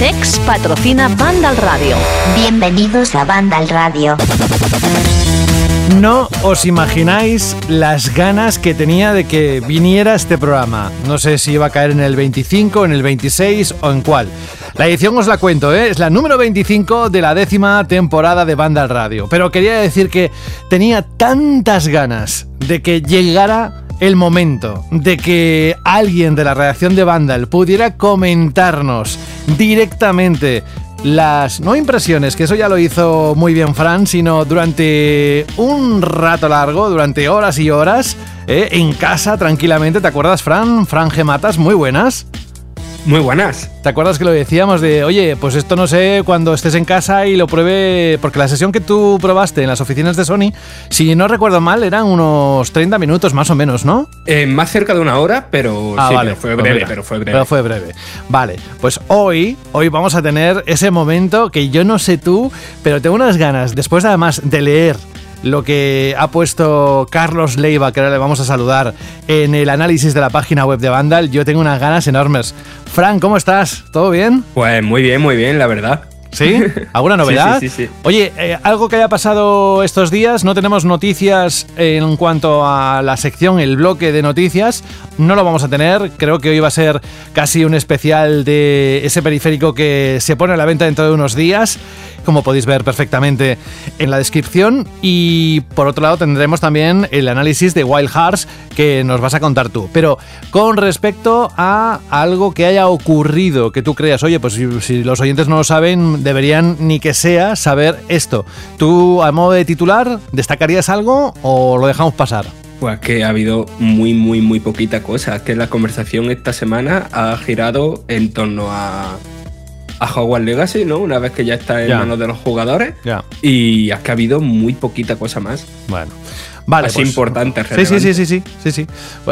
Sex patrocina Banda al Radio. Bienvenidos a Banda al Radio. No os imagináis las ganas que tenía de que viniera este programa. No sé si iba a caer en el 25, en el 26 o en cuál. La edición os la cuento, ¿eh? es la número 25 de la décima temporada de Banda al Radio. Pero quería decir que tenía tantas ganas de que llegara el momento de que alguien de la redacción de Vandal pudiera comentarnos directamente las no impresiones, que eso ya lo hizo muy bien Fran, sino durante un rato largo, durante horas y horas, eh, en casa tranquilamente. ¿Te acuerdas, Fran? Fran Gematas, muy buenas. Muy buenas. ¿Te acuerdas que lo decíamos de, oye, pues esto no sé cuando estés en casa y lo pruebe? Porque la sesión que tú probaste en las oficinas de Sony, si no recuerdo mal, eran unos 30 minutos más o menos, ¿no? Eh, más cerca de una hora, pero ah, vale. fue pues breve, pero fue breve. Pero fue breve. Vale, pues hoy, hoy vamos a tener ese momento que yo no sé tú, pero tengo unas ganas, después además de leer lo que ha puesto Carlos Leiva, que ahora le vamos a saludar, en el análisis de la página web de Vandal, yo tengo unas ganas enormes. Fran, ¿cómo estás? ¿Todo bien? Pues muy bien, muy bien, la verdad. ¿Sí? ¿Alguna novedad? Sí, sí, sí, Oye, eh, algo que haya pasado estos días, no tenemos noticias en cuanto a la sección, el bloque de noticias, no lo vamos a tener, creo que hoy va a ser casi un especial de ese periférico que se pone a la venta dentro de unos días como podéis ver perfectamente en la descripción. Y por otro lado tendremos también el análisis de Wild Hearts que nos vas a contar tú. Pero con respecto a algo que haya ocurrido, que tú creas, oye, pues si, los oyentes no lo saben, deberían ni que sea saber esto. ¿Tú a modo de titular destacarías algo o lo dejamos pasar? Pues que ha habido muy, muy, muy poquita cosa. Que la conversación esta semana ha girado en torno a a Hogwarts Legacy, ¿no? Una vez que ya está en manos de los jugadores. Y es que ha habido muy poquita cosa más. Bueno. Vale, es pues, importante, sí, sí, sí, sí, sí, sí, sí.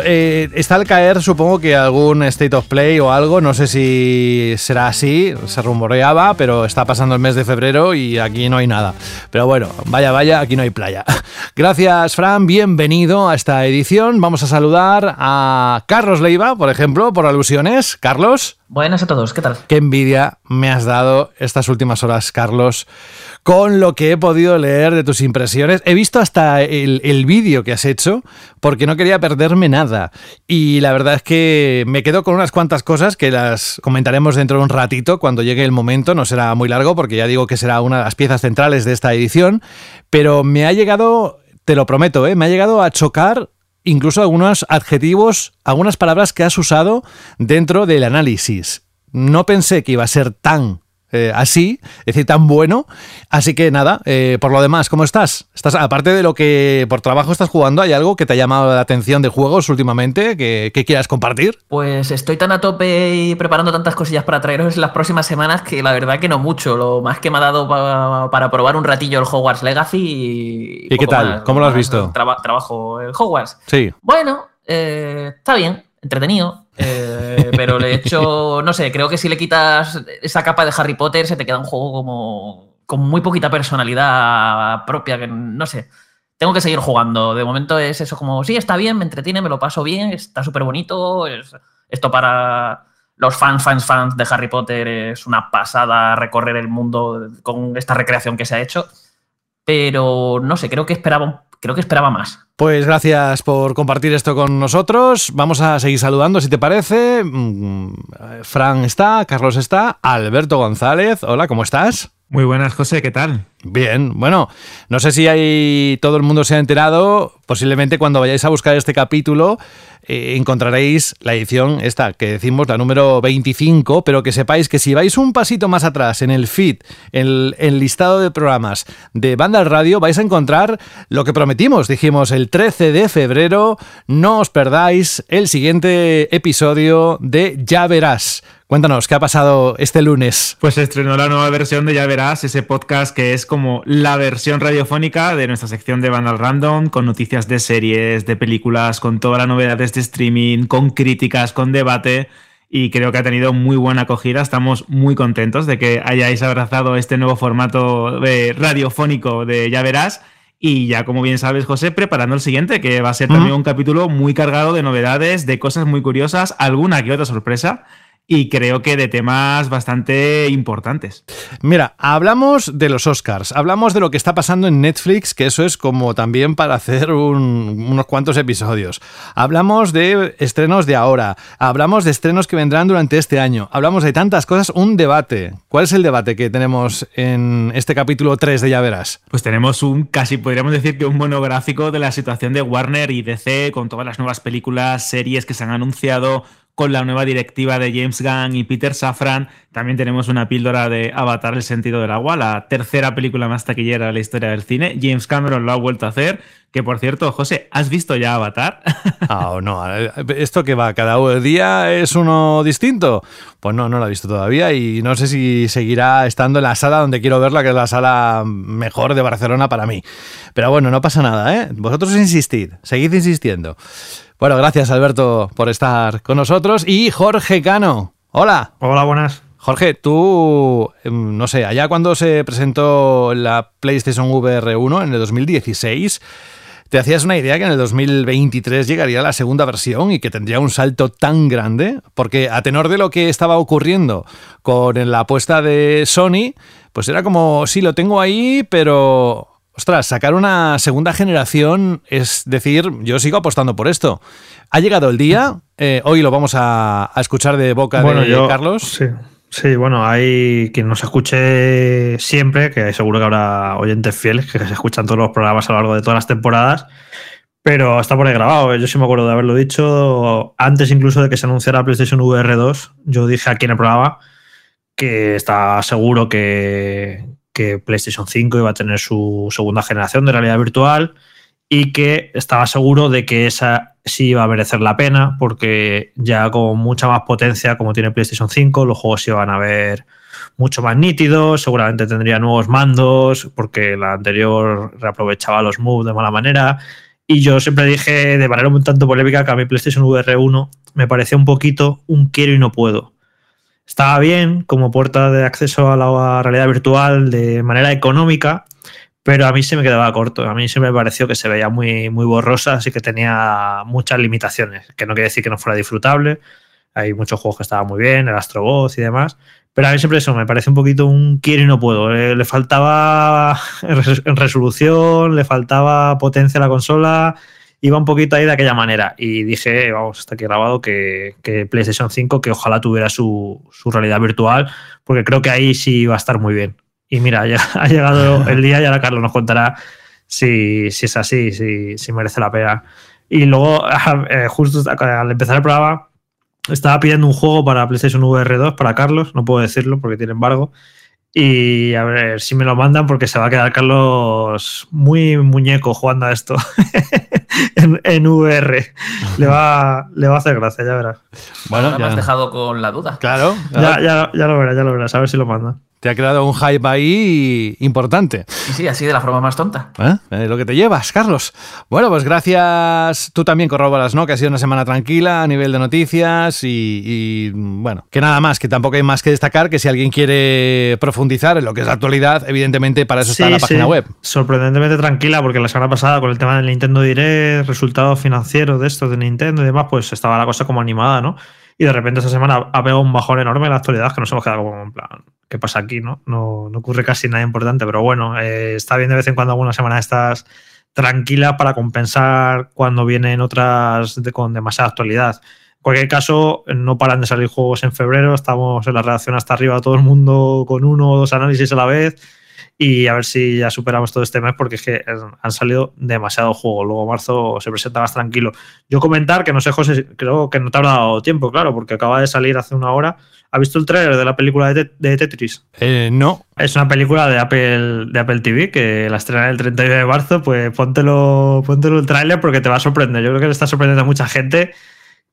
Eh, está al caer, supongo que algún State of Play o algo, no sé si será así, se rumoreaba, pero está pasando el mes de febrero y aquí no hay nada. Pero bueno, vaya, vaya, aquí no hay playa. Gracias, Fran, bienvenido a esta edición. Vamos a saludar a Carlos Leiva, por ejemplo, por alusiones. Carlos. Buenas a todos, ¿qué tal? Qué envidia me has dado estas últimas horas, Carlos, con lo que he podido leer de tus impresiones. He visto hasta el, vídeo que has hecho porque no quería perderme nada. Y la verdad es que me quedo con unas cuantas cosas que las comentaremos dentro de un ratito cuando llegue el momento. No será muy largo porque ya digo que será una de las piezas centrales de esta edición. Pero me ha llegado, te lo prometo, ¿eh? me ha llegado a chocar incluso algunos adjetivos, algunas palabras que has usado dentro del análisis. No pensé que iba a ser tan eh, así, es decir, tan bueno. Así que nada, eh, por lo demás, ¿cómo estás? estás? Aparte de lo que por trabajo estás jugando, ¿hay algo que te ha llamado la atención de juegos últimamente que, quieras compartir? Pues estoy tan a tope y preparando tantas cosillas para traeros las próximas semanas que la verdad que no mucho. Lo más que me ha dado para probar un ratillo el Hogwarts Legacy. ¿Y, ¿Y qué tal? ¿Cómo lo has visto? trabajo el Hogwarts. Sí. Bueno, eh, está bien, entretenido. Eh, pero le he hecho, no sé, creo que si le quitas esa capa de Harry Potter se te queda un juego como con muy poquita personalidad propia, que no sé. Tengo que seguir jugando. De momento es eso como, sí, está bien, me entretiene, me lo paso bien, está súper bonito. esto para los fans, fans, fans de Harry Potter es una pasada recorrer el mundo con esta recreación que se ha hecho. Pero no sé, creo que esperaba, creo que esperaba más. Pues gracias por compartir esto con nosotros. Vamos a seguir saludando si te parece. Mm, Fran está, Carlos está, Alberto González. Hola, ¿cómo estás? Muy buenas, José, ¿qué tal? Bien, bueno, no sé si hay todo el mundo se ha enterado, posiblemente cuando vayáis a buscar este capítulo eh, encontraréis la edición esta que decimos la número 25, pero que sepáis que si vais un pasito más atrás en el feed, en el, listado de programas de Banda Radio, vais a encontrar lo que prometimos, dijimos el 13 de febrero, no os perdáis el siguiente episodio de Ya verás Cuéntanos, ¿qué ha pasado este lunes? Pues estrenó la nueva versión de Ya Verás, ese podcast que es como la versión radiofónica de nuestra sección de Vandal Random, con noticias de series, de películas, con todas las novedades de streaming, con críticas, con debate. Y creo que ha tenido muy buena acogida. Estamos muy contentos de que hayáis abrazado este nuevo formato de radiofónico de Ya Verás. Y ya, como bien sabes, José, preparando el siguiente, que va a ser también un capítulo muy cargado de novedades, de cosas muy curiosas, alguna que otra sorpresa y creo que de temas bastante importantes. Mira, hablamos de los Oscars, hablamos de lo que está pasando en Netflix, que eso es como también para hacer unos cuantos episodios. Hablamos de estrenos de ahora, hablamos de estrenos que vendrán durante este año, hablamos de tantas cosas, un debate. ¿Cuál es el debate que tenemos en este capítulo 3 de Ya Verás? Pues tenemos un, casi podríamos decir que un monográfico de la situación de Warner y DC con todas las nuevas películas, series que se han anunciado, con la nueva directiva de James Gunn y Peter Safran. También tenemos una píldora de Avatar, el sentido del agua, la tercera película más taquillera de la historia del cine. James Cameron lo ha vuelto a hacer. Que por cierto, José, ¿has visto ya Avatar? Ah, no. ¿Esto que va? ¿Cada día es uno distinto? Pues no, no lo he visto todavía y no sé si seguirá estando en la sala donde quiero verla, que es la sala mejor de Barcelona para mí. Pero bueno, no pasa nada, ¿eh? Vosotros insistid, seguid insistiendo. Bueno, gracias Alberto por estar con nosotros. Y Jorge Cano. Hola. Hola, buenas. Jorge, tú, em, no sé, allá cuando se presentó la PlayStation VR 1 en el 2016, ¿te hacías una idea que en el 2023 llegaría la segunda versión y que tendría un salto tan grande? Porque a tenor de lo que estaba ocurriendo con la apuesta de Sony, pues era como, sí, lo tengo ahí, pero Ostras, sacar una segunda generación es decir, yo sigo apostando por esto. Ha llegado el día, eh, hoy lo vamos a, escuchar de boca de Carlos. Sí, sí, bueno, hay quien nos escuche siempre, que seguro que habrá oyentes fieles que se escuchan todos los programas a lo largo de todas las temporadas, pero está por ahí grabado. Yo sí me acuerdo de haberlo dicho antes incluso de que se anunciara PlayStation VR 2. Yo dije aquí en el programa que estaba seguro que, que PlayStation 5 iba a tener su segunda generación de realidad virtual y que estaba seguro de que esa sí iba a merecer la pena porque ya con mucha más potencia como tiene PlayStation 5 los juegos se iban a ver mucho más nítidos, seguramente tendría nuevos mandos porque la anterior reaprovechaba los moves de mala manera. Y yo siempre dije de manera un tanto polémica que a mi PlayStation VR 1 me parecía un poquito un quiero y no puedo estaba bien como puerta de acceso a la realidad virtual de manera económica, pero a mí se me quedaba corto. A mí se me pareció que se veía muy, muy borrosa, así que tenía muchas limitaciones, que no quiere decir que no fuera disfrutable. Hay muchos juegos que estaban muy bien, el Astroboz y demás, pero a mí siempre eso me parece un poquito un quiero y no puedo. Eh, le faltaba resolución, le faltaba potencia a la consola, iba un poquito ahí de aquella manera. Y dije, vamos, está aquí grabado que, PlayStation 5, que ojalá tuviera su, realidad virtual, porque creo que ahí sí va a estar muy bien. Y mira, ya ha llegado el día y ahora Carlos nos contará si, si es así, si, si, merece la pena. Y luego, eh, justo al empezar el programa, estaba pidiendo un juego para PlayStation VR 2 para Carlos, no puedo decirlo porque tiene embargo. Y a ver si me lo mandan porque se va a quedar Carlos muy muñeco jugando a esto en, VR. Le va, le va a hacer gracia, ya verás. Bueno, ya me has dejado con la duda. Claro. Ya, ya, ya lo verás, ya lo verás. A ver si lo mandan. Te ha creado un hype ahí importante. Sí, sí, así de la forma más tonta. ¿Eh? lo que te llevas, Carlos. Bueno, pues gracias. Tú también corroboras, ¿no? Que ha sido una semana tranquila a nivel de noticias y, bueno, que nada más, que tampoco hay más que destacar que si alguien quiere profundizar en lo que es la actualidad, evidentemente para eso está la página web. Sorprendentemente tranquila, porque la semana pasada con el tema del Nintendo Direct, resultados financieros de esto de Nintendo y demás, pues estaba la cosa como animada, ¿no? Y de repente esta semana ha pegado un bajón enorme en la actualidad que nos hemos quedado como en plan, ¿qué pasa aquí? No, no, ocurre casi nada importante, pero bueno, eh, está bien de vez en cuando alguna semana estás tranquila para compensar cuando vienen otras con demasiada actualidad. En cualquier caso, no paran de salir juegos en febrero, estamos en la redacción hasta arriba, todo el mundo con uno o dos análisis a la vez y a ver si ya superamos todo este mes porque es que han salido demasiados juegos. Luego marzo se presenta más tranquilo. Yo comentar que no sé, José, creo que no te habrá dado tiempo, claro, porque acaba de salir hace una hora. ¿Has visto el trailer de la película de, Tetris? Eh, no. Es una película de Apple, de Apple TV que la estrena el 31 de marzo. Pues póntelo, póntelo el tráiler porque te va a sorprender. Yo creo que le está sorprendiendo a mucha gente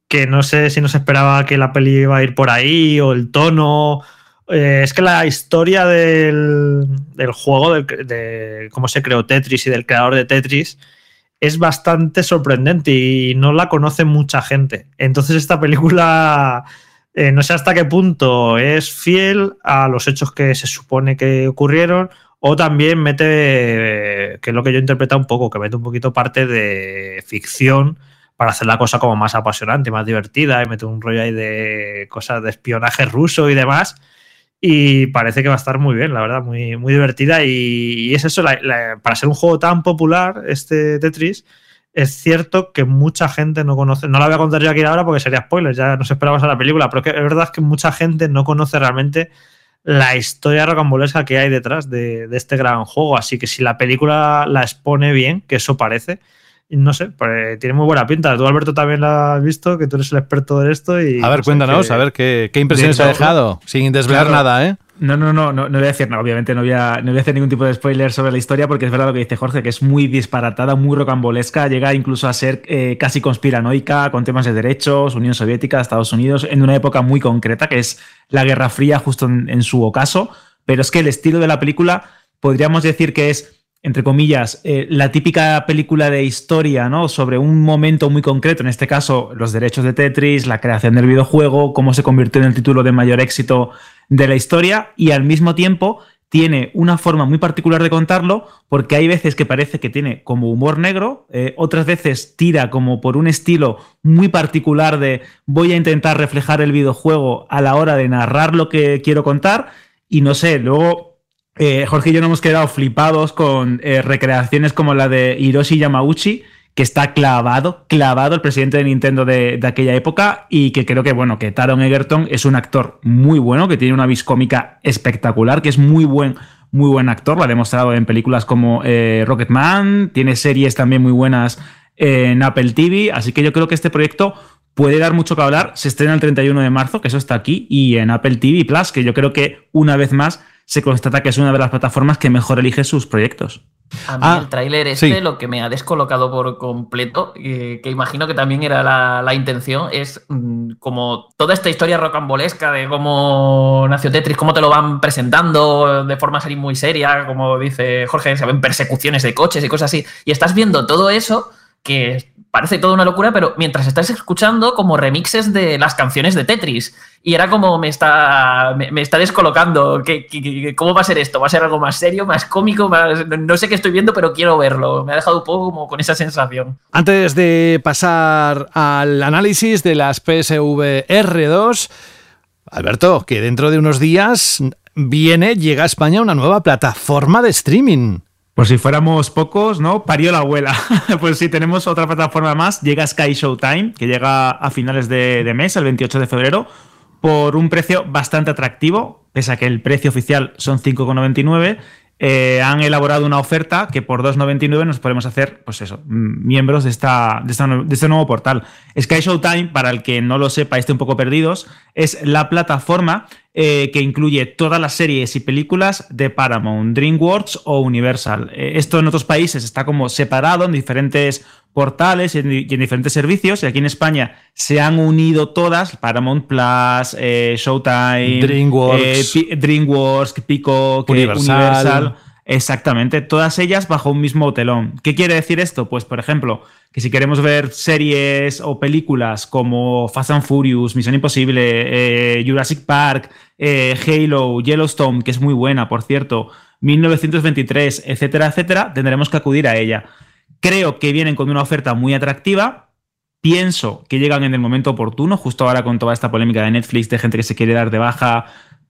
que no sé si nos esperaba que la peli iba a ir por ahí o el tono. Eh, es que la historia del, juego, de cómo se creó Tetris y del creador de Tetris, es bastante sorprendente y no la conoce mucha gente. Entonces esta película eh, no sé hasta qué punto es fiel a los hechos que se supone que ocurrieron o también mete, que es lo que yo he interpretado un poco, que mete un poquito parte de ficción para hacer la cosa como más apasionante, más divertida, y mete un rollo ahí de cosas de espionaje ruso y demás. Y parece que va a estar muy bien, la verdad, muy, muy divertida. Y, es eso, para ser un juego tan popular, este Tetris, es cierto que mucha gente no conoce, no la voy a contar yo aquí ahora porque sería spoiler, ya nos esperamos a la película, pero que es verdad que mucha gente no conoce realmente la historia rocambolesca que hay detrás de, este gran juego. Así que si la película la expone bien, que eso parece, no sé, pues, tiene muy buena pinta. Tú, Alberto, también la has visto, que tú eres el experto de esto. Y, a ver, cuéntanos, a ver qué, qué impresiones ha dejado, sin desvelar nada, ¿eh? No, no, no, no, no voy a decir, no, obviamente no voy a, no voy a hacer ningún tipo de spoiler sobre la historia porque es verdad lo que dice Jorge, que es muy disparatada, muy rocambolesca, llega incluso a ser eh, casi conspiranoica con temas de derechos, Unión Soviética, Estados Unidos, en una época muy concreta que es la Guerra Fría justo en su ocaso, pero es que el estilo de la película podríamos decir que es entre comillas, eh, la típica película de historia, ¿no? Sobre un momento muy concreto, en este caso, los derechos de Tetris, la creación del videojuego, cómo se convirtió en el título de mayor éxito de la historia, y al mismo tiempo tiene una forma muy particular de contarlo, porque hay veces que parece que tiene como humor negro, eh, otras veces tira como por un estilo muy particular de voy a intentar reflejar el videojuego a la hora de narrar lo que quiero contar, y no sé, luego eh, Jorge y yo nos hemos quedado flipados con eh, recreaciones como la de Hiroshi Yamauchi, que está clavado, clavado el presidente de Nintendo de, aquella época y que creo que, bueno, que Taron Egerton es un actor muy bueno, que tiene una vis cómica espectacular, que es muy buen, muy buen actor, lo ha demostrado en películas como eh, Rocketman, tiene series también muy buenas en Apple TV, así que yo creo que este proyecto puede dar mucho que hablar, se estrena el 31 de marzo, que eso está aquí, y en Apple TV Plus, que yo creo que una vez más se constata que es una de las plataformas que mejor elige sus proyectos. A mí ah, el tráiler este lo que me ha descolocado por completo, que imagino que también era la, intención, es mm, como toda esta historia rocambolesca de cómo nació Tetris, cómo te lo van presentando de forma muy seria, como dice Jorge, se ven persecuciones de coches y cosas así, y estás viendo todo eso que parece toda una locura, pero mientras estás escuchando como remixes de las canciones de Tetris. Y era como me está, me, está descolocando. ¿Qué, cómo va a ser esto? ¿Va a ser algo más serio, más cómico? no sé qué estoy viendo, pero quiero verlo. Me ha dejado un poco como con esa sensación. Antes de pasar al análisis de las PSV R2, Alberto, que dentro de unos días viene, llega a España una nueva plataforma de streaming. Por si fuéramos pocos, ¿no? Parió la abuela. pues sí, tenemos otra plataforma más. Llega Sky Showtime, que llega a finales de, de, mes, el 28 de febrero, por un precio bastante atractivo, pese a que el precio oficial son 5,99 eh, han elaborado una oferta que por 2,99 nos podemos hacer, pues eso, miembros de, esta, de, este nuevo portal. Sky Showtime, para el que no lo sepa, esté un poco perdidos, es la plataforma eh, que incluye todas las series y películas de Paramount, DreamWorks o Universal. Eh, esto en otros países está como separado en diferentes portales y en, diferentes servicios. Y aquí en España se han unido todas: Paramount Plus, eh, Showtime, DreamWorks, eh, DreamWorks Pico, Universal. Exactamente, todas ellas bajo un mismo telón. ¿Qué quiere decir esto? Pues, por ejemplo, que si queremos ver series o películas como Fast and Furious, Misión Imposible, eh, Jurassic Park, Halo, Yellowstone, que es muy buena, por cierto, 1923, etcétera, etcétera, tendremos que acudir a ella. Creo que vienen con una oferta muy atractiva. Pienso que llegan en el momento oportuno, justo ahora con toda esta polémica de Netflix, de gente que se quiere dar de baja,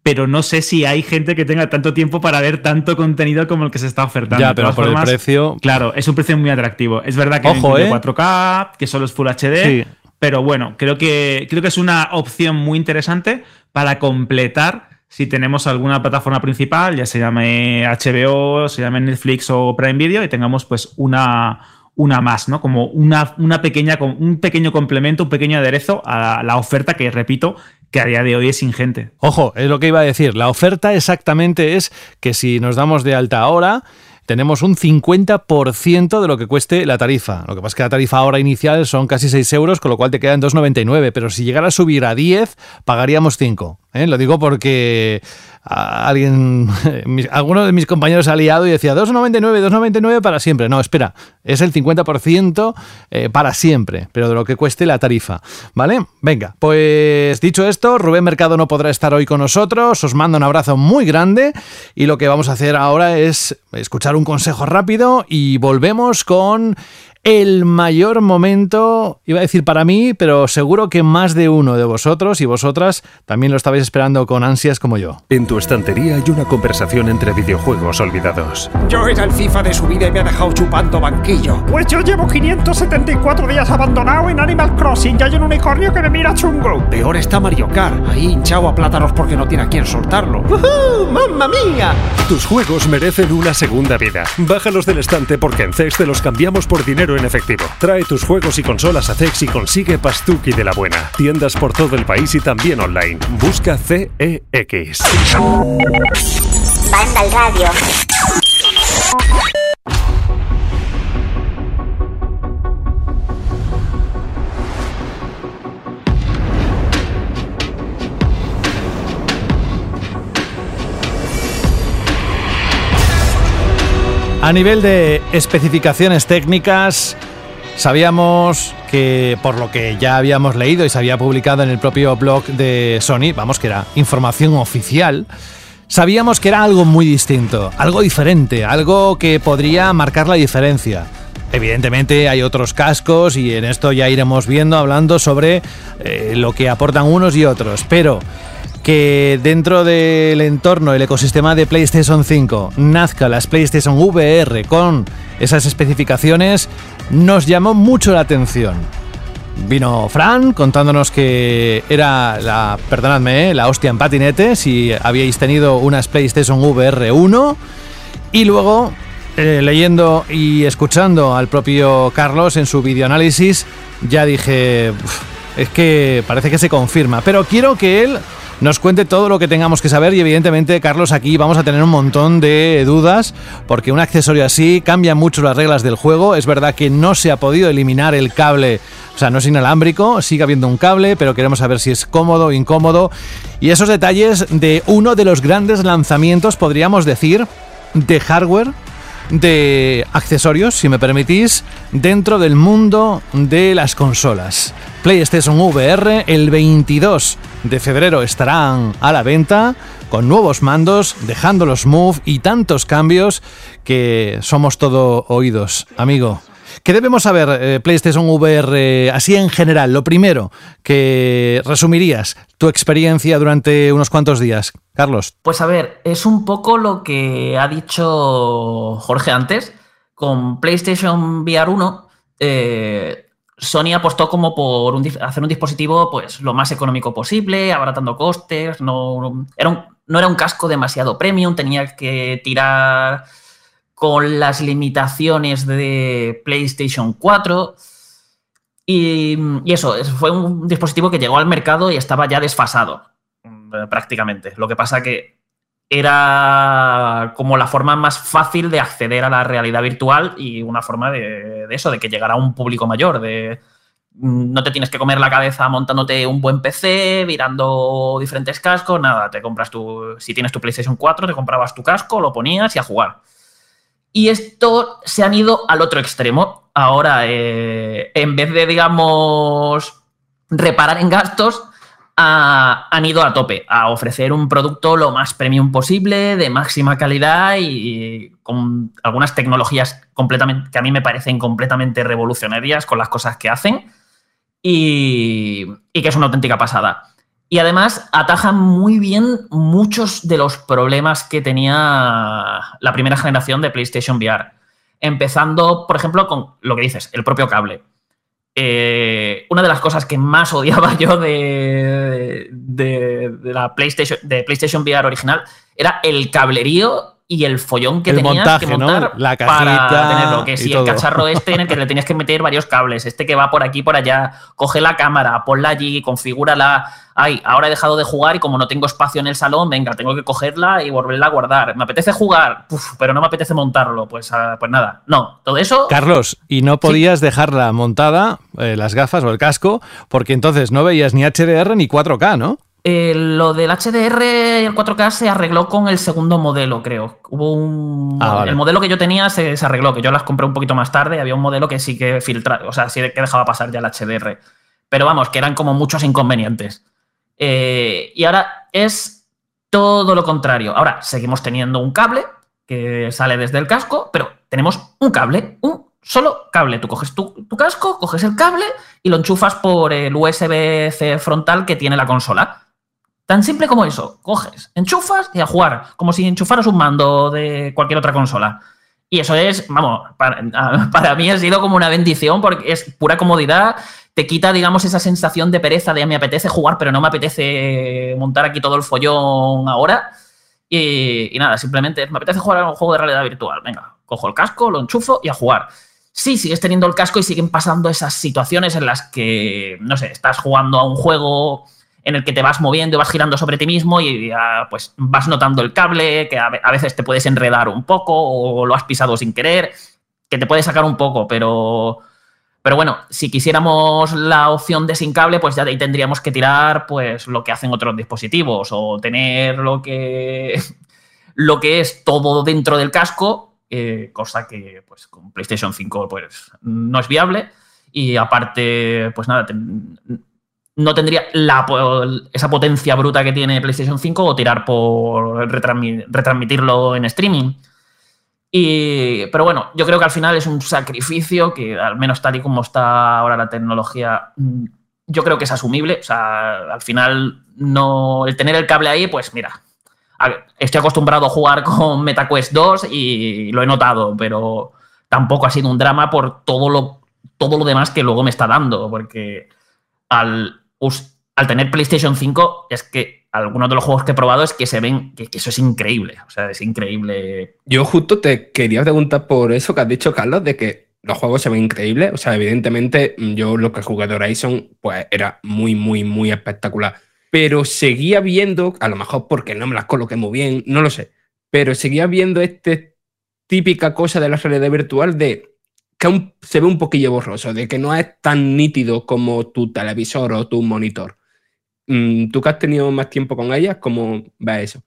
pero no sé si hay gente que tenga tanto tiempo para ver tanto contenido como el que se está ofertando. Ya, pero por el precio. Claro, es un precio muy atractivo. Es verdad que Ojo, ¿eh? 4K, que solo es Full HD, pero bueno, creo que, creo que es una opción muy interesante para completar si tenemos alguna plataforma principal, ya se llame HBO, se llame Netflix o Prime Video, y tengamos pues una, una más, ¿no? Como una, una pequeña, un pequeño complemento, un pequeño aderezo a la oferta que, repito, que a día de hoy es ingente. Ojo, es lo que iba a decir. La oferta exactamente es que si nos damos de alta ahora, tenemos un 50% de lo que cueste la tarifa. Lo que pasa es que la tarifa ahora inicial son casi 6 euros, con lo cual te quedan 2,99. Pero si llegara a subir a 10, pagaríamos 5. ¿Eh? Lo digo porque alguien, alguno de mis compañeros ha liado y decía 2,99, 2,99 para siempre. No, espera, es el 50% eh, para siempre, pero de lo que cueste la tarifa. ¿Vale? Venga, pues dicho esto, Rubén Mercado no podrá estar hoy con nosotros. Os mando un abrazo muy grande y lo que vamos a hacer ahora es escuchar un consejo rápido y volvemos con el mayor momento, iba a decir para mí, pero seguro que más de uno de vosotros y vosotras también lo estabais esperando con ansias como yo. En tu estantería hay una conversación entre videojuegos olvidados. Yo era el FIFA de su vida y me ha dejado chupando banquillo. Pues yo llevo 574 días abandonado en Animal Crossing y hay un unicornio que me mira chungo. Peor está Mario Kart, ahí hinchado a plátanos porque no tiene a quien soltarlo. ¡Uh, ¡Mamma mía! Tus juegos merecen una segunda vida. Bájalos del estante porque en CEX te los cambiamos por dinero en efectivo. Trae tus juegos y consolas a CEX y consigue Pastuki de la buena. Tiendas por todo el país y también online. Busca CEX. Banda al radio. A nivel de especificaciones técnicas, sabíamos que por lo que ya habíamos leído y se había publicado en el propio blog de Sony, vamos que era información oficial, sabíamos que era algo muy distinto, algo diferente, algo que podría marcar la diferencia. Evidentemente hay otros cascos y en esto ya iremos viendo, hablando sobre eh, lo que aportan unos y otros, pero que dentro del entorno, el ecosistema de PlayStation 5, nazca las PlayStation VR con esas especificaciones, nos llamó mucho la atención. Vino Fran contándonos que era la, perdonadme, eh, la hostia en patinete, si habíais tenido unas PlayStation VR 1. Y luego, eh, leyendo y escuchando al propio Carlos en su videoanálisis, ya dije, es que parece que se confirma. Pero quiero que él nos cuente todo lo que tengamos que saber y evidentemente, Carlos, aquí vamos a tener un montón de dudas porque un accesorio así cambia mucho las reglas del juego. Es verdad que no se ha podido eliminar el cable, o sea, no es inalámbrico, sigue habiendo un cable, pero queremos saber si es cómodo o incómodo. Y esos detalles de uno de los grandes lanzamientos, podríamos decir, de hardware de accesorios, si me permitís, dentro del mundo de las consolas. PlayStation VR el 22 de febrero estarán a la venta con nuevos mandos, dejando los Move y tantos cambios que somos todo oídos, amigo. ¿Qué debemos saber eh, PlayStation VR así en general? Lo primero que resumirías tu experiencia durante unos cuantos días, Carlos. Pues a ver, es un poco lo que ha dicho Jorge antes. Con PlayStation VR 1, eh, Sony apostó como por hacer un dispositivo pues, lo más económico posible, abaratando costes. No era, no era un casco demasiado premium, tenía que tirar con las limitaciones de PlayStation 4. Y, eso, fue un dispositivo que llegó al mercado y estaba ya desfasado, mm, prácticamente. Lo que pasa que era como la forma más fácil de acceder a la realidad virtual y una forma de, eso, de que llegara a un público mayor, de mm, no te tienes que comer la cabeza montándote un buen PC, virando diferentes cascos, nada, te compras tu, si tienes tu PlayStation 4, te comprabas tu casco, lo ponías y a jugar. Y esto se han ido al otro extremo. Ahora, eh, en vez de, digamos, reparar en gastos, han ido a tope, a ofrecer un producto lo más premium posible, de máxima calidad y con algunas tecnologías completamente, que a mí me parecen completamente revolucionarias con las cosas que hacen y que es una auténtica pasada. Y además atajan muy bien muchos de los problemas que tenía la primera generación de PlayStation VR. Empezando, por ejemplo, con lo que dices, el propio cable. Eh, una de las cosas que más odiaba yo de, de, la PlayStation, de PlayStation VR original era el cablerío y el follón que tenías que montar La para tenerlo. Que si el cacharro este en el que le tienes que meter varios cables, este que va por aquí por allá, coge la cámara, ponla allí, configúrala. Ay, ahora he dejado de jugar y como no tengo espacio en el salón, venga, tengo que cogerla y volverla a guardar. Me apetece jugar, pero no me apetece montarlo. Pues, ah, pues nada, no, todo eso. Carlos, y no podías dejarla montada, eh, las gafas o el casco, porque entonces no veías ni HDR ni 4K, ¿no? Eh, lo del HDR y el 4K se arregló con el segundo modelo, creo. Hubo un. Ah, el modelo que yo tenía se, arregló, que yo las compré un poquito más tarde. Había un modelo que sí que filtraba, o sea, sí que dejaba pasar ya el HDR. Pero vamos, que eran como muchos inconvenientes. Eh, y ahora es todo lo contrario. Ahora seguimos teniendo un cable que sale desde el casco, pero tenemos un cable, un solo cable. Tú coges tu, tu casco, coges el cable y lo enchufas por el USB-C frontal que tiene la consola. Tan simple como eso. Coges, enchufas y a jugar, como si enchufaras un mando de cualquier otra consola. Y eso es, vamos, para, mí ha sido como una bendición porque es pura comodidad. Te quita, digamos, esa sensación de pereza de me apetece jugar, pero no me apetece montar aquí todo el follón ahora. Y, nada, simplemente me apetece jugar a un juego de realidad virtual. Venga, cojo el casco, lo enchufo y a jugar. Sí, sigues teniendo el casco y siguen pasando esas situaciones en las que, no sé, estás jugando a un juego en el que te vas moviendo y vas girando sobre ti mismo y pues vas notando el cable, que a, veces te puedes enredar un poco o lo has pisado sin querer, que te puede sacar un poco, pero, pero bueno, si quisiéramos la opción de sin cable, pues ya ahí tendríamos que tirar pues lo que hacen otros dispositivos o tener lo que, lo que es todo dentro del casco, eh, cosa que pues con PlayStation 5 pues no es viable. Y aparte, pues nada, no tendría esa potencia bruta que tiene PlayStation 5 o tirar por retransmitirlo en streaming. Y, pero bueno, yo creo que al final es un sacrificio que, al menos tal y como está ahora la tecnología, mm, yo creo que es asumible. O sea, al final, no, el tener el cable ahí, pues mira, estoy acostumbrado a jugar con MetaQuest 2 y lo he notado, pero tampoco ha sido un drama por todo lo, todo lo demás que luego me está dando, porque al, al tener PlayStation 5, es que algunos de los juegos que he probado es que se ven, que, eso es increíble. O sea, es increíble. Yo justo te quería preguntar por eso que has dicho, Carlos, de que los juegos se ven increíbles. O sea, evidentemente, yo lo que jugué de Horizon, pues era muy, muy, muy espectacular. Pero seguía viendo, a lo mejor porque no me las coloqué muy bien, no lo sé, pero seguía viendo este típica cosa de la realidad virtual de se ve un poquillo borroso, de que no es tan nítido como tu televisor o tu monitor. Mm, ¿Tú que has tenido más tiempo con ellas, cómo ves eso?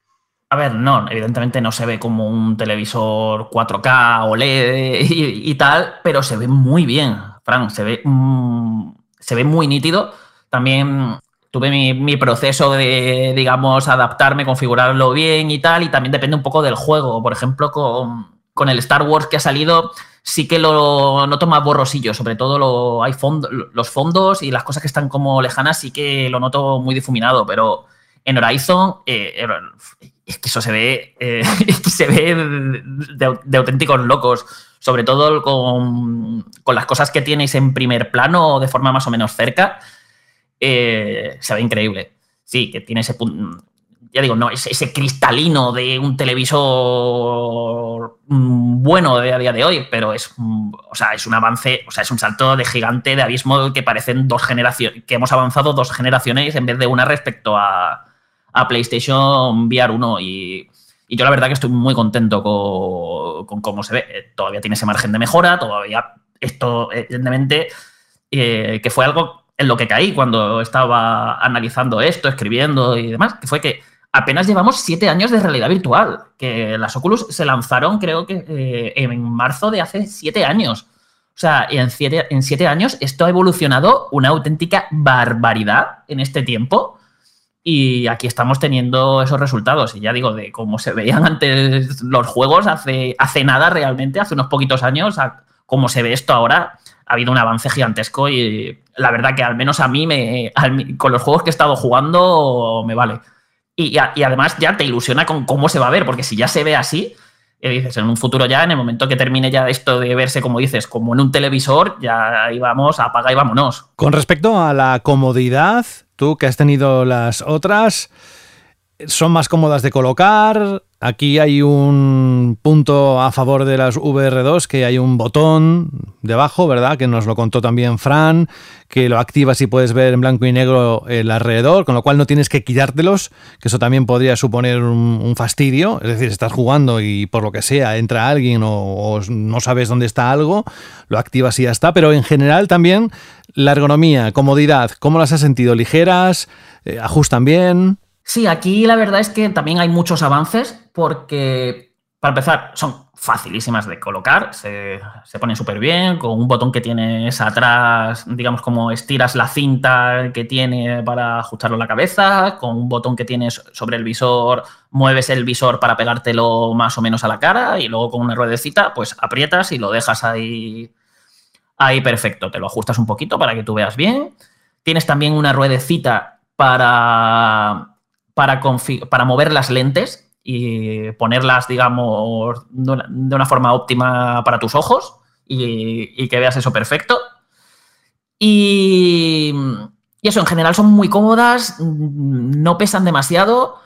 A ver, no, evidentemente no se ve como un televisor 4K OLED y, y tal, pero se ve muy bien, Frank, se ve, mm, se ve muy nítido. También tuve mi, mi, proceso de, digamos, adaptarme, configurarlo bien y tal, y también depende un poco del juego. Por ejemplo, con, con el Star Wars que ha salido, sí que lo noto más borrosillo, sobre todo los fondos y las cosas que están como lejanas sí que lo noto muy difuminado, pero en Horizon eh, es que eso se ve, eh, se ve de, auténticos locos, sobre todo con, las cosas que tienes en primer plano de forma más o menos cerca, eh, se ve increíble. Sí, que tiene ese punto ya digo, no es ese cristalino de un televisor mm, bueno de a día de hoy, pero es, mm, o sea, es un avance, o sea, es un salto de gigante, de abismo que parecen dos generaciones, que hemos avanzado dos generaciones en vez de una respecto a, PlayStation VR 1 y, yo la verdad que estoy muy contento con, cómo se ve. Eh, todavía tiene ese margen de mejora, todavía esto, evidentemente, eh, que fue algo en lo que caí cuando estaba analizando esto, escribiendo y demás, que fue que apenas llevamos siete años de realidad virtual, que las Oculus se lanzaron creo que eh, en marzo de hace siete años. O sea, en siete, en siete años esto ha evolucionado una auténtica barbaridad en este tiempo. Y aquí estamos teniendo esos resultados. Y ya digo, de cómo se veían antes los juegos hace, hace nada realmente, hace unos poquitos años, a cómo se ve esto ahora, ha habido un avance gigantesco. Y la verdad que al menos a mí, me, con los juegos que he estado jugando, me vale. Y, además ya te ilusiona con cómo se va a ver, porque si ya se ve así, dices, en un futuro ya, en el momento que termine ya esto de verse, como dices, como en un televisor, ya ahí vamos, apaga y vámonos. Con respecto a la comodidad, tú que has tenido las otras, son más cómodas de colocar. Aquí hay un punto a favor de las VR2, que hay un botón debajo, ¿verdad? Que nos lo contó también Fran, que lo activas y puedes ver en blanco y negro el alrededor, con lo cual no tienes que quitártelos, que eso también podría suponer un, fastidio. Es decir, estás jugando y por lo que sea entra alguien o, no sabes dónde está algo, lo activas y ya está. Pero en general también la ergonomía, comodidad, ¿cómo las has sentido? ¿Ligeras? Eh, ¿Ajustan bien? Sí, aquí la verdad es que también hay muchos avances porque, para empezar, son facilísimas de colocar, se, ponen súper bien, con un botón que tienes atrás, digamos como estiras la cinta que tiene para ajustarlo a la cabeza, con un botón que tienes sobre el visor, mueves el visor para pegártelo más o menos a la cara y luego con una ruedecita, pues aprietas y lo dejas ahí, ahí perfecto, te lo ajustas un poquito para que tú veas bien. Tienes también una ruedecita para para, mover las lentes y ponerlas, digamos, de una, forma óptima para tus ojos y, que veas eso perfecto. Y, y, eso, en general son muy cómodas, no pesan demasiado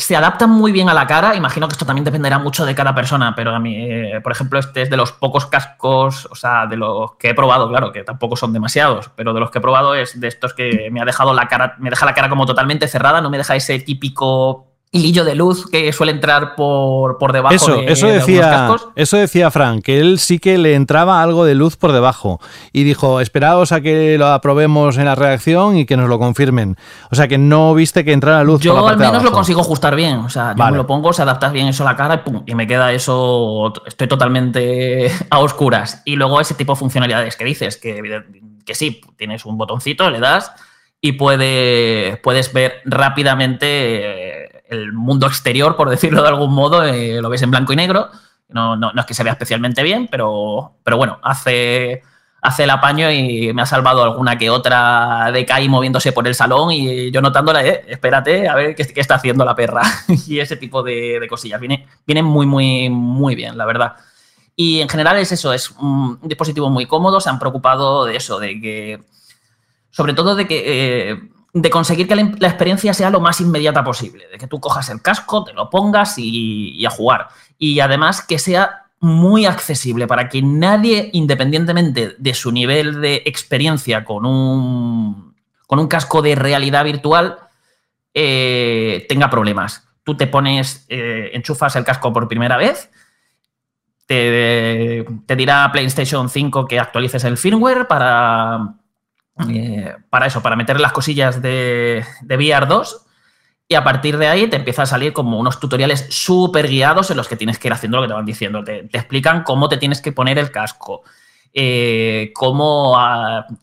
se adaptan muy bien a la cara. Imagino que esto también dependerá mucho de cada persona, pero a mí, eh, por ejemplo, este es de los pocos cascos, o sea, de los que he probado, claro, que tampoco son demasiados, pero de los que he probado es de estos que me ha dejado la cara, me deja la cara como totalmente cerrada, no me deja ese típico hilillo de luz que suele entrar por, por debajo eso, de, eso decía, Eso decía Frank, que él sí que le entraba algo de luz por debajo. Y dijo, esperaos a que lo aprobemos en la reacción y que nos lo confirmen. O sea, que no viste que entrara luz yo por la al menos lo consigo ajustar bien. O sea, yo me lo pongo, se adapta bien eso a la cara y, pum, y me queda eso, estoy totalmente a oscuras. Y luego ese tipo de funcionalidades que dices, que, que sí, tienes un botoncito, le das y puede, puedes ver rápidamente el mundo exterior, por decirlo de algún modo, eh, lo ves en blanco y negro. No, no, es que se vea especialmente bien, pero, pero bueno, hace, hace el apaño y me ha salvado alguna que otra de Kai moviéndose por el salón y yo notándola, eh, espérate, a ver qué, qué, está haciendo la perra. y ese tipo de, cosillas. Viene, viene muy, muy, muy bien, la verdad. Y en general es eso, es un dispositivo muy cómodo, se han preocupado de eso, de que, sobre todo de que... Eh, de conseguir que la, experiencia sea lo más inmediata posible, de que tú cojas el casco, te lo pongas y, a jugar. Y además que sea muy accesible para que nadie, independientemente de su nivel de experiencia con un, con un casco de realidad virtual, eh, tenga problemas. Tú te pones, eh, enchufas el casco por primera vez, te, te dirá PlayStation 5 que actualices el firmware para, eh, para eso, para meter las cosillas de, de VR 2 y a partir de ahí te empieza a salir como unos tutoriales súper guiados en los que tienes que ir haciendo lo que te van diciendo. Te, explican cómo te tienes que poner el casco. Eh, cómo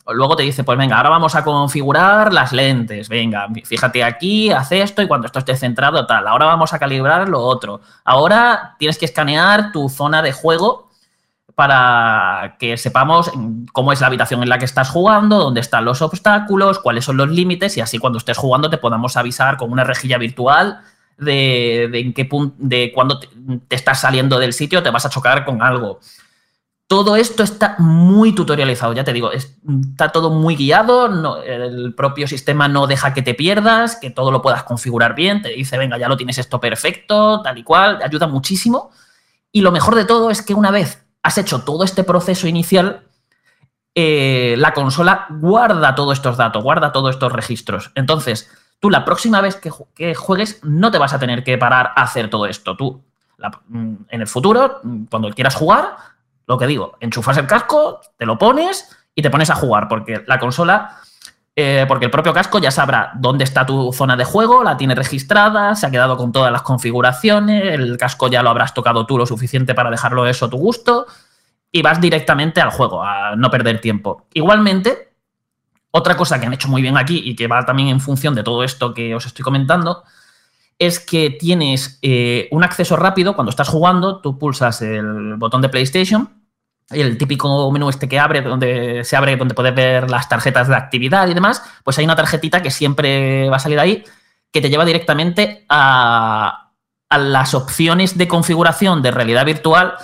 luego te dice, pues venga, ahora vamos a configurar las lentes. Venga, fíjate aquí, haz esto y cuando esto esté centrado, tal. Ahora vamos a calibrar lo otro. Ahora tienes que escanear tu zona de juego para que sepamos cómo es la habitación en la que estás jugando, dónde están los obstáculos, cuáles son los límites y así cuando estés jugando te podamos avisar con una rejilla virtual de, en qué punto, de cuando te, estás saliendo del sitio te vas a chocar con algo. Todo esto está muy tutorializado, ya te digo, está todo muy guiado, el propio sistema no deja que te pierdas, que todo lo puedas configurar bien, te dice, venga, ya lo tienes esto perfecto, tal y cual, ayuda muchísimo. Y lo mejor de todo es que una vez has hecho todo este proceso inicial, eh, la consola guarda todos estos datos, guarda todos estos registros. Entonces, tú la próxima vez que, juegues no te vas a tener que parar a hacer todo esto. Tú, mm, en el futuro, mm, cuando quieras jugar, lo que digo, enchufas el casco, te lo pones y te pones a jugar, porque la consola eh, porque el propio casco ya sabrá dónde está tu zona de juego, la tiene registrada, se ha quedado con todas las configuraciones, el casco ya lo habrás tocado tú lo suficiente para dejarlo eso a tu gusto y vas directamente al juego, a no perder tiempo. Igualmente, otra cosa que han hecho muy bien aquí y que va también en función de todo esto que os estoy comentando, es que tienes eh, un acceso rápido cuando estás jugando, tú pulsas el botón de PlayStation el típico menú este que abre, donde se abre, donde puedes ver las tarjetas de actividad y demás, pues hay una tarjetita que siempre va a salir ahí, que te lleva directamente a, las opciones de configuración de realidad virtual,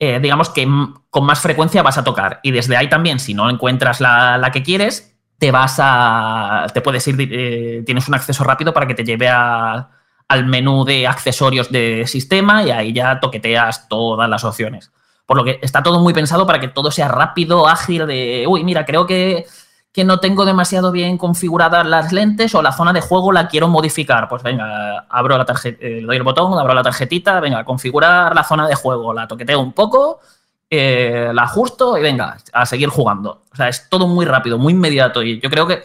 eh, digamos que con más frecuencia vas a tocar. Y desde ahí también, si no encuentras la, que quieres, te vas a. te puedes ir, eh, tienes un acceso rápido para que te lleve a, al menú de accesorios de sistema y ahí ya toqueteas todas las opciones. Por lo que está todo muy pensado para que todo sea rápido, ágil, de, uy, mira, creo que, que no tengo demasiado bien configuradas las lentes o la zona de juego la quiero modificar. Pues venga, abro la tarjeta, eh, doy el botón, abro la tarjetita, venga, configurar la zona de juego, la toqueteo un poco, eh, la ajusto y venga, a seguir jugando. O sea, es todo muy rápido, muy inmediato y yo creo que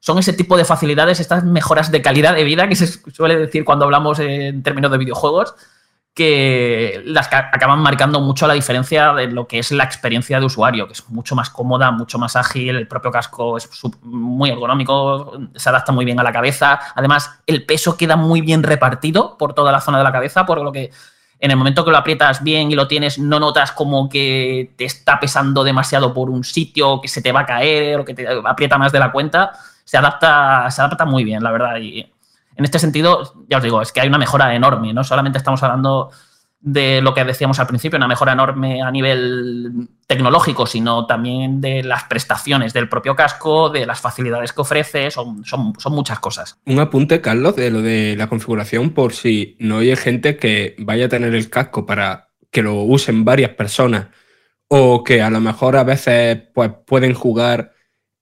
son ese tipo de facilidades, estas mejoras de calidad de vida que se suele decir cuando hablamos en términos de videojuegos, que las acaban marcando mucho la diferencia de lo que es la experiencia de usuario, que es mucho más cómoda, mucho más ágil, el propio casco es muy ergonómico, se adapta muy bien a la cabeza, además el peso queda muy bien repartido por toda la zona de la cabeza, por lo que en el momento que lo aprietas bien y lo tienes, no notas como que te está pesando demasiado por un sitio, que se te va a caer o que te aprieta más de la cuenta. Se adapta, se adapta muy bien, la verdad. Y en este sentido, ya os digo, es que hay una mejora enorme. No solamente estamos hablando de lo que decíamos al principio, una mejora enorme a nivel tecnológico, sino también de las prestaciones del propio casco, de las facilidades que ofrece, son, muchas cosas. Un apunte, Carlos, de lo de la configuración, por si no hay gente que vaya a tener el casco para que lo usen varias personas o que a lo mejor a veces pues, pueden jugar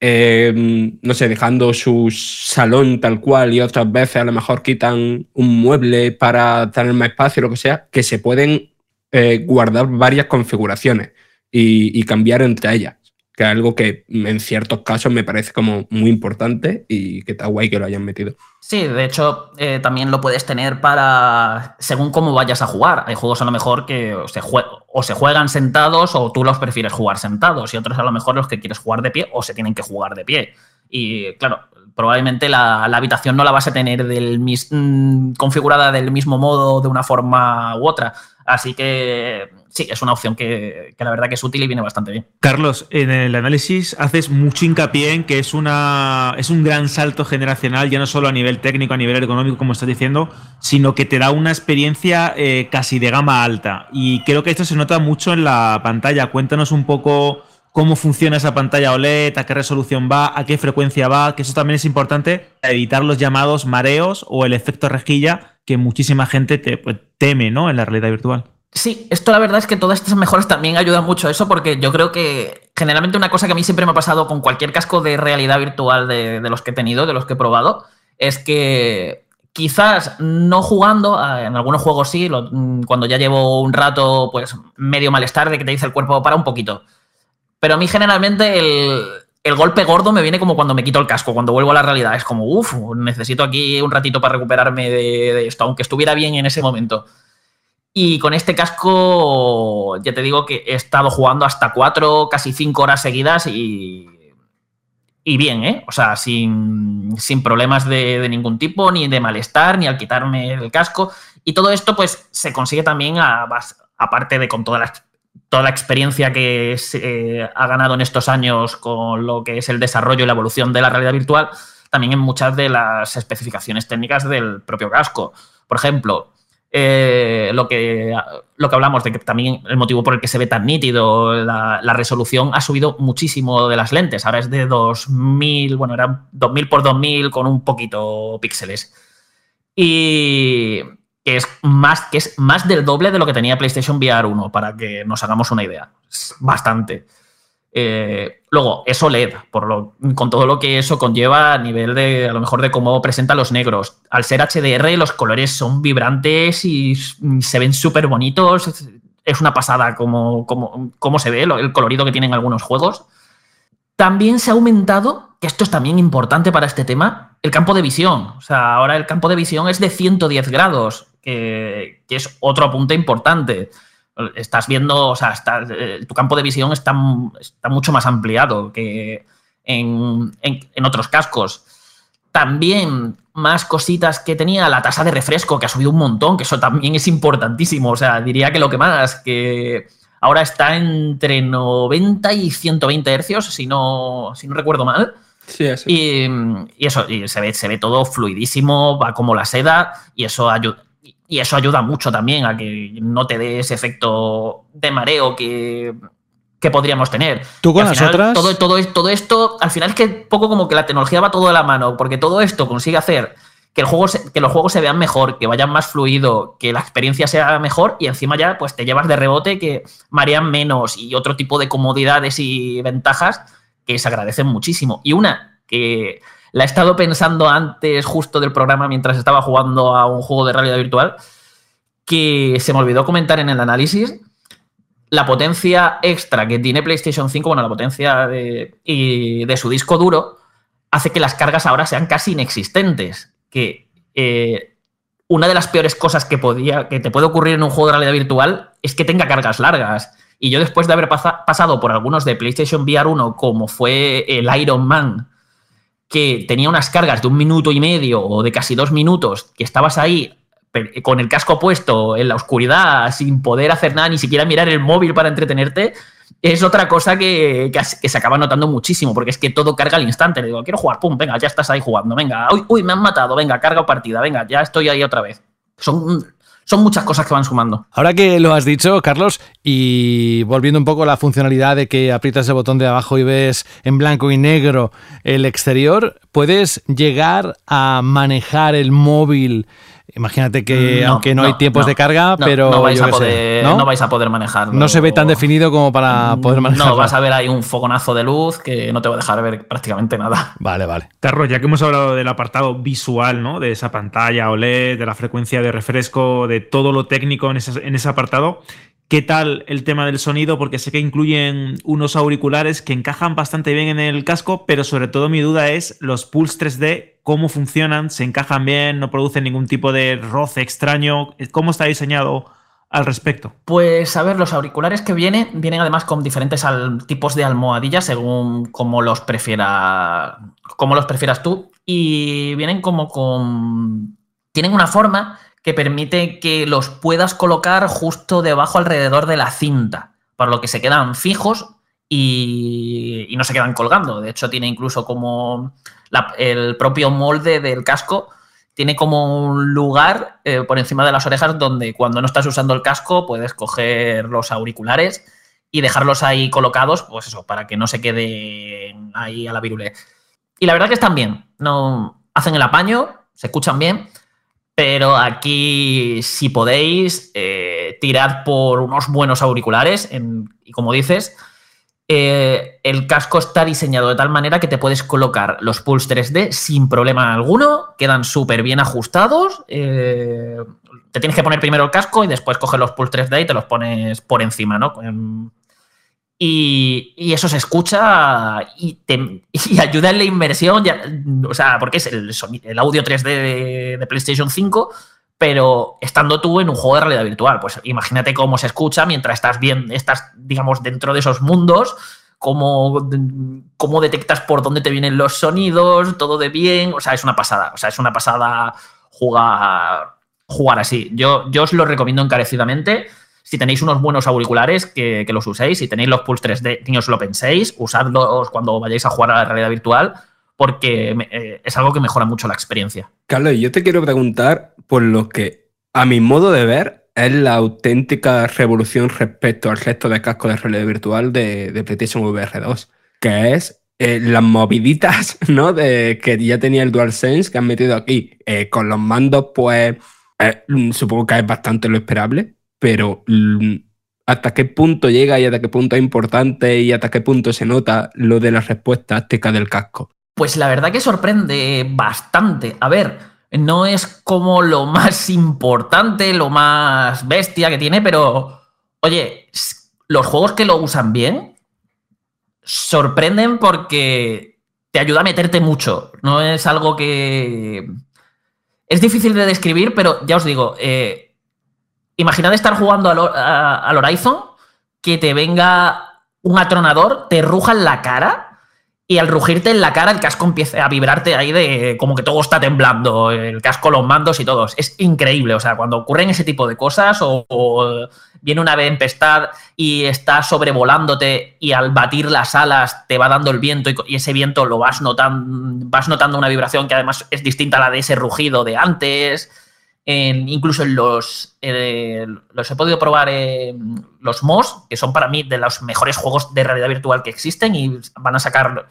Em, no sé, dejando su salón tal cual y otras veces a lo mejor quitan un mueble para tener más espacio, lo que sea, que se pueden eh, guardar varias configuraciones y, cambiar entre ellas que es algo que en ciertos casos me parece como muy importante y que está guay que lo hayan metido. Sí, de hecho, eh, también lo puedes tener para según cómo vayas a jugar. Hay juegos a lo mejor que se, o se juegan sentados o tú los prefieres jugar sentados y otros a lo mejor los que quieres jugar de pie o se tienen que jugar de pie. Y claro, probablemente la, habitación no la vas a tener del mm, configurada del mismo modo de una forma u otra. Así que sí, es una opción que, la verdad que es útil y viene bastante bien. Carlos, en el análisis haces mucho hincapié en que es, una, es un gran salto generacional, ya no solo a nivel técnico, a nivel económico, como estás diciendo, sino que te da una experiencia eh, casi de gama alta. Y creo que esto se nota mucho en la pantalla. Cuéntanos un poco cómo funciona esa pantalla OLED, a qué resolución va, a qué frecuencia va, que eso también es importante para evitar los llamados mareos o el efecto rejilla que muchísima gente te, pues, teme ¿no? en la realidad virtual. Sí, esto la verdad es que todas estas mejoras también ayudan mucho a eso porque yo creo que generalmente una cosa que a mí siempre me ha pasado con cualquier casco de realidad virtual de, los que he tenido, de los que he probado, es que quizás no jugando, en algunos juegos sí, cuando ya llevo un rato, pues medio malestar de que te dice el cuerpo para un poquito. Pero a mí generalmente el, golpe gordo me viene como cuando me quito el casco, cuando vuelvo a la realidad. Es como, uff, necesito aquí un ratito para recuperarme de esto, aunque estuviera bien en ese momento. Y con este casco, ya te digo que he estado jugando hasta cuatro, casi cinco horas seguidas y, y bien, ¿eh? O sea, sin, problemas de, ningún tipo, ni de malestar, ni al quitarme el casco. Y todo esto, pues, se consigue también, aparte de con toda la, toda la experiencia que se ha ganado en estos años con lo que es el desarrollo y la evolución de la realidad virtual, también en muchas de las especificaciones técnicas del propio casco. Por ejemplo, eh, lo, que, lo que hablamos de que también el motivo por el que se ve tan nítido, la, resolución ha subido muchísimo de las lentes. Ahora es de 2000, bueno, era 2000 por 2000 con un poquito píxeles. Y que es más, que es más del doble de lo que tenía PlayStation VR 1, para que nos hagamos una idea. bastante. Eh, luego, es OLED, por lo, con todo lo que eso conlleva a nivel de, a lo mejor, de cómo presenta los negros. Al ser HDR, los colores son vibrantes y se ven súper bonitos. Es una pasada cómo, cómo, se ve el colorido que tienen algunos juegos. También se ha aumentado, que esto es también importante para este tema, el campo de visión. O sea, ahora el campo de visión es de 110 grados, que, que es otro apunte importante estás viendo, o sea, eh, tu campo de visión está, está mucho más ampliado que en, otros cascos. También más cositas que tenía la tasa de refresco, que ha subido un montón, que eso también es importantísimo. O sea, diría que lo que más, que ahora está entre 90 y 120 hercios, si no, si no recuerdo mal. Sí, Y, y, eso, y se, ve, se ve todo fluidísimo, va como la seda, y eso ayuda, y eso ayuda mucho también a que no te dé ese efecto de mareo que, podríamos tener. ¿Tú con las otras? Todo, todo, esto, al final es que poco como que la tecnología va todo de la mano, porque todo esto consigue hacer que, el juego que los juegos se vean mejor, que vayan más fluido, que la experiencia sea mejor y encima ya pues te llevas de rebote que marean menos y otro tipo de comodidades y ventajas que se agradecen muchísimo. Y una que la he estado pensando antes justo del programa mientras estaba jugando a un juego de realidad virtual, que se me olvidó comentar en el análisis, la potencia extra que tiene PlayStation 5, bueno, la potencia de, de su disco duro, hace que las cargas ahora sean casi inexistentes. Que eh, una de las peores cosas que, podía, que te puede ocurrir en un juego de realidad virtual es que tenga cargas largas. Y yo después de haber pasado por algunos de PlayStation VR 1, como fue el Iron Man, que tenía unas cargas de un minuto y medio o de casi dos minutos, que estabas ahí con el casco puesto en la oscuridad, sin poder hacer nada, ni siquiera mirar el móvil para entretenerte, es otra cosa que, se acaba notando muchísimo, porque es que todo carga al instante. Le digo, quiero jugar, pum, venga, ya estás ahí jugando, venga, uy, uy, me han matado, venga, carga partida, venga, ya estoy ahí otra vez. Son, son muchas cosas que van sumando. Ahora que lo has dicho, Carlos, y volviendo un poco a la funcionalidad de que aprietas el botón de abajo y ves en blanco y negro el exterior, puedes llegar a manejar el móvil Imagínate que, aunque no, hay tiempos de carga, pero. No vais, a poder, ¿no? vais a poder manejarlo. No se ve tan definido como para poder manejarlo. No, vas a ver ahí un fogonazo de luz que no te va a dejar ver prácticamente nada. Vale, vale. Carlos, ya que hemos hablado del apartado visual, ¿no? De esa pantalla OLED, de la frecuencia de refresco, de todo lo técnico en ese, en ese apartado, ¿Qué tal el tema del sonido? Porque sé que incluyen unos auriculares que encajan bastante bien en el casco, pero sobre todo mi duda es los Pulse 3D, cómo funcionan, se encajan bien, no producen ningún tipo de roce extraño, ¿cómo está diseñado al respecto? Pues a ver, los auriculares que vienen, vienen además con diferentes tipos de almohadillas según cómo los prefiera, cómo los prefieras tú y vienen como con tienen una forma que permite que los puedas colocar justo debajo alrededor de la cinta, para lo que se quedan fijos y, no se quedan colgando. De hecho, tiene incluso como el propio molde del casco, tiene como un lugar eh, por encima de las orejas donde cuando no estás usando el casco puedes coger los auriculares y dejarlos ahí colocados, pues eso, para que no se quede ahí a la virule. Y la verdad que están bien, no hacen el apaño, se escuchan bien pero aquí, si podéis, eh, tirad por unos buenos auriculares. y como dices, eh, el casco está diseñado de tal manera que te puedes colocar los Pulse 3D sin problema alguno, quedan súper bien ajustados. Eh, te tienes que poner primero el casco y después coger los Pulse 3D y te los pones por encima, ¿no? Y, eso se escucha y, ayuda en la inversión, o sea, porque es el, el audio 3D de, PlayStation 5, pero estando tú en un juego de realidad virtual, pues imagínate cómo se escucha mientras estás bien, estás, digamos, dentro de esos mundos, cómo, cómo detectas por dónde te vienen los sonidos, todo de bien, o sea, es una pasada, o sea, es una pasada jugar, jugar así. Yo, yo os lo recomiendo encarecidamente si tenéis unos buenos auriculares, que, los uséis. Si tenéis los Pulse 3D, ni os lo penséis. Usadlos cuando vayáis a jugar a la realidad virtual, porque eh, es algo que mejora mucho la experiencia. Carlos, yo te quiero preguntar por lo que, a mi modo de ver, es la auténtica revolución respecto al resto de cascos de realidad virtual de, PlayStation VR 2, que es eh, las moviditas ¿no? de, que ya tenía el DualSense que han metido aquí. Eh, con los mandos, pues supongo que es bastante lo esperable, pero hasta qué punto llega y hasta qué punto es importante y hasta qué punto se nota lo de la respuesta táctica del casco. Pues la verdad que sorprende bastante. A ver, no es como lo más importante, lo más bestia que tiene, pero oye, los juegos que lo usan bien sorprenden porque te ayuda a meterte mucho. No es algo que... Es difícil de describir, pero ya os digo, eh, Imaginad estar jugando al, Horizon, que te venga un atronador, te ruja en la cara y al rugirte en la cara el casco empieza a vibrarte ahí de como que todo está temblando, el casco, los mandos y todos. Es increíble, o sea, cuando ocurren ese tipo de cosas o, viene una tempestad y está sobrevolándote y al batir las alas te va dando el viento y, ese viento lo vas notando, vas notando una vibración que además es distinta a la de ese rugido de antes incluso en los, los he podido probar en los MOS, que son para mí de los mejores juegos de realidad virtual que existen y van a sacar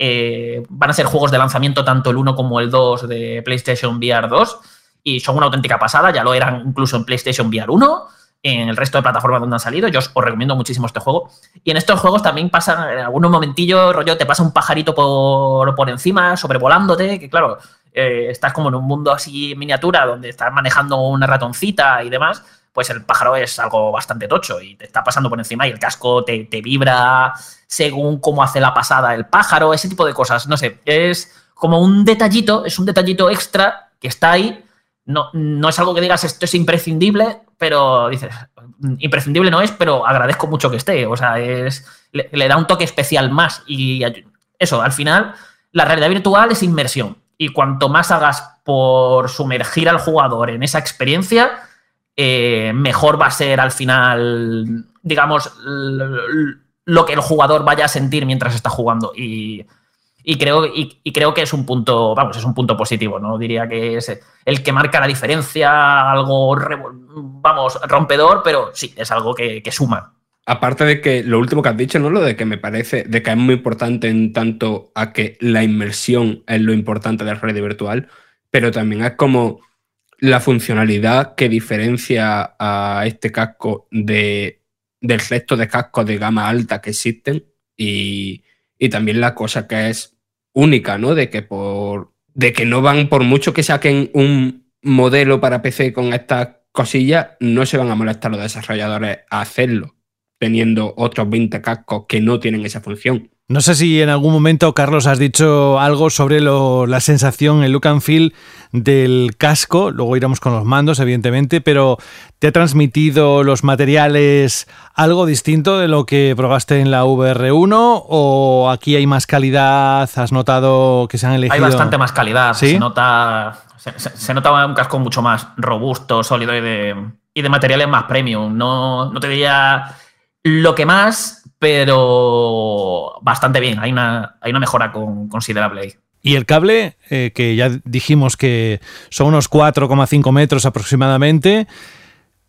eh, van a ser juegos de lanzamiento tanto el 1 como el 2 de PlayStation VR 2 y son una auténtica pasada, ya lo eran incluso en PlayStation VR 1, en el resto de plataformas donde han salido, yo os, recomiendo muchísimo este juego. Y en estos juegos también pasan en algunos momentillos, rollo, te pasa un pajarito por, por encima, sobrevolándote, que claro, eh, estás como en un mundo así miniatura donde estás manejando una ratoncita y demás, pues el pájaro es algo bastante tocho y te está pasando por encima y el casco te, te vibra según cómo hace la pasada el pájaro, ese tipo de cosas. No sé, es como un detallito, es un detallito extra que está ahí no, no es algo que digas esto es imprescindible, pero dices, imprescindible no es, pero agradezco mucho que esté. O sea, es, le, da un toque especial más. Y eso, al final, la realidad virtual es inmersión. Y cuanto más hagas por sumergir al jugador en esa experiencia, eh, mejor va a ser al final, digamos, lo que el jugador vaya a sentir mientras está jugando. Y y creo, y, creo que es un punto, vamos, es un punto positivo, ¿no? Diría que es el que marca la diferencia, algo, vamos, rompedor, pero sí, es algo que, suma. Aparte de que lo último que has dicho, ¿no? Lo de que me parece, de que es muy importante en tanto a que la inmersión es lo importante de la realidad virtual, pero también es como la funcionalidad que diferencia a este casco de, del resto de cascos de gama alta que existen y, y también la cosa que es única, ¿no? De que por. De que no van, por mucho que saquen un modelo para PC con estas cosillas, no se van a molestar los desarrolladores a hacerlo, teniendo otros 20 cascos que no tienen esa función. No sé si en algún momento, Carlos, has dicho algo sobre la sensación, el look and feel del casco. Luego iremos con los mandos, evidentemente, pero ¿te ha transmitido los materiales algo distinto de lo que probaste en la VR1? ¿O aquí hay más calidad? ¿Has notado que se han elegido? Hay bastante más calidad. Se nota. Se, nota un casco mucho más robusto, sólido y de, y de materiales más premium. No, no te diría lo que más, pero bastante bien. Hay una, hay una mejora considerable ahí. Y el cable, eh, que ya dijimos que son unos 4,5 metros aproximadamente,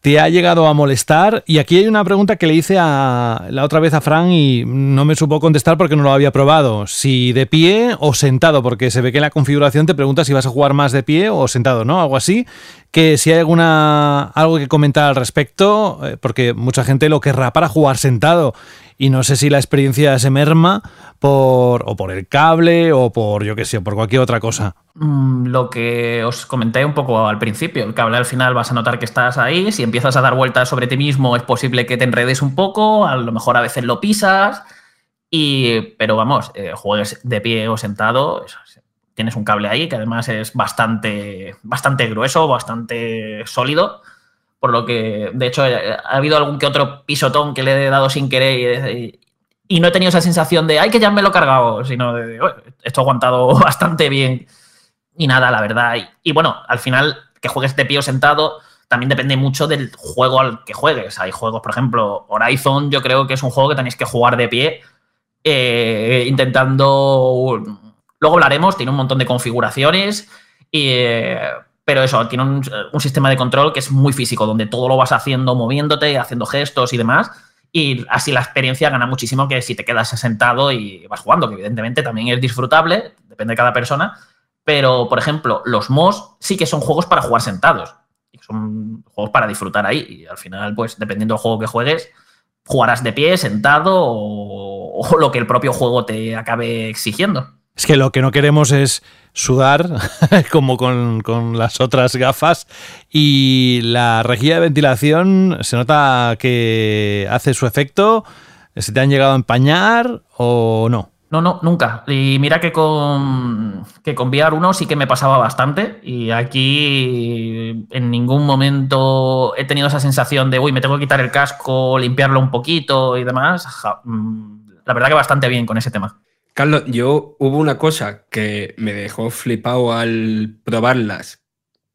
te ha llegado a molestar. Y aquí hay una pregunta que le hice a, la otra vez a Fran y no me supo contestar porque no lo había probado. Si de pie o sentado, porque se ve que en la configuración te pregunta si vas a jugar más de pie o sentado, ¿no? Algo así. Que si hay alguna algo que comentar al respecto, eh, porque mucha gente lo querrá para jugar sentado. Y no sé si la experiencia se merma por, o por el cable o por, yo qué sé, por cualquier otra cosa. Mm, lo que os comenté un poco al principio, el cable al final vas a notar que estás ahí, si empiezas a dar vueltas sobre ti mismo es posible que te enredes un poco, a lo mejor a veces lo pisas, y, pero vamos, eh, juegues de pie o sentado, tienes un cable ahí que además es bastante, bastante grueso, bastante sólido por lo que, de hecho, eh, ha habido algún que otro pisotón que le he dado sin querer y, no he tenido esa sensación de, ay, que ya me lo he cargado, sino de, esto ha aguantado bastante bien. Y nada, la verdad. Y, bueno, al final, que juegues de pie o sentado, también depende mucho del juego al que juegues. Hay juegos, por ejemplo, Horizon, yo creo que es un juego que tenéis que jugar de pie, eh, intentando. Luego hablaremos, tiene un montón de configuraciones. Y, eh, pero eso, tiene un, sistema de control que es muy físico, donde todo lo vas haciendo moviéndote, haciendo gestos y demás. Y así la experiencia gana muchísimo que si te quedas sentado y vas jugando, que evidentemente también es disfrutable, depende de cada persona. Pero, por ejemplo, los MOS sí que son juegos para jugar sentados. Son juegos para disfrutar ahí. Y al final, pues, dependiendo del juego que juegues, jugarás de pie, sentado o lo que el propio juego te acabe exigiendo. Es que lo que no queremos es sudar, como con, las otras gafas, y la rejilla de ventilación se nota que hace su efecto. ¿Se te han llegado a empañar o no? No, no, nunca. Y mira que con, que con VR 1 sí que me pasaba bastante. Y aquí en ningún momento he tenido esa sensación de, uy, me tengo que quitar el casco, limpiarlo un poquito y demás. Mm, la verdad que bastante bien con ese tema. Carlos, yo hubo una cosa que me dejó flipado al probarlas,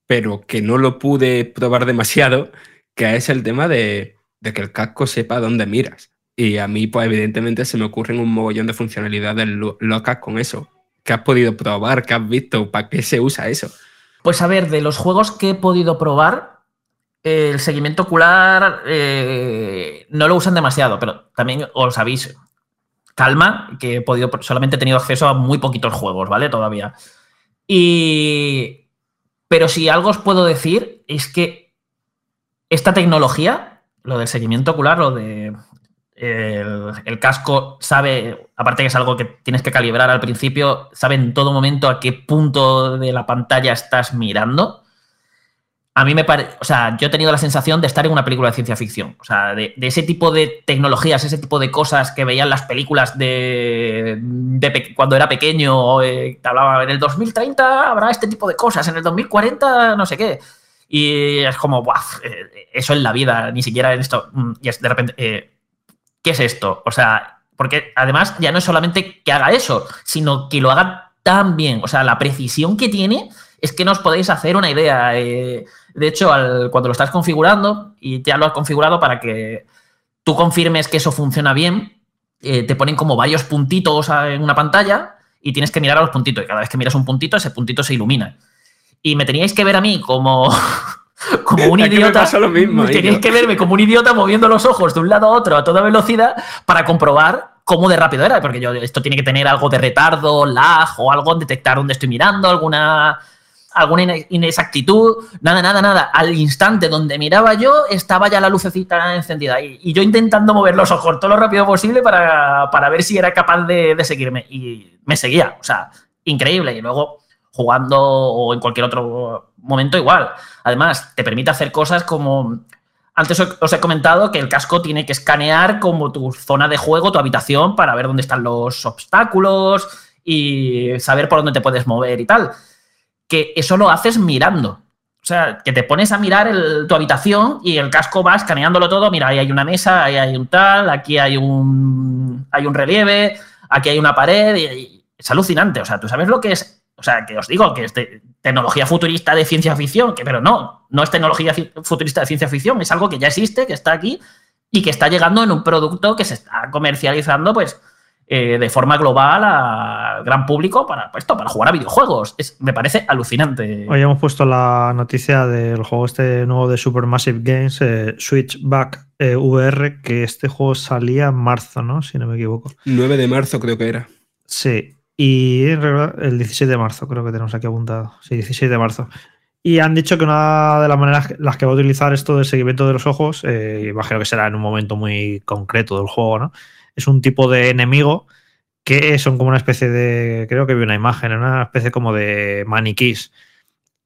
pero que no lo pude probar demasiado, que es el tema de, que el casco sepa dónde miras. Y a mí, pues evidentemente se me ocurren un mogollón de funcionalidades locas con eso. ¿Qué has podido probar? ¿Qué has visto? ¿Para qué se usa eso? Pues a ver, de los juegos que he podido probar, el seguimiento ocular eh, no lo usan demasiado, pero también os aviso, calma, que he podido, solamente he tenido acceso a muy poquitos juegos, ¿vale? Todavía. Y. Pero si algo os puedo decir es que esta tecnología, lo del seguimiento ocular, lo de. El, casco sabe, aparte que es algo que tienes que calibrar al principio, sabe en todo momento a qué punto de la pantalla estás mirando a mí me parece, o sea, yo he tenido la sensación de estar en una película de ciencia ficción, o sea, de, ese tipo de tecnologías, ese tipo de cosas que veían las películas de, cuando era pequeño, eh, te hablaba en el 2030 habrá este tipo de cosas, en el 2040 no sé qué. Y es como, ¡buah! Eh, eso en la vida, ni siquiera en esto. Mm, y es de repente, eh, ¿qué es esto? O sea, porque además ya no es solamente que haga eso, sino que lo haga tan bien, o sea, la precisión que tiene es que no os podéis hacer una idea. De hecho, cuando lo estás configurando y ya lo has configurado para que tú confirmes que eso funciona bien, eh, te ponen como varios puntitos en una pantalla y tienes que mirar a los puntitos. Y cada vez que miras un puntito, ese puntito se ilumina. Y me teníais que ver a mí como, como un idiota. lo mismo, teníais que verme como un idiota moviendo los ojos de un lado a otro a toda velocidad para comprobar cómo de rápido era. Porque yo, esto tiene que tener algo de retardo, lag o algo, detectar dónde estoy mirando, alguna alguna inexactitud, nada, nada, nada. Al instante donde miraba yo, estaba ya la lucecita encendida. Y, yo intentando mover los ojos todo lo rápido posible para, ver si era capaz de, seguirme. Y me seguía. O sea, increíble. Y luego jugando o en cualquier otro momento igual. Además, te permite hacer cosas como... Antes os he comentado que el casco tiene que escanear como tu zona de juego, tu habitación, para ver dónde están los obstáculos y saber por dónde te puedes mover y tal que eso lo haces mirando. O sea, que te pones a mirar tu habitación y el casco va escaneándolo todo. Mira, ahí hay una mesa, ahí hay un tal, aquí hay un, hay un relieve, aquí hay una pared. Y, es alucinante. O sea, tú sabes lo que es. O sea, que os digo que es tecnología futurista de ciencia ficción, que, pero no, no es tecnología futurista de ciencia ficción, es algo que ya existe, que está aquí y que está llegando en un producto que se está comercializando, pues, eh, de forma global al gran público para pues, esto, para jugar a videojuegos. Es, me parece alucinante. Hoy hemos puesto la noticia del juego este nuevo de Supermassive Games, eh, Switchback eh, VR, que este juego salía en marzo, ¿no? Si no me equivoco. 9 de marzo creo que era. Sí. Y el 16 de marzo creo que tenemos aquí apuntado. Sí, 16 de marzo. Y han dicho que una de las maneras las que va a utilizar esto del seguimiento de los ojos, imagino que será en un momento muy concreto del juego, ¿no? Es un tipo de enemigo que son como una especie de, creo que vi una imagen, una especie como de maniquís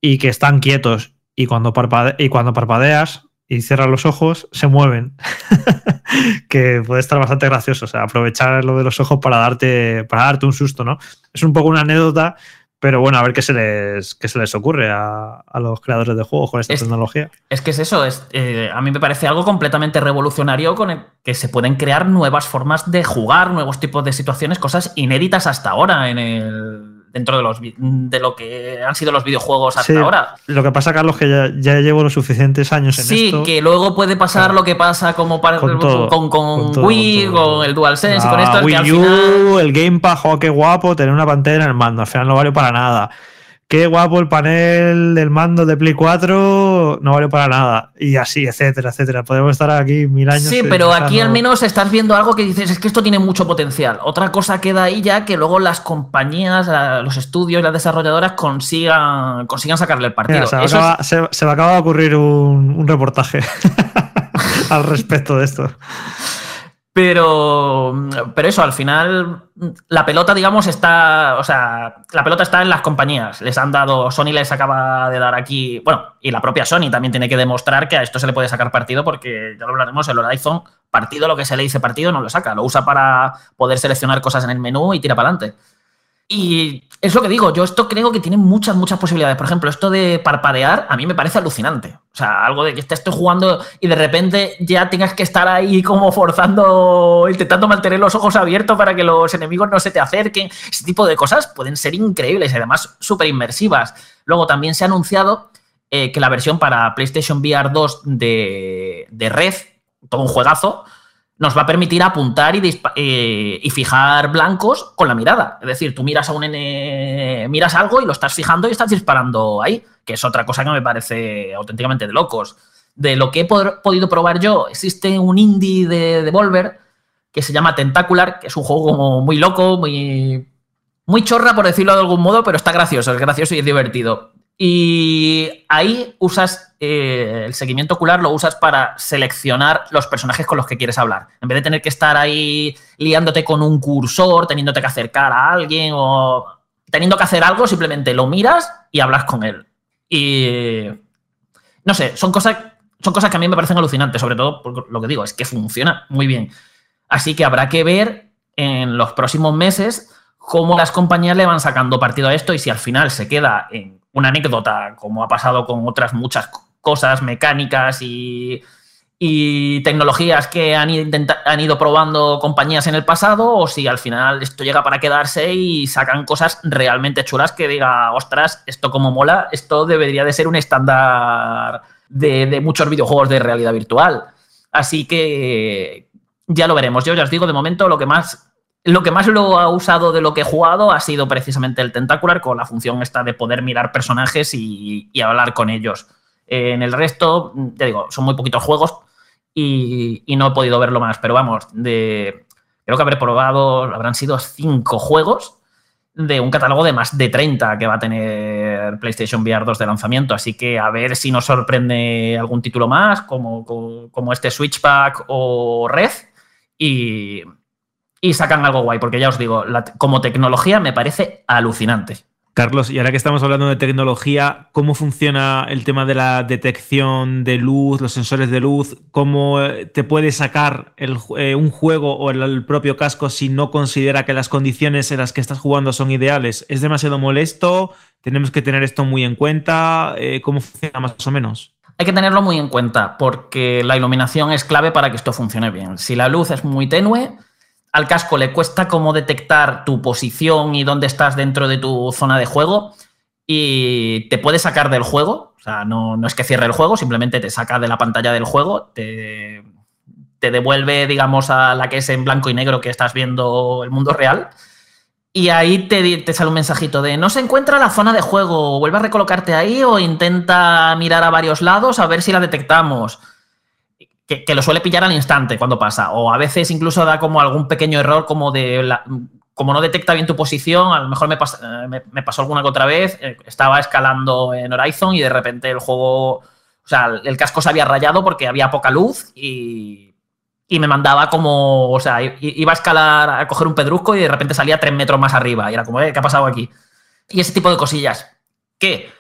y que están quietos y cuando, y cuando parpadeas y cierras los ojos, se mueven. que puede estar bastante gracioso. O sea, aprovechar lo de los ojos para darte, para darte un susto, ¿no? Es un poco una anécdota pero bueno, a ver qué se les, qué se les ocurre a, los creadores de juegos con esta tecnología. Es que es eso, es, eh, a mí me parece algo completamente revolucionario con el que se pueden crear nuevas formas de jugar, nuevos tipos de situaciones, cosas inéditas hasta ahora en el, dentro de, los, de lo que han sido los videojuegos hasta ahora. Lo que pasa, Carlos, que ya, ya llevo los suficientes años en esto. Sí, que luego puede pasar lo que pasa como para, con, con, Wii, con, el DualSense y con esto. Wii U, el Gamepad, oh, qué guapo, tener una pantalla en el mando. Al final no vale para nada qué guapo el panel del mando de Play 4, no vale para nada. Y así, etcétera, etcétera. Podemos estar aquí mil años. Sí, pero aquí al menos estás viendo algo que dices, es que esto tiene mucho potencial. Otra cosa queda ahí ya que luego las compañías, los estudios, las desarrolladoras consigan, consigan sacarle el partido. se, me acaba, de ocurrir un, un reportaje al respecto de esto. Pero, pero eso, al final, la pelota, digamos, está. O sea, la pelota está en las compañías. Les han dado. Sony les acaba de dar aquí. Bueno, y la propia Sony también tiene que demostrar que a esto se le puede sacar partido, porque ya lo hablaremos, el Horizon, partido, lo que se le dice partido, no lo saca. Lo usa para poder seleccionar cosas en el menú y tira para adelante. Y es lo que digo, yo esto creo que tiene muchas, muchas posibilidades. Por ejemplo, esto de parpadear a mí me parece alucinante. O sea, algo de que te estoy jugando y de repente ya tengas que estar ahí como forzando, intentando mantener los ojos abiertos para que los enemigos no se te acerquen. Ese tipo de cosas pueden ser increíbles y además súper inmersivas. Luego también se ha anunciado eh, que la versión para PlayStation VR 2 de, de Red, todo un juegazo, nos va a permitir apuntar y, eh, y, fijar blancos con la mirada. Es decir, tú miras a un miras algo y lo estás fijando y estás disparando ahí, que es otra cosa que me parece auténticamente de locos. De lo que he podido probar yo, existe un indie de Devolver que se llama Tentacular, que es un juego como muy loco, muy, muy chorra, por decirlo de algún modo, pero está gracioso, es gracioso y es divertido. Y ahí usas eh, el seguimiento ocular, lo usas para seleccionar los personajes con los que quieres hablar. En vez de tener que estar ahí liándote con un cursor, teniéndote que acercar a alguien o teniendo que hacer algo, simplemente lo miras y hablas con él. Y no sé, son cosas, son cosas que a mí me parecen alucinantes, sobre todo por lo que digo, es que funciona muy bien. Así que habrá que ver en los próximos meses cómo las compañías le van sacando partido a esto y si al final se queda en una anécdota, como ha pasado con otras muchas cosas mecánicas y, tecnologías que han, han ido probando compañías en el pasado, o si al final esto llega para quedarse y sacan cosas realmente chulas que diga, ostras, esto como mola, esto debería de ser un estándar de, de muchos videojuegos de realidad virtual. Así que ya lo veremos. Yo ya os digo, de momento lo que más lo que más lo ha usado de lo que he jugado ha sido precisamente el Tentacular con la función esta de poder mirar personajes y, hablar con ellos. en el resto, te digo, son muy poquitos juegos y, no he podido verlo más, pero vamos, de, creo que habré probado, habrán sido cinco juegos de un catálogo de más de 30 que va a tener PlayStation VR 2 de lanzamiento, así que a ver si nos sorprende algún título más, como, como, como este Switchback o Red, y, y sacan algo guay, porque ya os digo, como tecnología me parece alucinante. Carlos, y ahora que estamos hablando de tecnología, ¿cómo funciona el tema de la detección de luz, los sensores de luz? ¿Cómo eh, te puede sacar eh, un juego o el, propio casco si no considera que las condiciones en las que estás jugando son ideales? ¿Es demasiado molesto? ¿Tenemos que tener esto muy en cuenta? Eh, ¿Cómo funciona más o menos? Hay que tenerlo muy en cuenta porque la iluminación es clave para que esto funcione bien. Si la luz es muy tenue, al casco le cuesta como detectar tu posición y dónde estás dentro de tu zona de juego y te puede sacar del juego. O sea, no, es que cierre el juego, simplemente te saca de la pantalla del juego, te, te devuelve, digamos, a la que es en blanco y negro que estás viendo el mundo real. Y ahí te, te, sale un mensajito de no se encuentra la zona de juego, vuelve a recolocarte ahí o intenta mirar a varios lados a ver si la detectamos que, lo suele pillar al instante cuando pasa. O a veces incluso da como algún pequeño error como de... como no detecta bien tu posición, a lo mejor me, eh, pasó alguna que otra vez, eh, estaba escalando en Horizon y de repente el juego, o sea, el casco se había rayado porque había poca luz y, y me mandaba como, o sea, iba a escalar, a coger un pedrusco y de repente salía tres metros más arriba y era como, eh, ¿qué ha pasado aquí? Y ese tipo de cosillas. ¿Qué?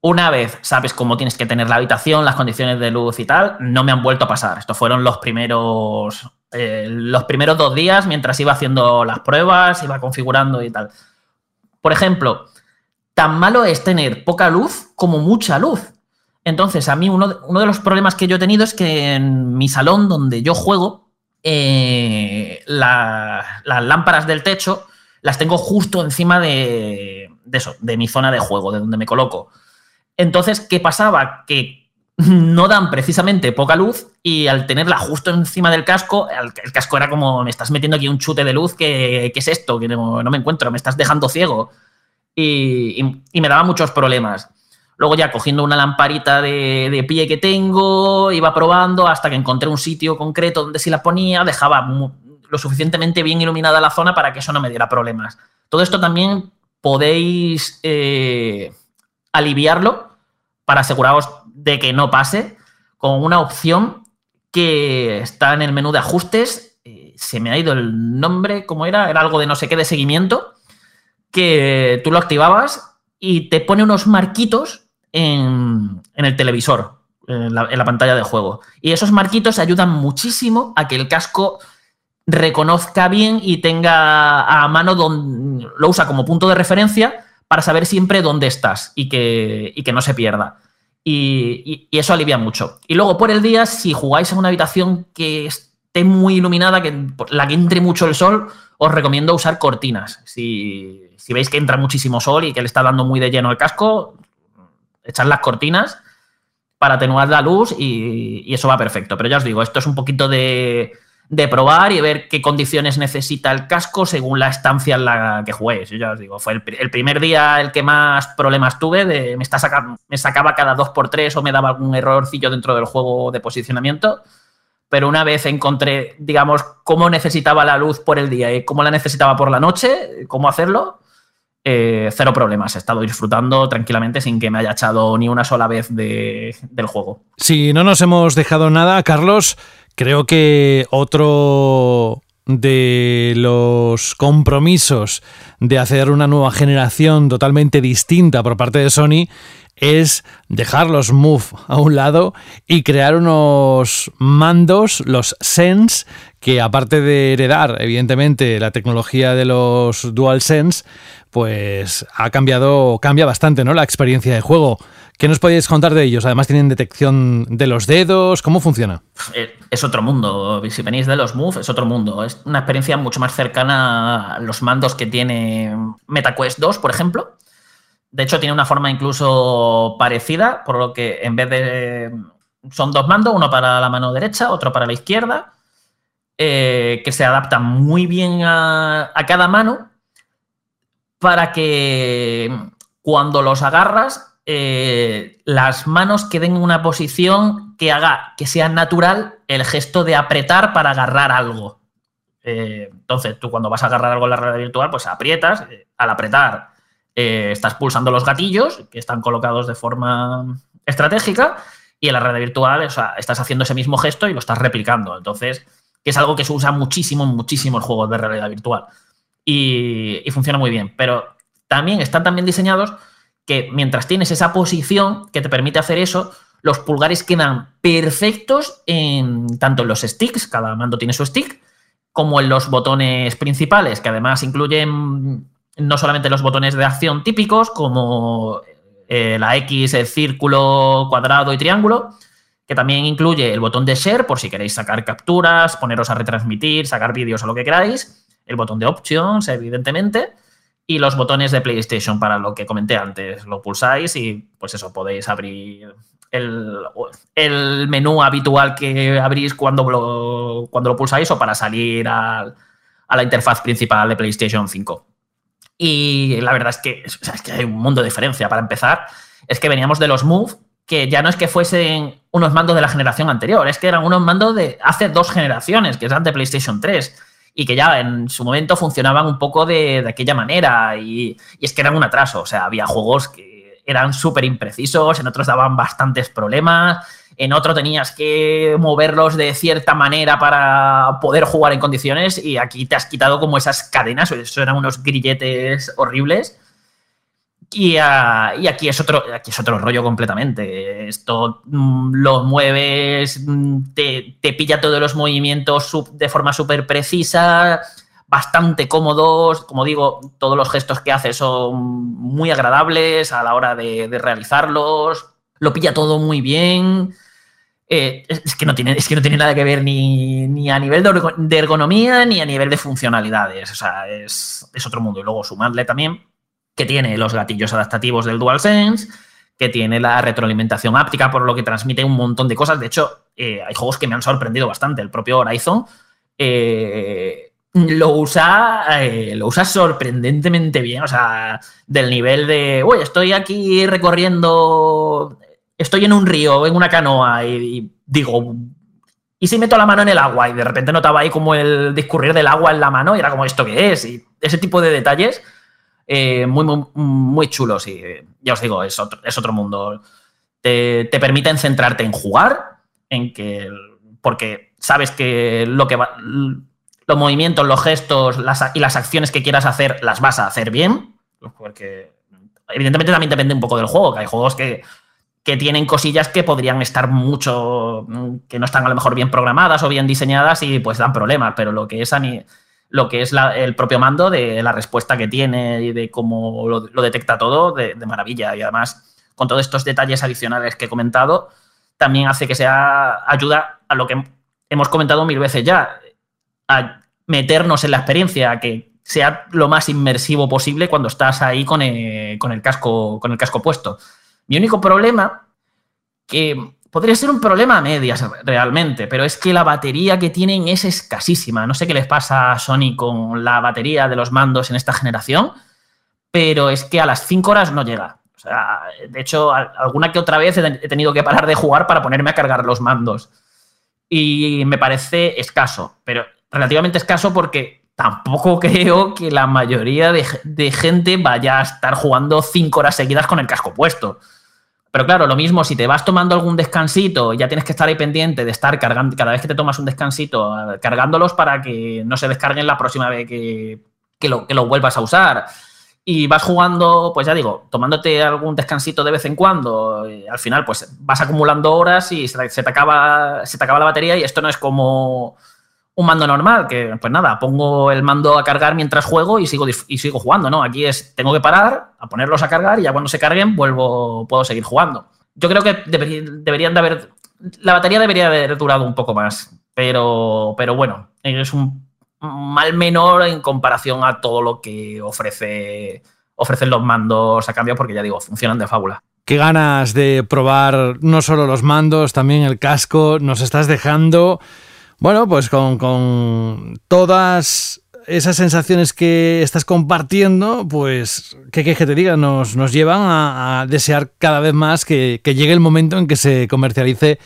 Una vez sabes cómo tienes que tener la habitación, las condiciones de luz y tal, no me han vuelto a pasar. Estos fueron los primeros, eh, los primeros dos días mientras iba haciendo las pruebas, iba configurando y tal. Por ejemplo, tan malo es tener poca luz como mucha luz. Entonces, a mí uno de, los problemas que yo he tenido es que en mi salón donde yo juego, eh, las lámparas del techo las tengo justo encima de, de, eso, de mi zona de juego, de donde me coloco. Entonces, ¿qué pasaba? Que no dan precisamente poca luz y al tenerla justo encima del casco, el, casco era como, me estás metiendo aquí un chute de luz, ¿qué, es esto? Que no, me encuentro, me estás dejando ciego. Y, me daba muchos problemas. Luego ya cogiendo una lamparita de, pie que tengo, iba probando hasta que encontré un sitio concreto donde si la ponía dejaba lo suficientemente bien iluminada la zona para que eso no me diera problemas. Todo esto también podéis eh, aliviarlo para aseguraros de que no pase, con una opción que está en el menú de ajustes. Eh, se me ha ido el nombre, ¿cómo era? Era algo de no sé qué de seguimiento, que tú lo activabas y te pone unos marquitos en, el televisor, en la, pantalla de juego. Y esos marquitos ayudan muchísimo a que el casco reconozca bien y tenga a mano donde lo usa como punto de referencia para saber siempre dónde estás y que, que no se pierda. Y, eso alivia mucho. Y luego por el día, si jugáis en una habitación que esté muy iluminada, que la que entre mucho el sol, os recomiendo usar cortinas. Si, veis que entra muchísimo sol y que le está dando muy de lleno el casco, echad las cortinas para atenuar la luz y eso va perfecto. Pero ya os digo, esto es un poquito de, de probar y ver qué condiciones necesita el casco según la estancia en la que juegues. Yo ya os digo, fue el, primer día el que más problemas tuve, de, me, está me sacaba cada 2x3 o me daba algún errorcillo dentro del juego de posicionamiento, pero una vez encontré, digamos, cómo necesitaba la luz por el día y cómo la necesitaba por la noche, cómo hacerlo, eh, cero problemas. He estado disfrutando tranquilamente sin que me haya echado ni una sola vez del juego. Si no nos hemos dejado nada, Carlos, creo que otro de los compromisos de hacer una nueva generación totalmente distinta por parte de Sony es dejar los Move a un lado y crear unos mandos, los Sense, que aparte de heredar, evidentemente, la tecnología de los DualSense, pues ha cambiado, cambia bastante, ¿no? La experiencia de juego. ¿Qué nos podéis contar de ellos? Además tienen detección de los dedos, ¿cómo funciona? Eh, es otro mundo, si venís de los Move, es otro mundo. Es una experiencia mucho más cercana a los mandos que tiene MetaQuest 2, por ejemplo de hecho, tiene una forma incluso parecida, por lo que en vez de. Son dos mandos, uno para la mano derecha, otro para la izquierda, eh, que se adaptan muy bien a, cada mano para que cuando los agarras, eh, las manos queden en una posición que haga que sea natural el gesto de apretar para agarrar algo. Eh, entonces, tú cuando vas a agarrar algo en la realidad virtual, pues aprietas, al apretar eh, estás pulsando los gatillos que están colocados de forma estratégica y en la red virtual estás haciendo ese mismo gesto y lo estás replicando. Entonces, que es algo que se usa muchísimo en muchísimos juegos de realidad virtual y, funciona muy bien. Pero también están también diseñados que mientras tienes esa posición que te permite hacer eso, los pulgares quedan perfectos en tanto en los sticks, cada mando tiene su stick, como en los botones principales, que además incluyen no solamente los botones de acción típicos como eh, la X, el círculo, cuadrado y triángulo, que también incluye el botón de share por si queréis sacar capturas, poneros a retransmitir, sacar vídeos o lo que queráis, el botón de options, evidentemente, y los botones de PlayStation para lo que comenté antes. Lo pulsáis y pues eso, podéis abrir el, menú habitual que abrís cuando lo, cuando lo pulsáis o para salir a la interfaz principal de PlayStation 5. Y la verdad es que, es que hay un mundo de diferencia. Para empezar, es que veníamos de los Move, que ya no es que fuesen unos mandos de la generación anterior, es que eran unos mandos de hace dos generaciones, que eran de PlayStation 3, y que ya en su momento funcionaban un poco de, aquella manera, y, y, es que eran un atraso, o sea, había juegos que eran súper imprecisos, en otros daban bastantes problemas, en otro tenías que moverlos de cierta manera para poder jugar en condiciones y aquí te has quitado como esas cadenas, eso eran unos grilletes horribles. Y, aquí, es otro, aquí es otro rollo completamente. Esto mm, lo mueves, mm, te, te, pilla todos los movimientos de forma súper precisa, bastante cómodos. Como digo, todos los gestos que hace son muy agradables a la hora de, de realizarlos. Lo pilla todo muy bien. Eh, es, que no tiene, es que no tiene nada que ver ni, a nivel de ergonomía ni a nivel de funcionalidades. O sea, es, otro mundo. Y luego sumarle también que tiene los gatillos adaptativos del DualSense, que tiene la retroalimentación áptica, por lo que transmite un montón de cosas. De hecho, eh, hay juegos que me han sorprendido bastante. El propio Horizon eh, lo, usa, lo usa sorprendentemente bien. O sea, del nivel de, uy, estoy aquí recorriendo estoy en un río, en una canoa y, digo, ¿y si meto la mano en el agua? Y de repente notaba ahí como el discurrir del agua en la mano y era como, ¿esto qué es? Y ese tipo de detalles eh, muy, muy, muy, chulos y ya os digo, es otro, es otro mundo. Te, te, permiten centrarte en jugar, en que, porque sabes que lo que va, los movimientos, los gestos y las acciones que quieras hacer las vas a hacer bien, porque evidentemente también depende un poco del juego, que hay juegos que que tienen cosillas que podrían estar mucho, que no están a lo mejor bien programadas o bien diseñadas y pues dan problemas, pero lo que es, lo que es el propio mando, de la respuesta que tiene y de cómo lo, detecta todo, de, maravilla. Y además, con todos estos detalles adicionales que he comentado, también hace que sea ayuda a lo que hemos comentado mil veces ya, a meternos en la experiencia, a que sea lo más inmersivo posible cuando estás ahí con con el casco, con el casco puesto. Mi único problema, que podría ser un problema a medias realmente, pero es que la batería que tienen es escasísima. No sé qué les pasa a Sony con la batería de los mandos en esta generación, pero es que a las 5 horas no llega. O sea, de hecho, alguna que otra vez he tenido que parar de jugar para ponerme a cargar los mandos. Y me parece escaso, pero relativamente escaso porque tampoco creo que la mayoría de, gente vaya a estar jugando cinco horas seguidas con el casco puesto. Pero claro, lo mismo, si te vas tomando algún descansito, ya tienes que estar ahí pendiente de estar cargando, cada vez que te tomas un descansito, eh, cargándolos para que no se descarguen la próxima vez que, lo, que lo vuelvas a usar. Y vas jugando, pues ya digo, tomándote algún descansito de vez en cuando, al final pues vas acumulando horas y se te, acaba, se te acaba la batería y esto no es como un mando normal, que pues nada, pongo el mando a cargar mientras juego y sigo, y sigo jugando, ¿no? Aquí es, tengo que parar, a ponerlos a cargar y ya cuando se carguen vuelvo, puedo seguir jugando. Yo creo que deberían de haber, la batería debería haber durado un poco más, pero, pero bueno, es un mal menor en comparación a todo lo que ofrece, ofrecen los mandos a cambio, porque ya digo, funcionan de fábula. Qué ganas de probar no solo los mandos, también el casco. Nos estás dejando, bueno, pues con, todas esas sensaciones que estás compartiendo, pues, ¿qué que te diga? Nos, nos llevan a, desear cada vez más que, que llegue el momento en que se comercialice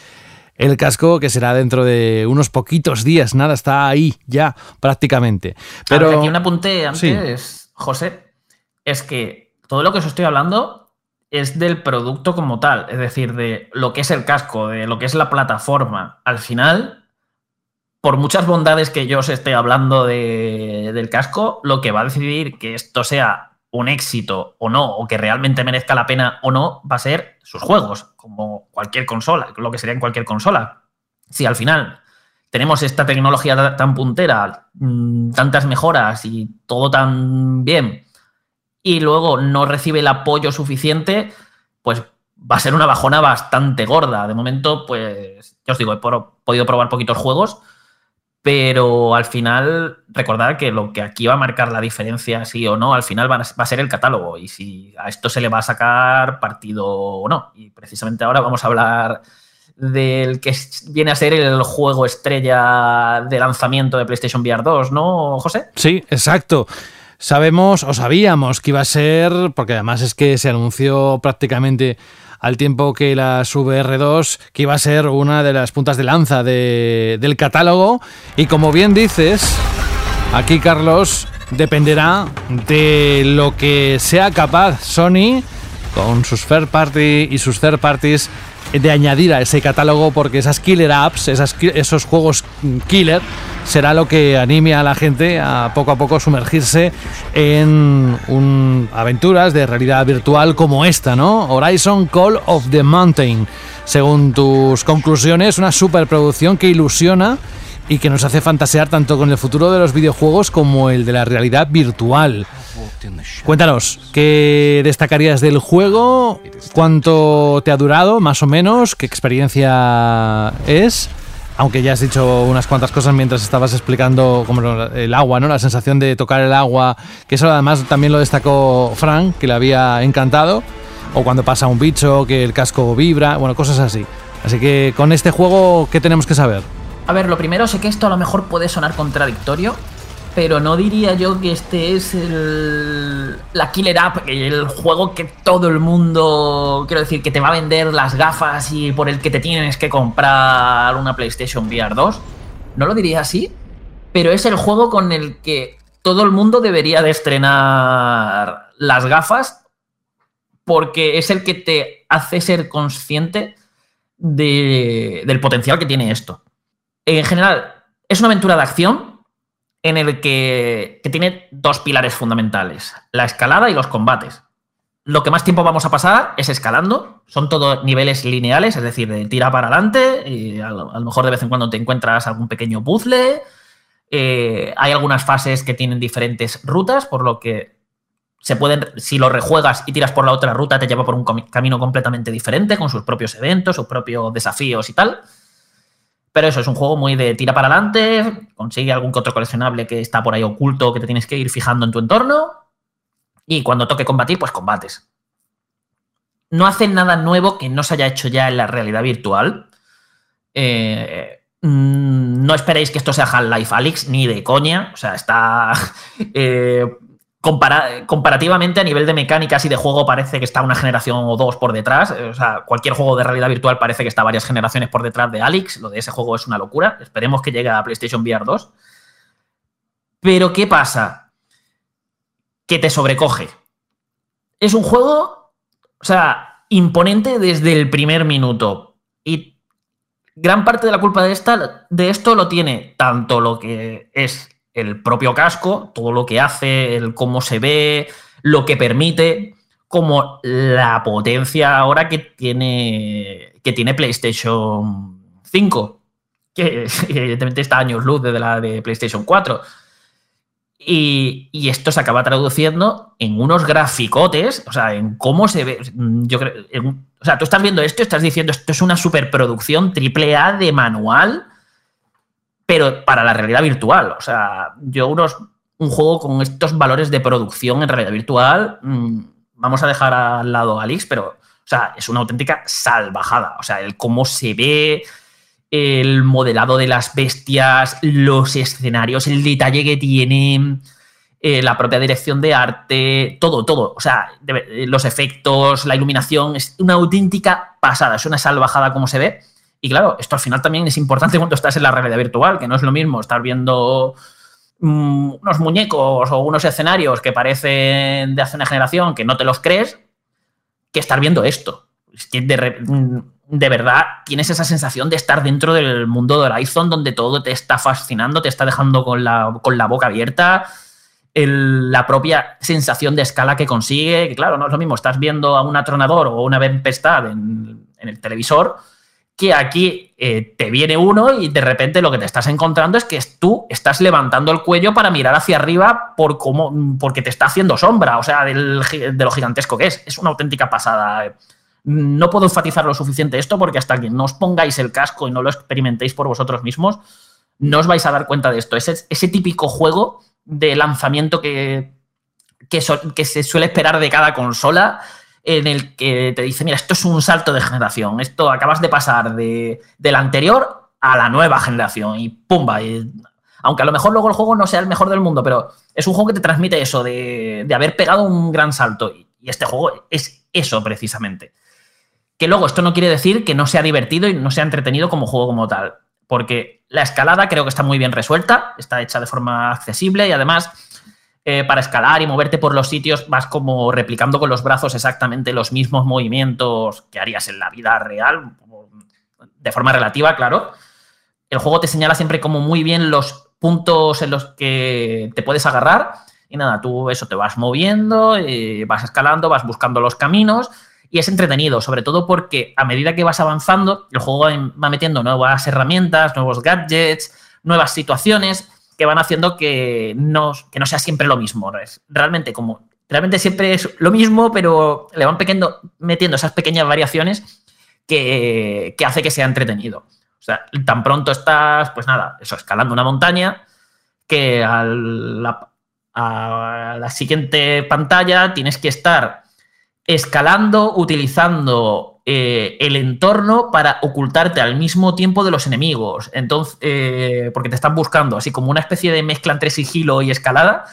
el casco que será dentro de unos poquitos días, nada, está ahí ya prácticamente. Pero aquí un apunte antes, José, es que todo lo que os estoy hablando es del producto como tal, es decir, de lo que es el casco, de lo que es la plataforma. Al final, por muchas bondades que yo os esté hablando del casco, lo que va a decidir que esto sea un éxito o no, o que realmente merezca la pena o no, va a ser sus juegos, como cualquier consola, lo que sería en cualquier consola. Si al final tenemos esta tecnología tan puntera, mm, tantas mejoras y todo tan bien, y luego no recibe el apoyo suficiente, pues va a ser una bajona bastante gorda. De momento, pues, ya os digo, he podido probar poquitos juegos pero al final, recordad que lo que aquí va a marcar la diferencia, sí o no, al final va a ser el catálogo y si a esto se le va a sacar partido o no. Y precisamente ahora vamos a hablar del que viene a ser el juego estrella de lanzamiento de PlayStation VR 2, ¿no, José? Sí, exacto. Sabemos o sabíamos que iba a ser, porque además es que se anunció prácticamente al tiempo que la VR2, que iba a ser una de las puntas de lanza del catálogo. Y como bien dices, aquí Carlos dependerá de lo que sea capaz Sony con sus third party y sus third parties de añadir a ese catálogo porque esas killer apps, esos juegos killer, será lo que anime a la gente a poco a poco sumergirse en aventuras de realidad virtual como esta, ¿no? Horizon Call of the Mountain. Según tus conclusiones, una superproducción que ilusiona y que nos hace fantasear tanto con el futuro de los videojuegos como el de la realidad virtual. Cuéntanos, ¿qué destacarías del juego? ¿Cuánto te ha durado, más o menos? ¿Qué experiencia es? Aunque ya has dicho unas cuantas cosas mientras estabas explicando como el agua, ¿no? La sensación de tocar el agua, que eso además también lo destacó Frank, que le había encantado. O cuando pasa un bicho, que el casco vibra, bueno, cosas así. Así que con este juego, ¿qué tenemos que saber? A ver, lo primero, sé que esto a lo mejor puede sonar contradictorio, pero no diría yo que este es el, la killer app, el juego que todo el mundo, quiero decir, que te va a vender las gafas y por el que te tienes que comprar una PlayStation VR 2. No lo diría así, pero es el juego con el que todo el mundo debería de estrenar las gafas porque es el que te hace ser consciente del potencial que tiene esto. En general, es una aventura de acción, en el que, tiene dos pilares fundamentales, la escalada y los combates. Lo que más tiempo vamos a pasar es escalando, son todos niveles lineales, es decir, de tira para adelante, y a lo, mejor de vez en cuando te encuentras algún pequeño puzzle, eh, hay algunas fases que tienen diferentes rutas, por lo que se pueden, si lo rejuegas y tiras por la otra ruta, te lleva por un camino completamente diferente, con sus propios eventos, sus propios desafíos y tal. Pero eso es un juego muy de tira para adelante, consigue algún que otro coleccionable que está por ahí oculto que te tienes que ir fijando en tu entorno. Y cuando toque combatir, pues combates. No hace nada nuevo que no se haya hecho ya en la realidad virtual. Eh, mm, no esperéis que esto sea Half-Life Alyx, ni de coña. O sea, está. Eh, comparativamente a nivel de mecánicas y de juego parece que está una generación o dos por detrás. O sea, cualquier juego de realidad virtual parece que está varias generaciones por detrás de Alex. Lo de ese juego es una locura. Esperemos que llegue a PlayStation VR 2. Pero ¿qué pasa? Que te sobrecoge. Es un juego, o sea, imponente desde el primer minuto. Y gran parte de la culpa de, esta, de esto lo tiene tanto lo que es el propio casco, todo lo que hace, el cómo se ve, lo que permite, como la potencia ahora que tiene, que tiene PlayStation 5, que evidentemente está años luz de la de PlayStation 4. Y, esto se acaba traduciendo en unos graficotes, o sea, en cómo se ve. Yo creo. o sea, tú estás viendo esto y estás diciendo esto es una superproducción triple A de manual pero para la realidad virtual. O sea, yo unos, un juego con estos valores de producción en realidad virtual, mm, vamos a dejar al lado a Alix, pero, o sea, es una auténtica salvajada. O sea, el cómo se ve, el modelado de las bestias, los escenarios, el detalle que tiene, eh, la propia dirección de arte, todo, todo. O sea, los efectos, la iluminación, es una auténtica pasada, es una salvajada como se ve. Y claro, esto al final también es importante cuando estás en la realidad virtual, que no es lo mismo estar viendo mm, unos muñecos o unos escenarios que parecen de hace una generación que no te los crees, que estar viendo esto. Es que de, mm, verdad tienes esa sensación de estar dentro del mundo de Horizon donde todo te está fascinando, te está dejando con la, con la boca abierta. la propia sensación de escala que consigue, que claro, no es lo mismo, estás viendo a un atronador o una tempestad en el televisor que aquí eh, te viene uno y de repente lo que te estás encontrando es que tú estás levantando el cuello para mirar hacia arriba por cómo, porque te está haciendo sombra, o sea, de lo gigantesco que es. Es una auténtica pasada. No puedo enfatizar lo suficiente esto porque hasta que no os pongáis el casco y no lo experimentéis por vosotros mismos, no os vais a dar cuenta de esto. Ese, ese típico juego de lanzamiento que, que se suele esperar de cada consola en el que te dice, mira, esto es un salto de generación, esto acabas de pasar de, la anterior a la nueva generación y pumba. aunque a lo mejor luego el juego no sea el mejor del mundo, pero es un juego que te transmite eso, de, haber pegado un gran salto. Y, este juego es eso precisamente. Que luego esto no quiere decir que no sea divertido y no sea entretenido como juego como tal, porque la escalada creo que está muy bien resuelta, está hecha de forma accesible y además eh, para escalar y moverte por los sitios, vas como replicando con los brazos exactamente los mismos movimientos que harías en la vida real, de forma relativa, claro. El juego te señala siempre como muy bien los puntos en los que te puedes agarrar. Y nada, tú eso te vas moviendo, eh, vas escalando, vas buscando los caminos y es entretenido, sobre todo porque a medida que vas avanzando, el juego va metiendo nuevas herramientas, nuevos gadgets, nuevas situaciones que van haciendo que no, que no sea siempre lo mismo. Realmente, como realmente siempre es lo mismo, pero le van metiendo esas pequeñas variaciones que, que, hace que sea entretenido. O sea, tan pronto estás, pues nada, eso, escalando una montaña, que a la siguiente pantalla tienes que estar escalando utilizando eh, el entorno para ocultarte al mismo tiempo de los enemigos. Entonces, eh, porque te están buscando, así como una especie de mezcla entre sigilo y escalada.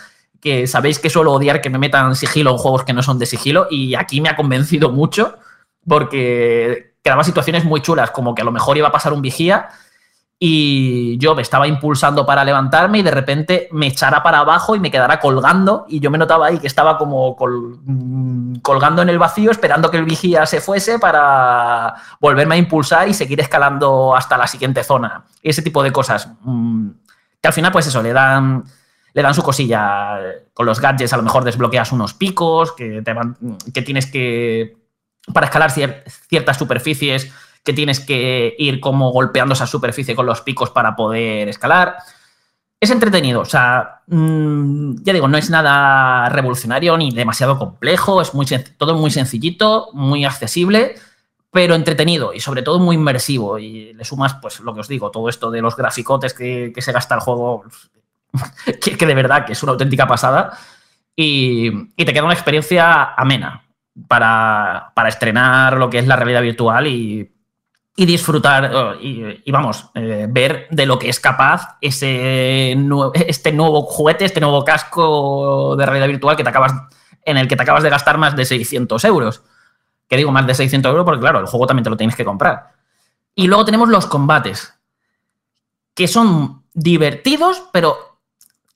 Que sabéis que suelo odiar que me metan sigilo en juegos que no son de sigilo, y aquí me ha convencido mucho, porque creaba situaciones muy chulas, como que a lo mejor iba a pasar un vigía y yo me estaba impulsando para levantarme y de repente me echara para abajo y me quedara colgando y yo me notaba ahí que estaba como mm, colgando en el vacío esperando que el vigía se fuese para volverme a impulsar y seguir escalando hasta la siguiente zona. Ese tipo de cosas. Mm, que al final pues eso, le dan, le dan su cosilla. Con los gadgets a lo mejor desbloqueas unos picos que, te que tienes que... para escalar ciertas superficies que tienes que ir como golpeando esa superficie con los picos para poder escalar. Es entretenido, o sea, mm, ya digo, no es nada revolucionario ni demasiado complejo, es muy todo muy sencillito, muy accesible, pero entretenido y sobre todo muy inmersivo. Y le sumas, pues lo que os digo, todo esto de los graficotes que, se gasta el juego, que, de verdad que es una auténtica pasada, y, y te queda una experiencia amena para, para estrenar lo que es la realidad virtual y y disfrutar oh, y, vamos, eh, ver de lo que es capaz ese este nuevo juguete, este nuevo casco de realidad virtual que te acabas, en el que te acabas de gastar más de 600 euros. Que digo más de 600 euros porque, claro, el juego también te lo tienes que comprar. Y luego tenemos los combates, que son divertidos, pero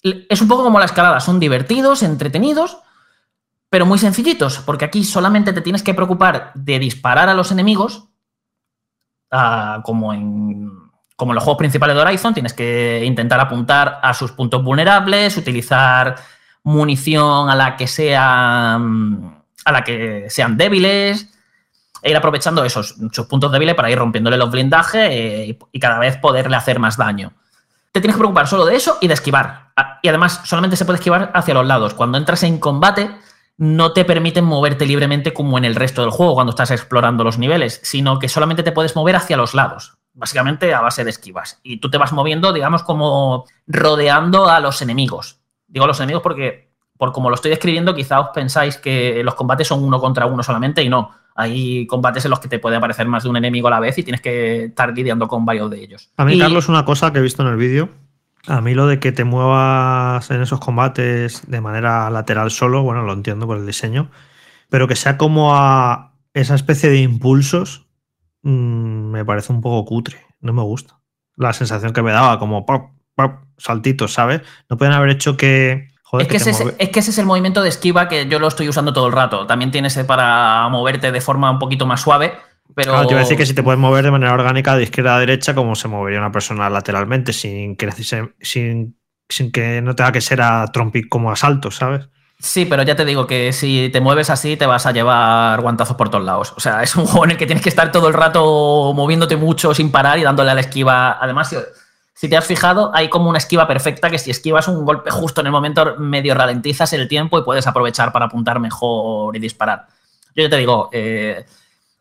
es un poco como la escalada. Son divertidos, entretenidos, pero muy sencillitos, porque aquí solamente te tienes que preocupar de disparar a los enemigos como, en, como los juegos principales de Horizon, tienes que intentar apuntar a sus puntos vulnerables, utilizar munición a la que sea a la que sean débiles e ir aprovechando esos puntos débiles para ir rompiéndole los blindajes eh, y, cada vez poderle hacer más daño. Te tienes que preocupar solo de eso y de esquivar. Y además solamente se puede esquivar hacia los lados. Cuando entras en combate no te permiten moverte libremente como en el resto del juego cuando estás explorando los niveles, sino que solamente te puedes mover hacia los lados, básicamente a base de esquivas. Y tú te vas moviendo, digamos, como rodeando a los enemigos. Digo a los enemigos porque, por como lo estoy describiendo, quizá os pensáis que los combates son uno contra uno solamente y no. Hay combates en los que te puede aparecer más de un enemigo a la vez y tienes que estar lidiando con varios de ellos. A mí, Carlos, una cosa que he visto en el vídeo a mí lo de que te muevas en esos combates de manera lateral solo, bueno, lo entiendo por el diseño, pero que sea como a esa especie de impulsos, mm, me parece un poco cutre, no me gusta. La sensación que me daba, como pop, pop, saltitos, ¿sabes? No pueden haber hecho que... es, que ese es, el movimiento de esquiva que yo lo estoy usando todo el rato. También tienes para moverte de forma un poquito más suave pero... Claro, te iba a decir que si te puedes mover de manera orgánica de izquierda a derecha, como se movería una persona lateralmente, sin que, sin, sin que no tenga que ser a trompic como a saltos, ¿sabes? Sí, pero ya te digo que si te mueves así te vas a llevar guantazos por todos lados. O sea, es un juego en el que tienes que estar todo el rato moviéndote mucho sin parar y dándole a la esquiva. Además, si te has fijado, hay como una esquiva perfecta que si esquivas un golpe justo en el momento medio ralentizas el tiempo y puedes aprovechar para apuntar mejor y disparar. Yo ya te digo, eh,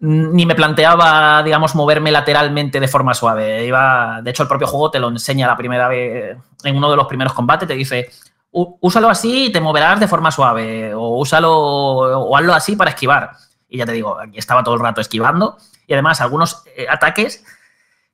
ni me planteaba, digamos, moverme lateralmente de forma suave. Iba, de hecho, el propio juego te lo enseña la primera vez, en uno de los primeros combates, te dice, úsalo así y te moverás de forma suave, o úsalo, o hazlo así para esquivar. Y ya te digo, aquí estaba todo el rato esquivando, y además algunos eh, ataques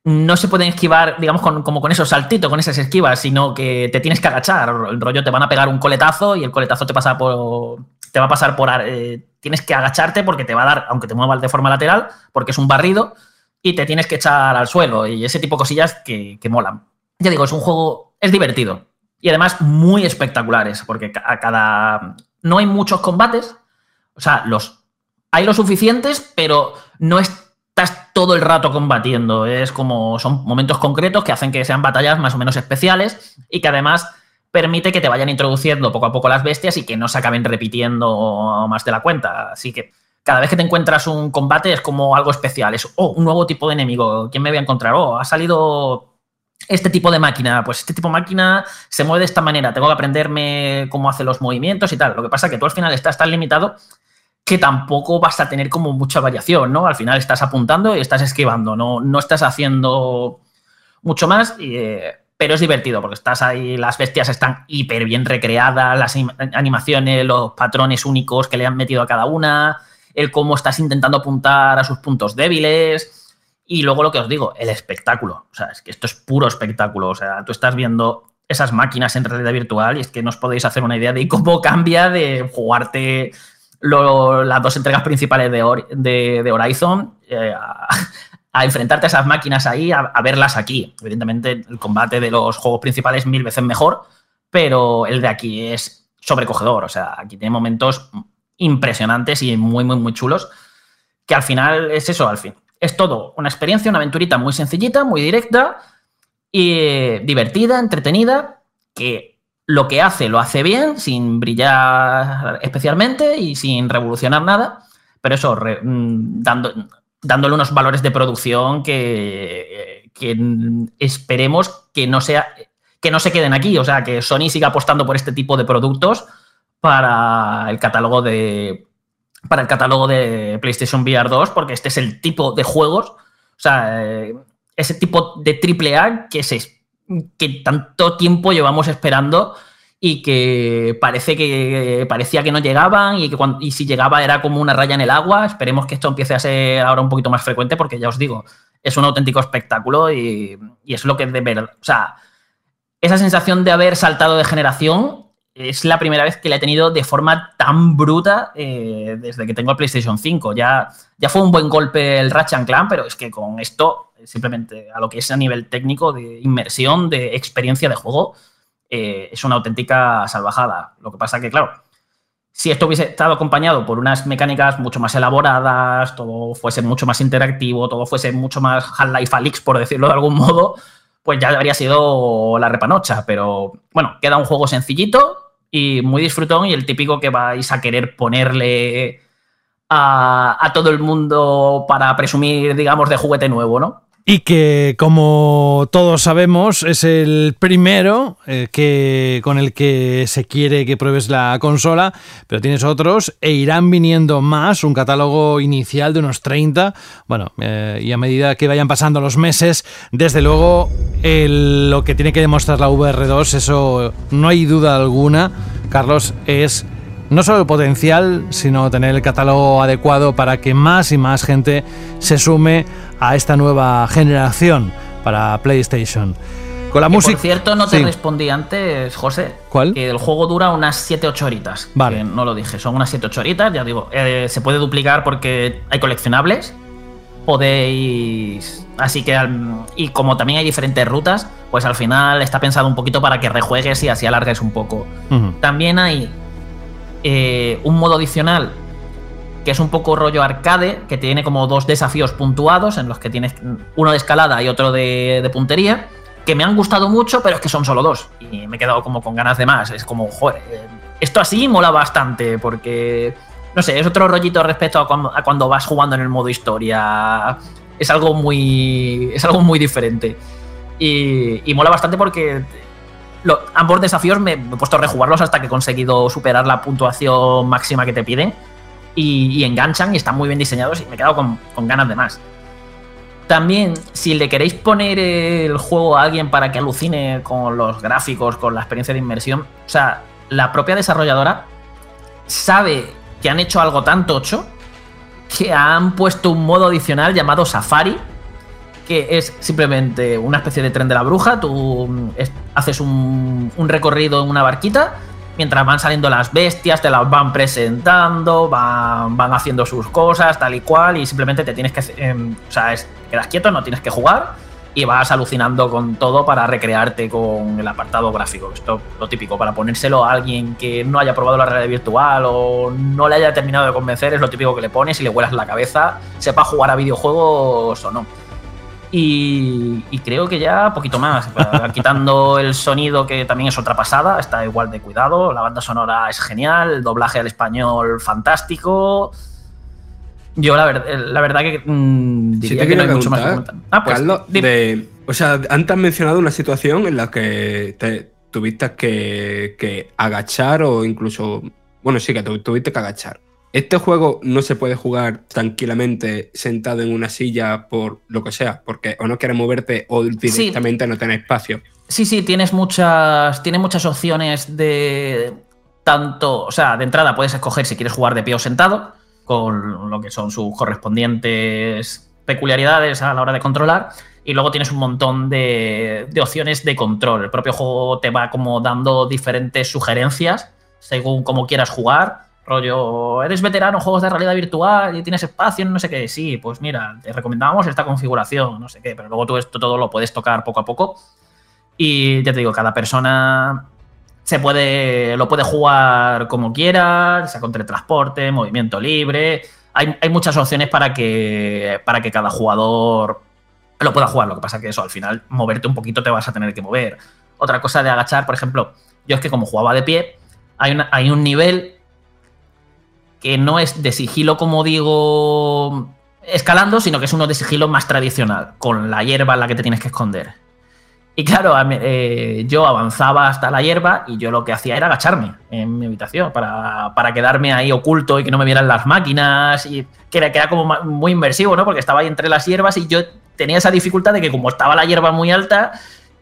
no se pueden esquivar, digamos, como con esos saltitos, con esas esquivas, sino que te tienes que agachar. El rollo te van a pegar un coletazo y el coletazo te pasa por. Te va a pasar por. Eh, tienes que agacharte porque te va a dar, aunque te muevas de forma lateral, porque es un barrido, y te tienes que echar al suelo. Y ese tipo de cosillas que, molan. Ya digo, es un juego. es divertido. Y además muy espectaculares, porque a cada. no hay muchos combates. O sea, los. Hay lo suficientes, pero no es estás todo el rato combatiendo. Es como son momentos concretos que hacen que sean batallas más o menos especiales y que además permite que te vayan introduciendo poco a poco las bestias y que no se acaben repitiendo más de la cuenta. Así que cada vez que te encuentras un combate es como algo especial. Es oh, un nuevo tipo de enemigo. ¿Quién me voy a encontrar? Oh, ha salido este tipo de máquina. Pues este tipo de máquina se mueve de esta manera. Tengo que aprenderme cómo hace los movimientos y tal. Lo que pasa es que tú al final estás tan limitado que tampoco vas a tener como mucha variación, ¿no? Al final estás apuntando y estás esquivando, no, no estás haciendo mucho más, eh, pero es divertido porque estás ahí, las bestias están hiper bien recreadas, las animaciones, los patrones únicos que le han metido a cada una, el cómo estás intentando apuntar a sus puntos débiles y luego lo que os digo, el espectáculo, o sea, es que esto es puro espectáculo, o sea, tú estás viendo esas máquinas en realidad virtual y es que no os podéis hacer una idea de cómo cambia de jugarte las dos entregas principales de, Horizon eh, enfrentarte a esas máquinas ahí, a, verlas aquí. Evidentemente, el combate de los juegos principales mil veces mejor, pero el de aquí es sobrecogedor. O sea, aquí tiene momentos impresionantes y muy, muy, muy chulos, que al final es eso, al fin. Es todo una experiencia, una aventurita muy sencillita, muy directa y divertida, entretenida, que lo que hace lo hace bien, sin brillar especialmente y sin revolucionar nada, pero eso, mm, dando, dándole unos valores de producción que, esperemos que no, sea, que no se queden aquí, o sea, que Sony siga apostando por este tipo de productos para el catálogo de para el catálogo de PlayStation VR 2, porque este es el tipo de juegos, o sea, eh, ese tipo de triple A que se que tanto tiempo llevamos esperando y que parece que parecía que no llegaban y que y si llegaba era como una raya en el agua. Esperemos que esto empiece a ser ahora un poquito más frecuente porque ya os digo, es un auténtico espectáculo y, es lo que de verdad. O sea, esa sensación de haber saltado de generación es la primera vez que la he tenido de forma tan bruta eh, desde que tengo el PlayStation 5. Ya, ya fue un buen golpe el Ratchet Clan, pero es que con esto, simplemente a lo que es a nivel técnico, de inmersión, de experiencia de juego, eh, es una auténtica salvajada. Lo que pasa que, claro, si esto hubiese estado acompañado por unas mecánicas mucho más elaboradas, todo fuese mucho más interactivo, todo fuese mucho más Half-Life Alix, por decirlo de algún modo, pues ya habría sido la repanocha. Pero bueno, queda un juego sencillito y muy disfrutón y el típico que vais a querer ponerle a, a todo el mundo para presumir, digamos, de juguete nuevo, ¿no? Y que como todos sabemos es el primero eh, que, con el que se quiere que pruebes la consola, pero tienes otros e irán viniendo más, un catálogo inicial de unos 30, bueno, eh, y a medida que vayan pasando los meses, desde luego lo que tiene que demostrar la VR2, eso no hay duda alguna, Carlos, es no solo potencial, sino tener el catálogo adecuado para que más y más gente se sume a esta nueva generación para PlayStation. Con la música. Por cierto, no te respondí antes, José. ¿Cuál? Que el juego dura unas 7-8 horitas. Vale. no lo dije, son unas 7-8 horitas, ya digo. Eh, se puede duplicar porque hay coleccionables. Podéis. Así que. Y como también hay diferentes rutas, pues al final está pensado un poquito para que rejuegues y así alargues un poco. También hay eh, un modo adicional que es un poco rollo arcade, que tiene como dos desafíos puntuados en los que tienes uno de escalada y otro de, puntería, que me han gustado mucho, pero es que son solo dos. Y me he quedado como con ganas de más. Es como, joder, eh, esto así mola bastante, porque, no sé, es otro rollito respecto a cuando, vas jugando en el modo historia. Es algo muy, es algo muy diferente. Y, y mola bastante porque ambos desafíos me, he puesto a rejugarlos hasta que he conseguido superar la puntuación máxima que te piden. Y, enganchan y están muy bien diseñados y me he quedado con, ganas de más. También, si le queréis poner el juego a alguien para que alucine con los gráficos, con la experiencia de inmersión, o sea, la propia desarrolladora sabe que han hecho algo tan tocho que han puesto un modo adicional llamado Safari, que es simplemente una especie de tren de la bruja. Tú mm, haces un, recorrido en una barquita, mientras van saliendo las bestias, te las van presentando, van, van haciendo sus cosas, tal y cual, y simplemente te tienes que. Em, o sea, es, quedas quieto, no tienes que jugar, y vas alucinando con todo para recrearte con el apartado gráfico. Esto lo típico, para ponérselo a alguien que no haya probado la realidad virtual o no le haya terminado de convencer, es lo típico que le pones y le vuelas la cabeza, sepa jugar a videojuegos o no. Y, creo que ya poquito más, quitando el sonido que también es otra pasada, está igual de cuidado, la banda sonora es genial, el doblaje al español fantástico. Yo la, la verdad que mm, diría que no hay mucho más que comentar. Ah, pues, Carlos, o sea, antes has mencionado una situación en la que te tuviste que, que agachar o incluso, bueno, sí que tuviste que agachar. Este juego no se puede jugar tranquilamente sentado en una silla por lo que sea, porque o no quieres moverte o directamente no tienes espacio. Sí, sí, tienes muchas, tiene muchas opciones de tanto, o sea, de entrada puedes escoger si quieres jugar de pie o sentado, con lo que son sus correspondientes peculiaridades a la hora de controlar. Y luego tienes un montón de, de opciones de control. El propio juego te va como dando diferentes sugerencias según cómo quieras jugar Rollo, eres veterano juegos de realidad virtual y tienes espacio, no sé qué. Sí, pues mira, te recomendamos esta configuración, no sé qué, pero luego tú esto todo lo puedes tocar poco a poco. Y ya te digo, cada persona se puede, lo puede jugar como quiera, sea con teletransporte, movimiento libre. Hay, muchas opciones para que, para que cada jugador lo pueda jugar. Lo que pasa es que eso, al final, moverte un poquito te vas a tener que mover. Otra cosa de agachar, por ejemplo, yo es que como jugaba de pie, hay, hay un nivel que no es de sigilo, como digo, escalando, sino que es uno de sigilo más tradicional, con la hierba en la que te tienes que esconder. Y claro, eh, yo avanzaba hasta la hierba y yo lo que hacía era agacharme en mi habitación para, quedarme ahí oculto y que no me vieran las máquinas y que era, que era como muy inmersivo, ¿no? Porque estaba ahí entre las hierbas y yo tenía esa dificultad de que como estaba la hierba muy alta,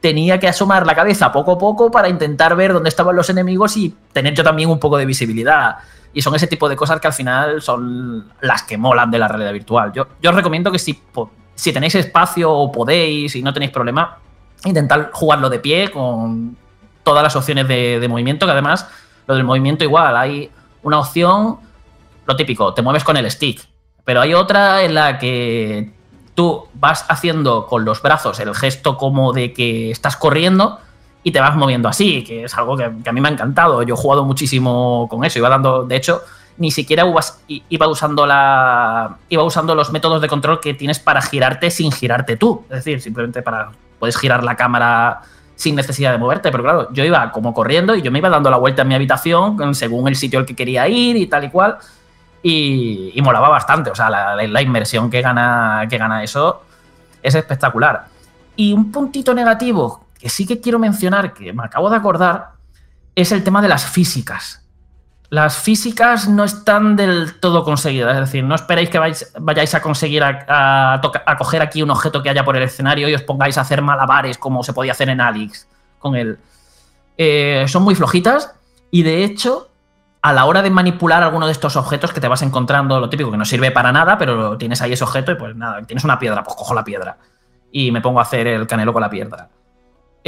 tenía que asomar la cabeza poco a poco para intentar ver dónde estaban los enemigos y tener yo también un poco de visibilidad. Y son ese tipo de cosas que al final son las que molan de la realidad virtual. Yo, os recomiendo que si si tenéis espacio o podéis y no tenéis problema, intentar jugarlo de pie con todas las opciones de, de movimiento, que además lo del movimiento igual, hay una opción, lo típico, te mueves con el stick, pero hay otra en la que tú vas haciendo con los brazos el gesto como de que estás corriendo y te vas moviendo así, que es algo que, a mí me ha encantado. Yo he jugado muchísimo con eso, iba dando, de hecho, ni siquiera iba usando la iba usando los métodos de control que tienes para girarte sin girarte tú, es decir, simplemente para puedes girar la cámara sin necesidad de moverte, pero claro, yo iba como corriendo y yo me iba dando la vuelta en mi habitación según el sitio al que quería ir y tal y cual. Y, molaba bastante, o sea, la, inmersión que gana, que gana eso es espectacular. Y un puntito negativo que sí que quiero mencionar, que me acabo de acordar, es el tema de las físicas. Las físicas no están del todo conseguidas, es decir, no esperéis que vayáis a conseguir a, coger aquí un objeto que haya por el escenario y os pongáis a hacer malabares como se podía hacer en Alix con él. Eh, son muy flojitas y de hecho, a la hora de manipular alguno de estos objetos que te vas encontrando, lo típico que no sirve para nada, pero tienes ahí ese objeto y pues nada, tienes una piedra, pues cojo la piedra y me pongo a hacer el canelo con la piedra.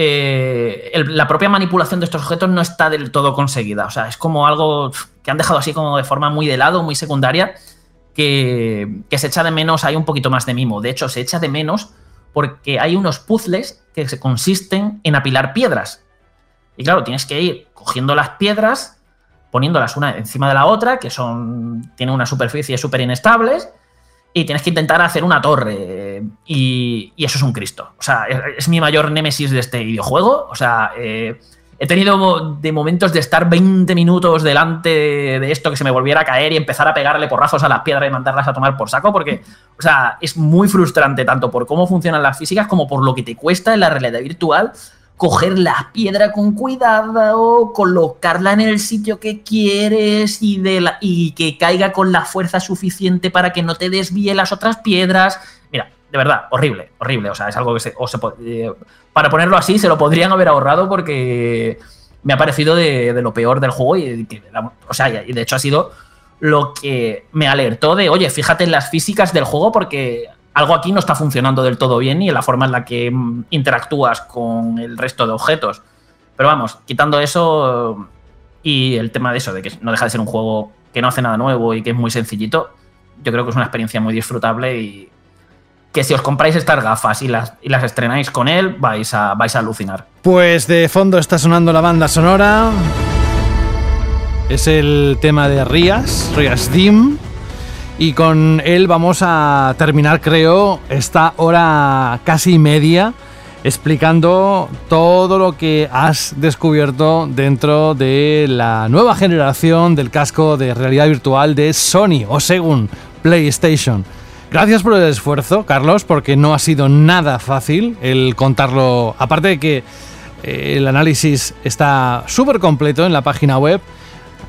Eh, la propia manipulación de estos objetos no está del todo conseguida. O sea, es como algo que han dejado así como de forma muy de lado, muy secundaria, que, se echa de menos, hay un poquito más de mimo. De hecho, se echa de menos porque hay unos puzzles que consisten en apilar piedras. Y claro, tienes que ir cogiendo las piedras, poniéndolas una encima de la otra, que son. tienen una superficie súper inestables, y tienes que intentar hacer una torre. Y, eso es un Cristo. O sea, es, mi mayor némesis de este videojuego. O sea, eh, he tenido de momentos de estar 20 minutos delante de esto que se me volviera a caer y empezar a pegarle porrazos a las piedras y mandarlas a tomar por saco, porque, o sea, es muy frustrante tanto por cómo funcionan las físicas como por lo que te cuesta en la realidad virtual coger la piedra con cuidado, colocarla en el sitio que quieres y, de y que caiga con la fuerza suficiente para que no te desvíe las otras piedras. Mira, de verdad, horrible, horrible. O sea, es algo que se, eh, para ponerlo así se lo podrían haber ahorrado porque me ha parecido de, lo peor del juego y, o sea, y de hecho ha sido lo que me alertó de, oye, fíjate en las físicas del juego porque algo aquí no está funcionando del todo bien y en la forma en la que mm, interactúas con el resto de objetos. Pero vamos, quitando eso y el tema de eso, de que no deja de ser un juego que no hace nada nuevo y que es muy sencillito, yo creo que es una experiencia muy disfrutable y que si os compráis estas gafas y las, y las estrenáis con él, vais a, vais a alucinar. Pues de fondo está sonando la banda sonora. Es el tema de Rías, Rías Dim y con él vamos a terminar, creo, esta hora casi media explicando todo lo que has descubierto dentro de la nueva generación del casco de realidad virtual de Sony o según PlayStation. Gracias por el esfuerzo, Carlos, porque no ha sido nada fácil el contarlo. Aparte de que eh, el análisis está súper completo en la página web,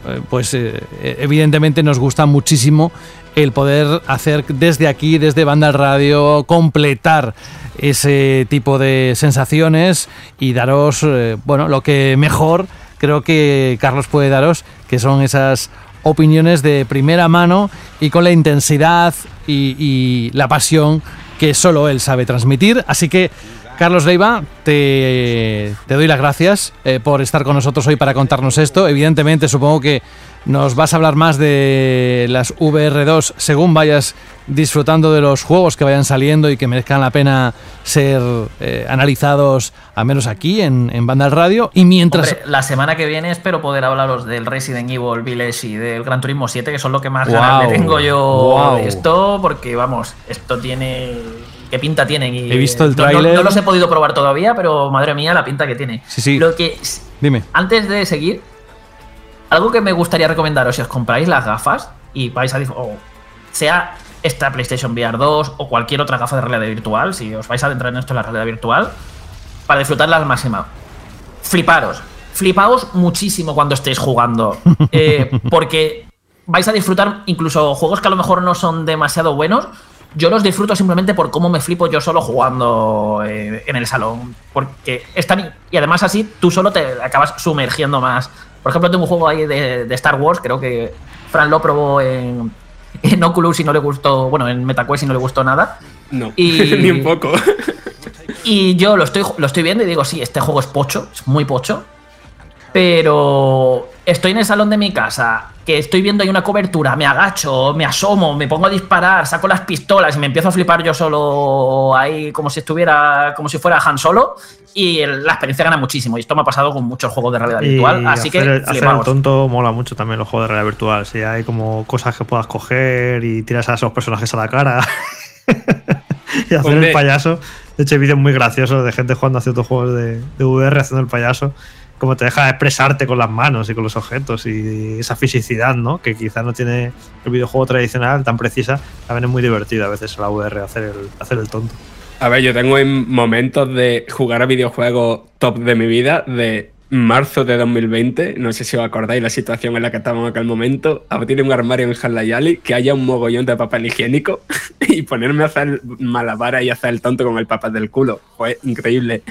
eh, pues eh, evidentemente nos gusta muchísimo el poder hacer desde aquí, desde Banda Radio, completar ese tipo de sensaciones y daros, eh, bueno, lo que mejor creo que Carlos puede daros, que son esas opiniones de primera mano y con la intensidad y, la pasión que solo él sabe transmitir. Así que, Carlos Leiva, te, doy las gracias eh, por estar con nosotros hoy para contarnos esto. Evidentemente, supongo que nos vas a hablar más de las VR2 según vayas disfrutando de los juegos que vayan saliendo y que merezcan la pena ser eh, analizados, al menos aquí en, en Banda Radio. Y mientras. la semana que viene espero poder hablaros del Resident Evil Village y del Gran Turismo 7, que son lo que más ganas le tengo yo de esto, porque vamos, esto tiene. ¿Qué pinta tienen? he visto el tráiler. No, los he podido probar todavía, pero madre mía, la pinta que tiene. Sí, sí. Lo que. Dime. Antes de seguir, algo que me gustaría recomendaros si os compráis las gafas y vais a. O sea esta PlayStation VR 2 o cualquier otra gafa de realidad virtual, si os vais a adentrar en esto en la realidad virtual, para disfrutarla al máximo. Fliparos. Flipaos muchísimo cuando estéis jugando. Eh, porque vais a disfrutar incluso juegos que a lo mejor no son demasiado buenos. Yo los disfruto simplemente por cómo me flipo yo solo jugando eh, en el salón. Porque están. Y además así tú solo te acabas sumergiendo más por ejemplo, tengo un juego ahí de, Star Wars, creo que Fran lo probó en, Oculus y no le gustó, bueno, en MetaQuest y no le gustó nada. No, ni un poco. Y yo lo estoy, lo estoy viendo y digo, sí, este juego es pocho, es muy pocho. Pero estoy en el salón de mi casa, que estoy viendo ahí una cobertura, me agacho, me asomo, me pongo a disparar, saco las pistolas y me empiezo a flipar yo solo ahí como si estuviera, como si fuera Han Solo. Y la experiencia gana muchísimo. Y esto me ha pasado con muchos juegos de realidad virtual. Así que. hacer el tonto mola mucho también los juegos de realidad virtual. Si hay como cosas que puedas coger y tiras a esos personajes a la cara. y hacer el payaso. De hecho, hay vídeos muy graciosos de gente jugando a ciertos juegos de, de VR haciendo el payaso como te deja expresarte con las manos y con los objetos y esa fisicidad, ¿no? Que quizás no tiene el videojuego tradicional tan precisa, también es muy divertido a veces la VR hacer el, hacer el tonto. A ver, yo tengo en momentos de jugar a videojuegos top de mi vida, de marzo de 2020, no sé si os acordáis la situación en la que estábamos en aquel momento, abrir un armario en Halayali, que haya un mogollón de papel higiénico y ponerme a hacer malabaras y hacer el tonto con el papel del culo. Fue increíble.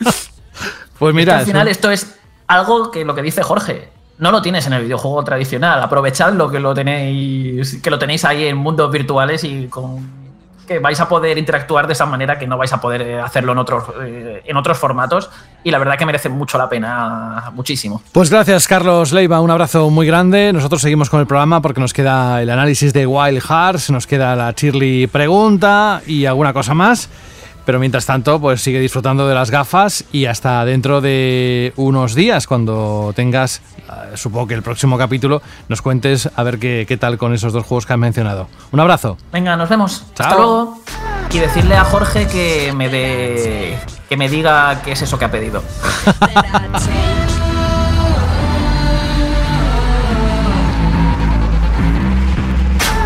Pues mira. al final, esto es algo que lo que dice Jorge. No lo tienes en el videojuego tradicional. Aprovechadlo que lo tenéis. Que lo tenéis ahí en mundos virtuales y con. Que vais a poder interactuar de esa manera que no vais a poder eh, hacerlo en otros, eh, en otros formatos. Y la verdad que merece mucho la pena, muchísimo. Pues gracias, Carlos Leiva. Un abrazo muy grande. Nosotros seguimos con el programa porque nos queda el análisis de Wild Hearts, nos queda la Shirley pregunta y alguna cosa más. Pero mientras tanto, pues sigue disfrutando de las gafas y hasta dentro de unos días, cuando tengas, eh, supongo que el próximo capítulo, nos cuentes a ver qué, qué tal con esos dos juegos que has mencionado. Un abrazo. Venga, nos vemos. Hasta luego. Y decirle a Jorge que me dé, que me diga qué es eso que ha pedido.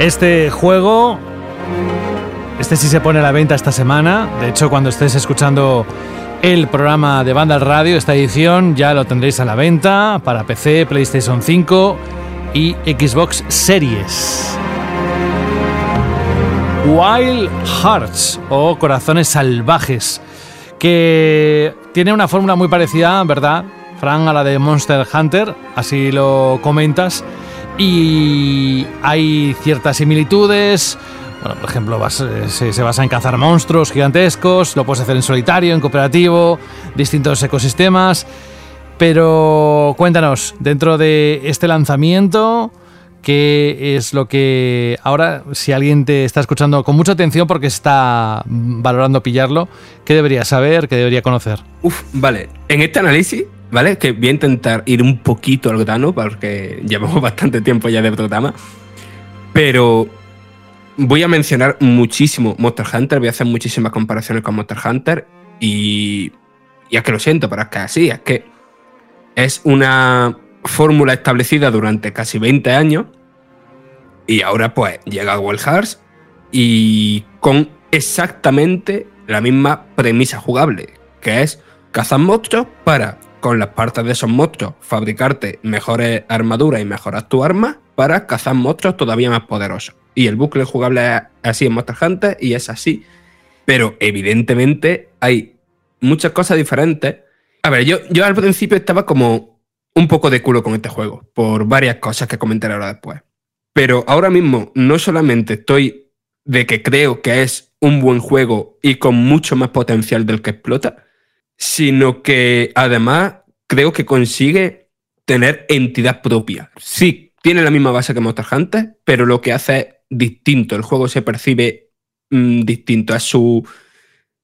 Este juego, este sí se pone a la venta esta semana. De hecho, cuando estés escuchando el programa de Banda Radio, esta edición, ya lo tendréis a la venta para PC, PlayStation 5 y Xbox Series. Wild Hearts o Corazones Salvajes, que tiene una fórmula muy parecida, ¿verdad? Fran, a la de Monster Hunter, así lo comentas. Y hay ciertas similitudes. por ejemplo, se, se, basa en cazar monstruos gigantescos, lo puedes hacer en solitario, en cooperativo, distintos ecosistemas. Pero cuéntanos, dentro de este lanzamiento, ¿qué es lo que ahora, si alguien te está escuchando con mucha atención porque está valorando pillarlo, ¿qué debería saber, qué debería conocer? Uf, vale. En este análisis, ¿vale? Que voy a intentar ir un poquito al grano, porque llevamos bastante tiempo ya de programa. Pero voy a mencionar muchísimo Monster Hunter, voy a hacer muchísimas comparaciones con Monster Hunter y. Ya que lo siento, pero es que así, es que es una fórmula establecida durante casi 20 años y ahora pues llega Wild Hearts y con exactamente la misma premisa jugable, que es cazar monstruos para, con las partes de esos monstruos, fabricarte mejores armaduras y mejorar tu arma para cazar monstruos todavía más poderosos. Y el bucle jugable es así en Monster Hunter y es así. Pero evidentemente hay muchas cosas diferentes a ver, yo, yo al principio estaba como un poco de culo con este juego, por varias cosas que comentaré ahora después. Pero ahora mismo no solamente estoy de que creo que es un buen juego y con mucho más potencial del que explota, sino que además creo que consigue tener entidad propia. Sí, tiene la misma base que Monster Hunter, pero lo que hace es distinto. El juego se percibe mm, distinto. Es su,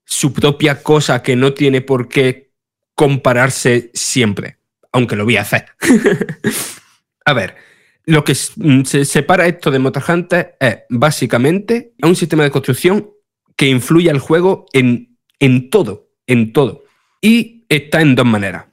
su propia cosa que no tiene por qué compararse siempre, aunque lo voy a hacer. a ver, lo que mm, se separa esto de Monster Hunter es básicamente un sistema de construcción que influye al juego en, en todo, en todo. Y está en dos maneras.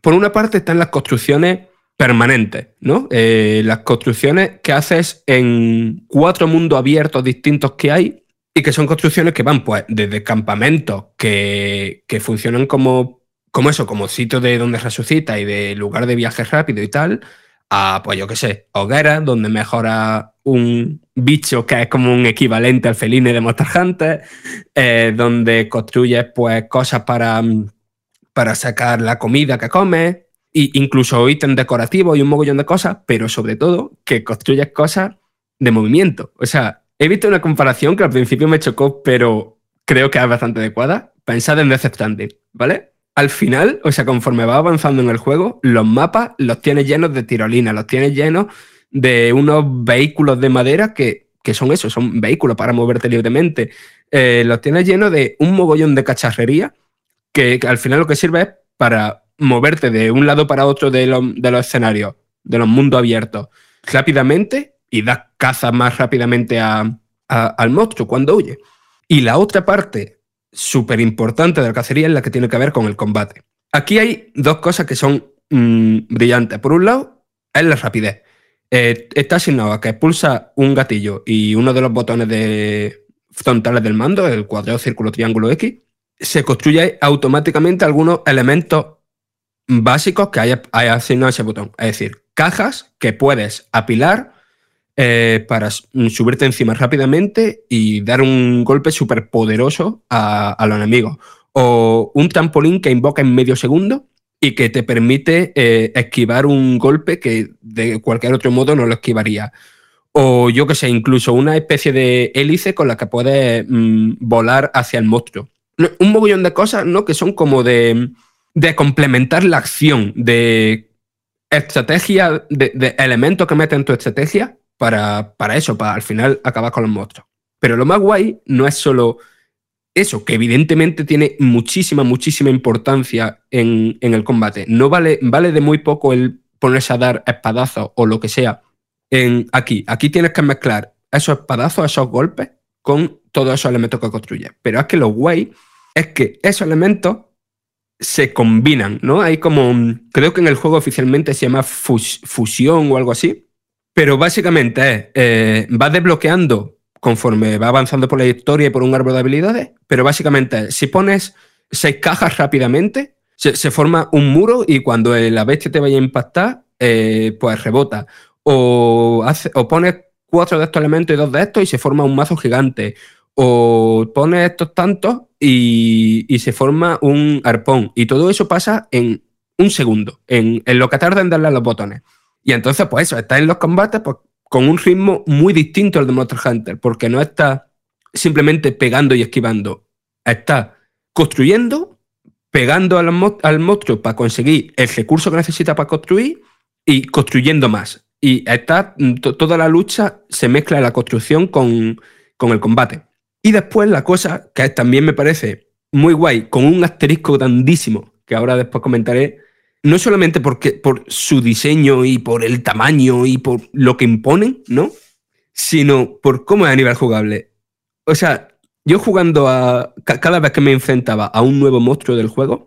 Por una parte están las construcciones permanentes, ¿no? Eh, las construcciones que haces en cuatro mundos abiertos distintos que hay y que son construcciones que van pues desde campamentos que, que funcionan como, como eso, como sitio de donde resucita y de lugar de viaje rápido y tal, a, pues yo qué sé, hogueras, donde mejora un bicho que es como un equivalente al feline de Monster Hunter, eh, donde construyes pues cosas para, para sacar la comida que comes, e incluso ítems decorativos y un mogollón de cosas, pero sobre todo que construyes cosas de movimiento. O sea, he visto una comparación que al principio me chocó, pero creo que es bastante adecuada. Pensad en Death ¿vale? al final, o sea, conforme va avanzando en el juego, los mapas los tienes llenos de tirolinas, los tienes llenos de unos vehículos de madera que, son eso, son vehículos para moverte libremente. Eh, los tienes llenos de un mogollón de cacharrería que, al final lo que sirve es para moverte de un lado para otro de, los escenarios, de los mundos abiertos, rápidamente y das caza más rápidamente al monstruo cuando huye. Y la otra parte súper importante de la cacería es la que tiene que ver con el combate. Aquí hay dos cosas que son mm, brillantes. Por un lado, es la rapidez. Eh, está asignado a que pulsa un gatillo y uno de los botones de frontales del mando, el cuadrado, círculo, triángulo X, se construye automáticamente algunos elementos básicos que hay, hay asignado a ese botón. Es decir, cajas que puedes apilar eh, para subirte encima rápidamente y dar un golpe súper poderoso a, los enemigos. O un trampolín que invoca en medio segundo y que te permite eh, esquivar un golpe que de cualquier otro modo no lo esquivaría. O yo que sé, incluso una especie de hélice con la que puedes mm, volar hacia el monstruo. Un mogollón de cosas, ¿no? Que son como de, de complementar la acción, de estrategia, de, elementos que meten en tu estrategia para, eso, para al final acabar con los monstruos. Pero lo más guay no es solo eso, que evidentemente tiene muchísima, muchísima importancia en, el combate. No vale, vale de muy poco el ponerse a dar espadazos o lo que sea en aquí. Aquí tienes que mezclar esos espadazos, esos golpes, con todos esos elementos que construyes. Pero es que lo guay es que esos elementos se combinan, ¿no? Hay como, creo que en el juego oficialmente se llama fusión o algo así, pero básicamente es, eh, vas desbloqueando conforme va avanzando por la historia y por un árbol de habilidades, pero básicamente si pones seis cajas rápidamente, se, forma un muro y cuando la bestia te vaya a impactar, eh, pues rebota. O, o pones cuatro de estos elementos y dos de estos y se forma un mazo gigante. O pones estos tantos y, se forma un arpón. Y todo eso pasa en un segundo, en, en lo que tarda en darle a los botones. Y entonces, pues eso, está en los combates pues, con un ritmo muy distinto al de Monster Hunter, porque no está simplemente pegando y esquivando, está construyendo, pegando al, monstruo para conseguir el recurso que necesita para construir y construyendo más. Y está, mm, toda la lucha se mezcla la construcción con, con el combate. Y después la cosa que también me parece muy guay, con un asterisco grandísimo, que ahora después comentaré, no solamente porque, por su diseño y por el tamaño y por lo que imponen, ¿no? Sino por cómo es a nivel jugable. O sea, yo jugando a. Cada vez que me enfrentaba a un nuevo monstruo del juego,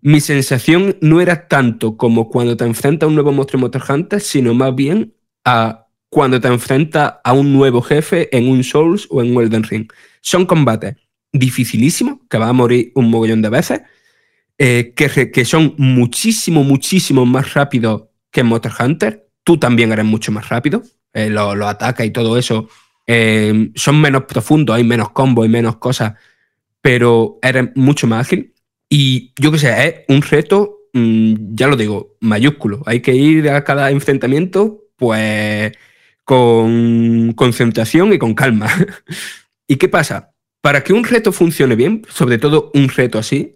mi sensación no era tanto como cuando te enfrentas a un nuevo monstruo en Monster Hunter, sino más bien a cuando te enfrentas a un nuevo jefe en un Souls o en Elden Ring. Son combates dificilísimos, que vas a morir un mogollón de veces, eh, que, son muchísimo, muchísimo más rápidos que en Monster Hunter. Tú también eres mucho más rápido. Eh, los lo ataques y todo eso eh, son menos profundos, hay menos combos y menos cosas, pero eres mucho más ágil. Y yo qué sé, es un reto, mm, ya lo digo, mayúsculo. Hay que ir a cada enfrentamiento, pues, con concentración y con calma. ¿Y qué pasa? Para que un reto funcione bien, sobre todo un reto así,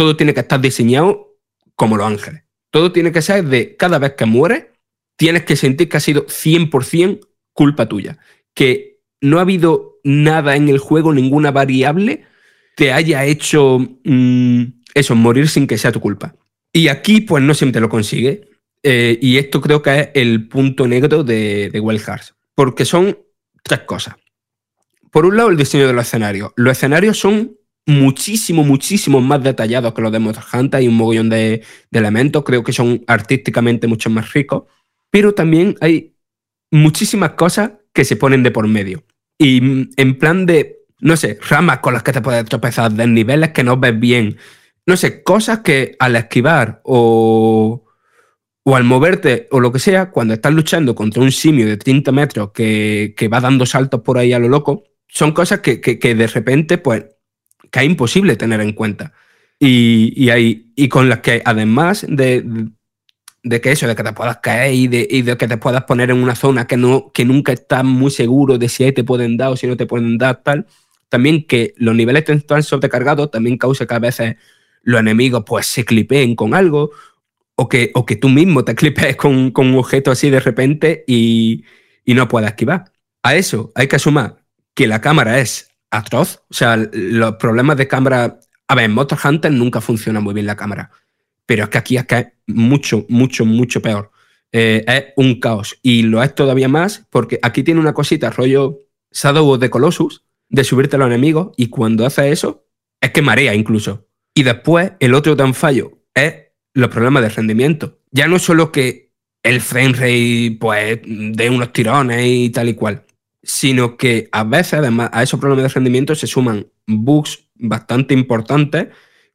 todo tiene que estar diseñado como los ángeles. Todo tiene que ser de cada vez que mueres, tienes que sentir que ha sido 100% culpa tuya. Que no ha habido nada en el juego, ninguna variable, te haya hecho mm, eso, morir sin que sea tu culpa. Y aquí, pues no siempre lo consigue. Eh, y esto creo que es el punto negro de, de porque son tres cosas. Por un lado, el diseño de los escenarios. Los escenarios son muchísimo, muchísimo más detallados que los de Monster Hunter. Hay un mogollón de, elementos. Creo que son artísticamente mucho más ricos. Pero también hay muchísimas cosas que se ponen de por medio. Y mm, en plan de, no sé, ramas con las que te puedes tropezar, niveles que no ves bien. No sé, cosas que al esquivar o, o al moverte o lo que sea, cuando estás luchando contra un simio de 30 metros que, que va dando saltos por ahí a lo loco, son cosas que, que, de repente, pues, que es imposible tener en cuenta. Y, y, y con las que, además de, de que eso, de que te puedas caer y de, y de, que te puedas poner en una zona que, no, que nunca estás muy seguro de si ahí te pueden dar o si no te pueden dar, tal, también que los niveles están sobrecargados también causa que a veces los enemigos pues se clipeen con algo o que, o que tú mismo te clipees con, con un objeto así de repente y, y no puedas esquivar. A eso hay que sumar que la cámara es atroz. O sea, los problemas de cámara. A ver, en Motor Hunter nunca funciona muy bien la cámara. Pero es que aquí es que es mucho, mucho, mucho peor. Eh, es un caos. Y lo es todavía más porque aquí tiene una cosita, rollo Shadow the Colossus, de subirte a los enemigos. Y cuando hace eso, es que marea incluso. Y después, el otro tan fallo es los problemas de rendimiento. Ya no solo que el frame rate, pues, de unos tirones y tal y cual, sino que a veces, además, a esos problemas de rendimiento se suman bugs bastante importantes,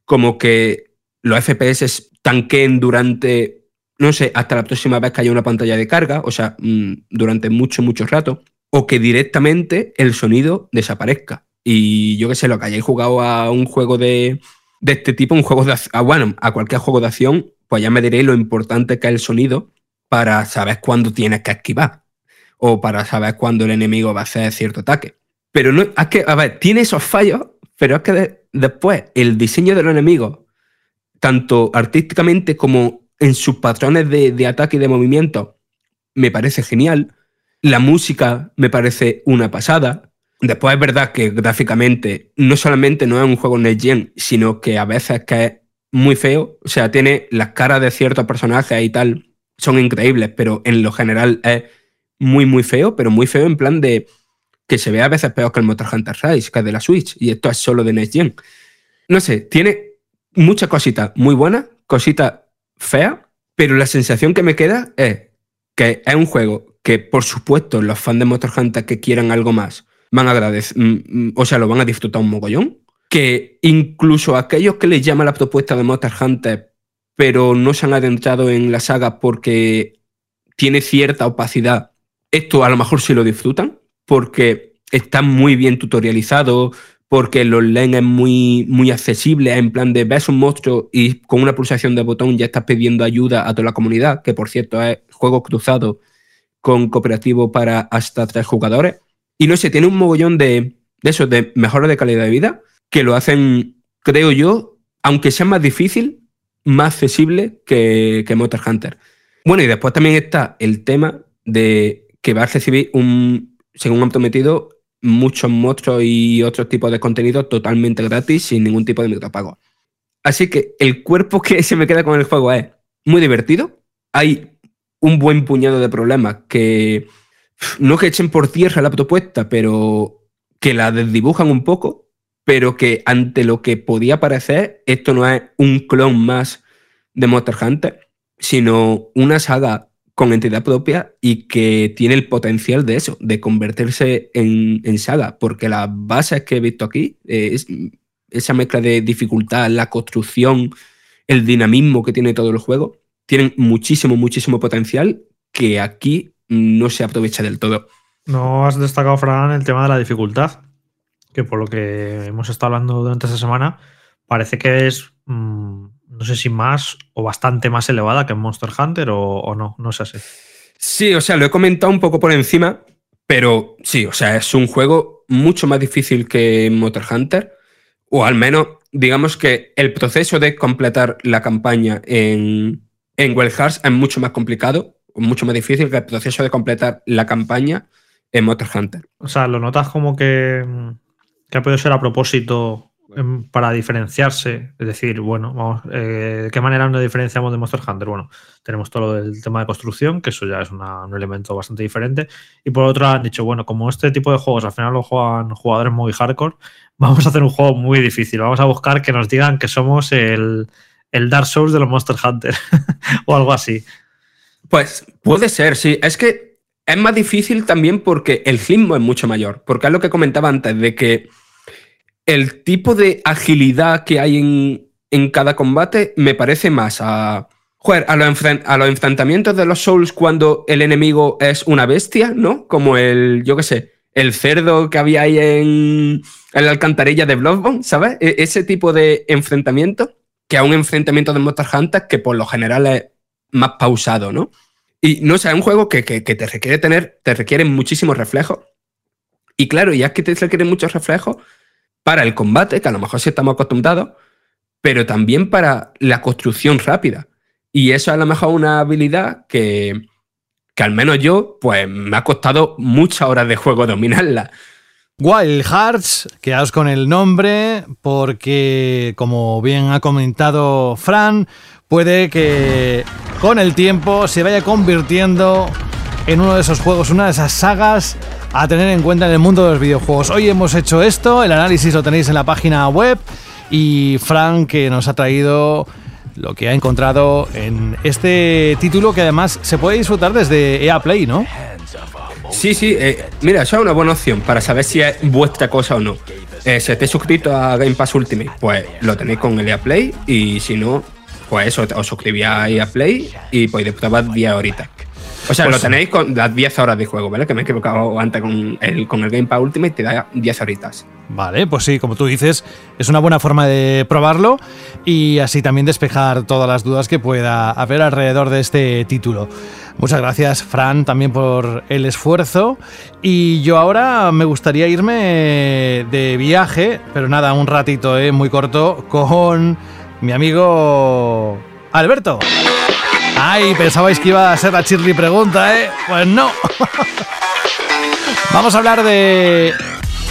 como que los FPS tanqueen durante, no sé, hasta la próxima vez que haya una pantalla de carga, o sea, mm, durante mucho, mucho rato, o que directamente el sonido desaparezca. Y yo que sé, lo que hayáis jugado a un juego de, de este tipo, un juego de ah, bueno, a cualquier juego de acción, pues ya me diréis lo importante que es el sonido para saber cuándo tienes que esquivar o para saber cuándo el enemigo va a hacer cierto ataque. Pero no, es que, a ver, tiene esos fallos, pero es que después el diseño de los enemigos, tanto artísticamente como en sus patrones de, ataque y de movimiento, me parece genial. La música me parece una pasada. Después es verdad que gráficamente no solamente no es un juego Next Gen, sino que a veces que es muy feo. O sea, tiene las caras de ciertos personajes y tal, son increíbles, pero en lo general es muy, muy feo, pero muy feo en plan de que se ve a veces peor que el Motor Hunter Rise, que es de la Switch, y esto es solo de Next Gen. No sé, tiene muchas cositas muy buenas, cositas feas, pero la sensación que me queda es que es un juego que, por supuesto, los fans de Motor Hunter que quieran algo más van a agradecer, mm, mm, o sea, lo van a disfrutar un mogollón. Que incluso aquellos que les llama la propuesta de Motor Hunter, pero no se han adentrado en la saga porque tiene cierta opacidad esto a lo mejor sí lo disfrutan porque está muy bien tutorializado, porque los len es muy, muy accesible, en plan de ves un monstruo y con una pulsación de botón ya estás pidiendo ayuda a toda la comunidad, que por cierto es juego cruzado con cooperativo para hasta tres jugadores. Y no sé, tiene un mogollón de, de eso, de mejoras de calidad de vida, que lo hacen, creo yo, aunque sea más difícil, más accesible que, que Monster Hunter. Bueno, y después también está el tema de que va a recibir un, según han prometido, muchos monstruos y otros tipos de contenido totalmente gratis, sin ningún tipo de micropago. Así que el cuerpo que se me queda con el juego es muy divertido. Hay un buen puñado de problemas que no que echen por tierra la propuesta, pero que la desdibujan un poco, pero que ante lo que podía parecer, esto no es un clon más de Monster Hunter, sino una saga con entidad propia y que tiene el potencial de eso, de convertirse en, saga, porque las bases que he visto aquí, eh, es, esa mezcla de dificultad, la construcción, el dinamismo que tiene todo el juego, tienen muchísimo, muchísimo potencial que aquí no se aprovecha del todo. No has destacado, Fran, el tema de la dificultad, que por lo que hemos estado hablando durante esta semana, parece que es mm, no sé si más o bastante más elevada que en Monster Hunter o, no, no sé si. Sí, o sea, lo he comentado un poco por encima, pero sí, o sea, es un juego mucho más difícil que Monster Hunter, o al menos digamos que el proceso de completar la campaña en, en Wild Hearts es mucho más complicado, mucho más difícil que el proceso de completar la campaña en Monster Hunter. O sea, ¿lo notas como que, que ha podido ser a propósito para diferenciarse, es decir, bueno, vamos, eh, ¿de qué manera nos diferenciamos de Monster Hunter? Bueno, tenemos todo el tema de construcción, que eso ya es un elemento bastante diferente. Y por otro han dicho, bueno, como este tipo de juegos al final lo juegan jugadores muy hardcore, vamos a hacer un juego muy difícil. Vamos a buscar que nos digan que somos el, el Dark Souls de los Monster Hunter o algo así. Pues puede ser, sí. Es que es más difícil también porque el ritmo es mucho mayor. Porque es lo que comentaba antes, de que el tipo de agilidad que hay en, en cada combate me parece más a. a los, enfrentamientos de los Souls cuando el enemigo es una bestia, ¿no? Como el, yo qué sé, el cerdo que había ahí en, en la alcantarilla de Bloodborne, ¿sabes? E, ese tipo de enfrentamiento que a un enfrentamiento de Monster Hunter que por lo general es más pausado, ¿no? Y no sé, es un juego que, te requiere tener, te requiere muchísimos reflejos. Y claro, ya que te requiere muchos reflejos para el combate, que a lo mejor sí estamos acostumbrados, pero también para la construcción rápida. Y eso es a lo mejor una habilidad que, que al menos yo, pues me ha costado muchas horas de juego dominarla. Wild Hearts, quedaos con el nombre, porque como bien ha comentado Fran, puede que con el tiempo se vaya convirtiendo en uno de esos juegos, una de esas sagas a tener en cuenta en el mundo de los videojuegos. Hoy hemos hecho esto, el análisis lo tenéis en la página web y Fran que nos ha traído lo que ha encontrado en este título que además se puede disfrutar desde EA Play, ¿no? Sí, sí, eh, mira, eso es una buena opción para saber si es vuestra cosa o no. Eh, si estáis suscritos a Game Pass Ultimate, pues lo tenéis con el EA Play y si no, pues os suscribís a EA Play y podéis probar 10 horitas. O sea, pues lo tenéis con las 10 horas de juego, ¿vale? Que me he equivocado antes con el, con el Game Pass Ultimate, te da 10 horitas. Vale, pues sí, como tú dices, es una buena forma de probarlo y así también despejar todas las dudas que pueda haber alrededor de este título. Muchas gracias, Fran, también por el esfuerzo. Y yo ahora me gustaría irme de viaje, pero nada, un ratito, ¿eh? muy corto, con mi amigo Alberto. Ay, pensabais que iba a ser la chirri pregunta, ¿eh? Pues no. Vamos a hablar de,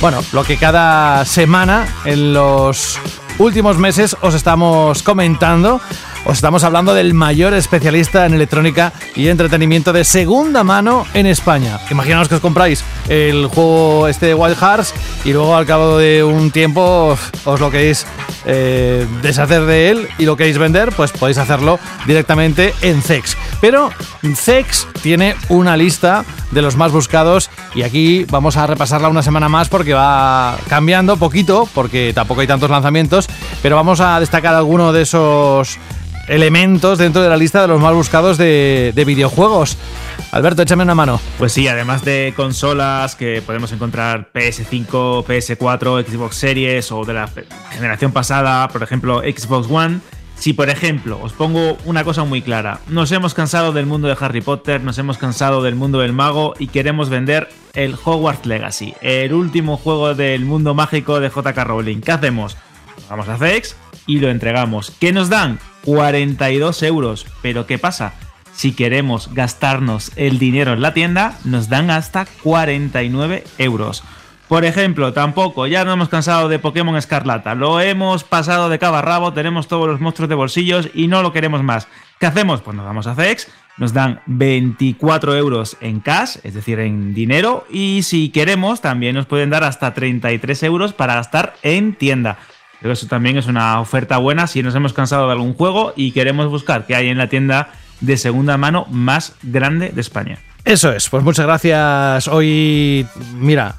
bueno, lo que cada semana en los últimos meses os estamos comentando. Os estamos hablando del mayor especialista en electrónica y entretenimiento de segunda mano en España. Imaginaos que os compráis el juego este de Wild Hearts y luego al cabo de un tiempo os lo queréis eh, deshacer de él y lo queréis vender, pues podéis hacerlo directamente en Zex. Pero Zex tiene una lista de los más buscados y aquí vamos a repasarla una semana más porque va cambiando poquito, porque tampoco hay tantos lanzamientos, pero vamos a destacar alguno de esos elementos dentro de la lista de los más buscados de, videojuegos. Alberto, échame una mano. Pues sí, además de consolas que podemos encontrar PS5, PS4, Xbox Series o de la generación pasada, por ejemplo Xbox One, si por ejemplo os pongo una cosa muy clara, nos hemos cansado del mundo de Harry Potter, nos hemos cansado del mundo del mago y queremos vender el Hogwarts Legacy, el último juego del mundo mágico de JK Rowling, ¿qué hacemos? Vamos a FX y lo entregamos. ¿Qué nos dan? 42 euros. Pero ¿qué pasa? Si queremos gastarnos el dinero en la tienda, nos dan hasta 49 euros. Por ejemplo, tampoco, ya no hemos cansado de Pokémon Escarlata, lo hemos pasado de cabo a rabo, tenemos todos los monstruos de bolsillos y no lo queremos más. ¿Qué hacemos? Pues nos vamos a FX, nos dan 24 euros en cash, es decir, en dinero, y si queremos también nos pueden dar hasta 33 euros para gastar en tienda. Creo que eso también es una oferta buena si nos hemos cansado de algún juego y queremos buscar qué hay en la tienda de segunda mano más grande de España. Eso es, pues muchas gracias. Hoy, mira,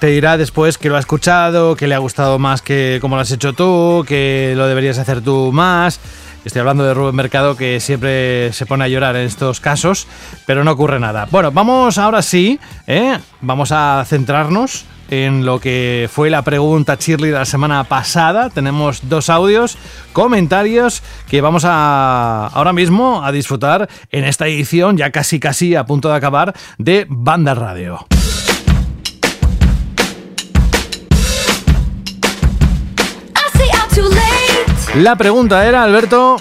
te dirá después que lo ha escuchado, que le ha gustado más que como lo has hecho tú, que lo deberías hacer tú más. Estoy hablando de Rubén Mercado que siempre se pone a llorar en estos casos, pero no ocurre nada. Bueno, vamos ahora sí, ¿eh? vamos a centrarnos en lo que fue la pregunta Shirley de la semana pasada. Tenemos dos audios, comentarios que vamos a ahora mismo a disfrutar en esta edición, ya casi casi a punto de acabar, de Banda Radio. La pregunta era, Alberto,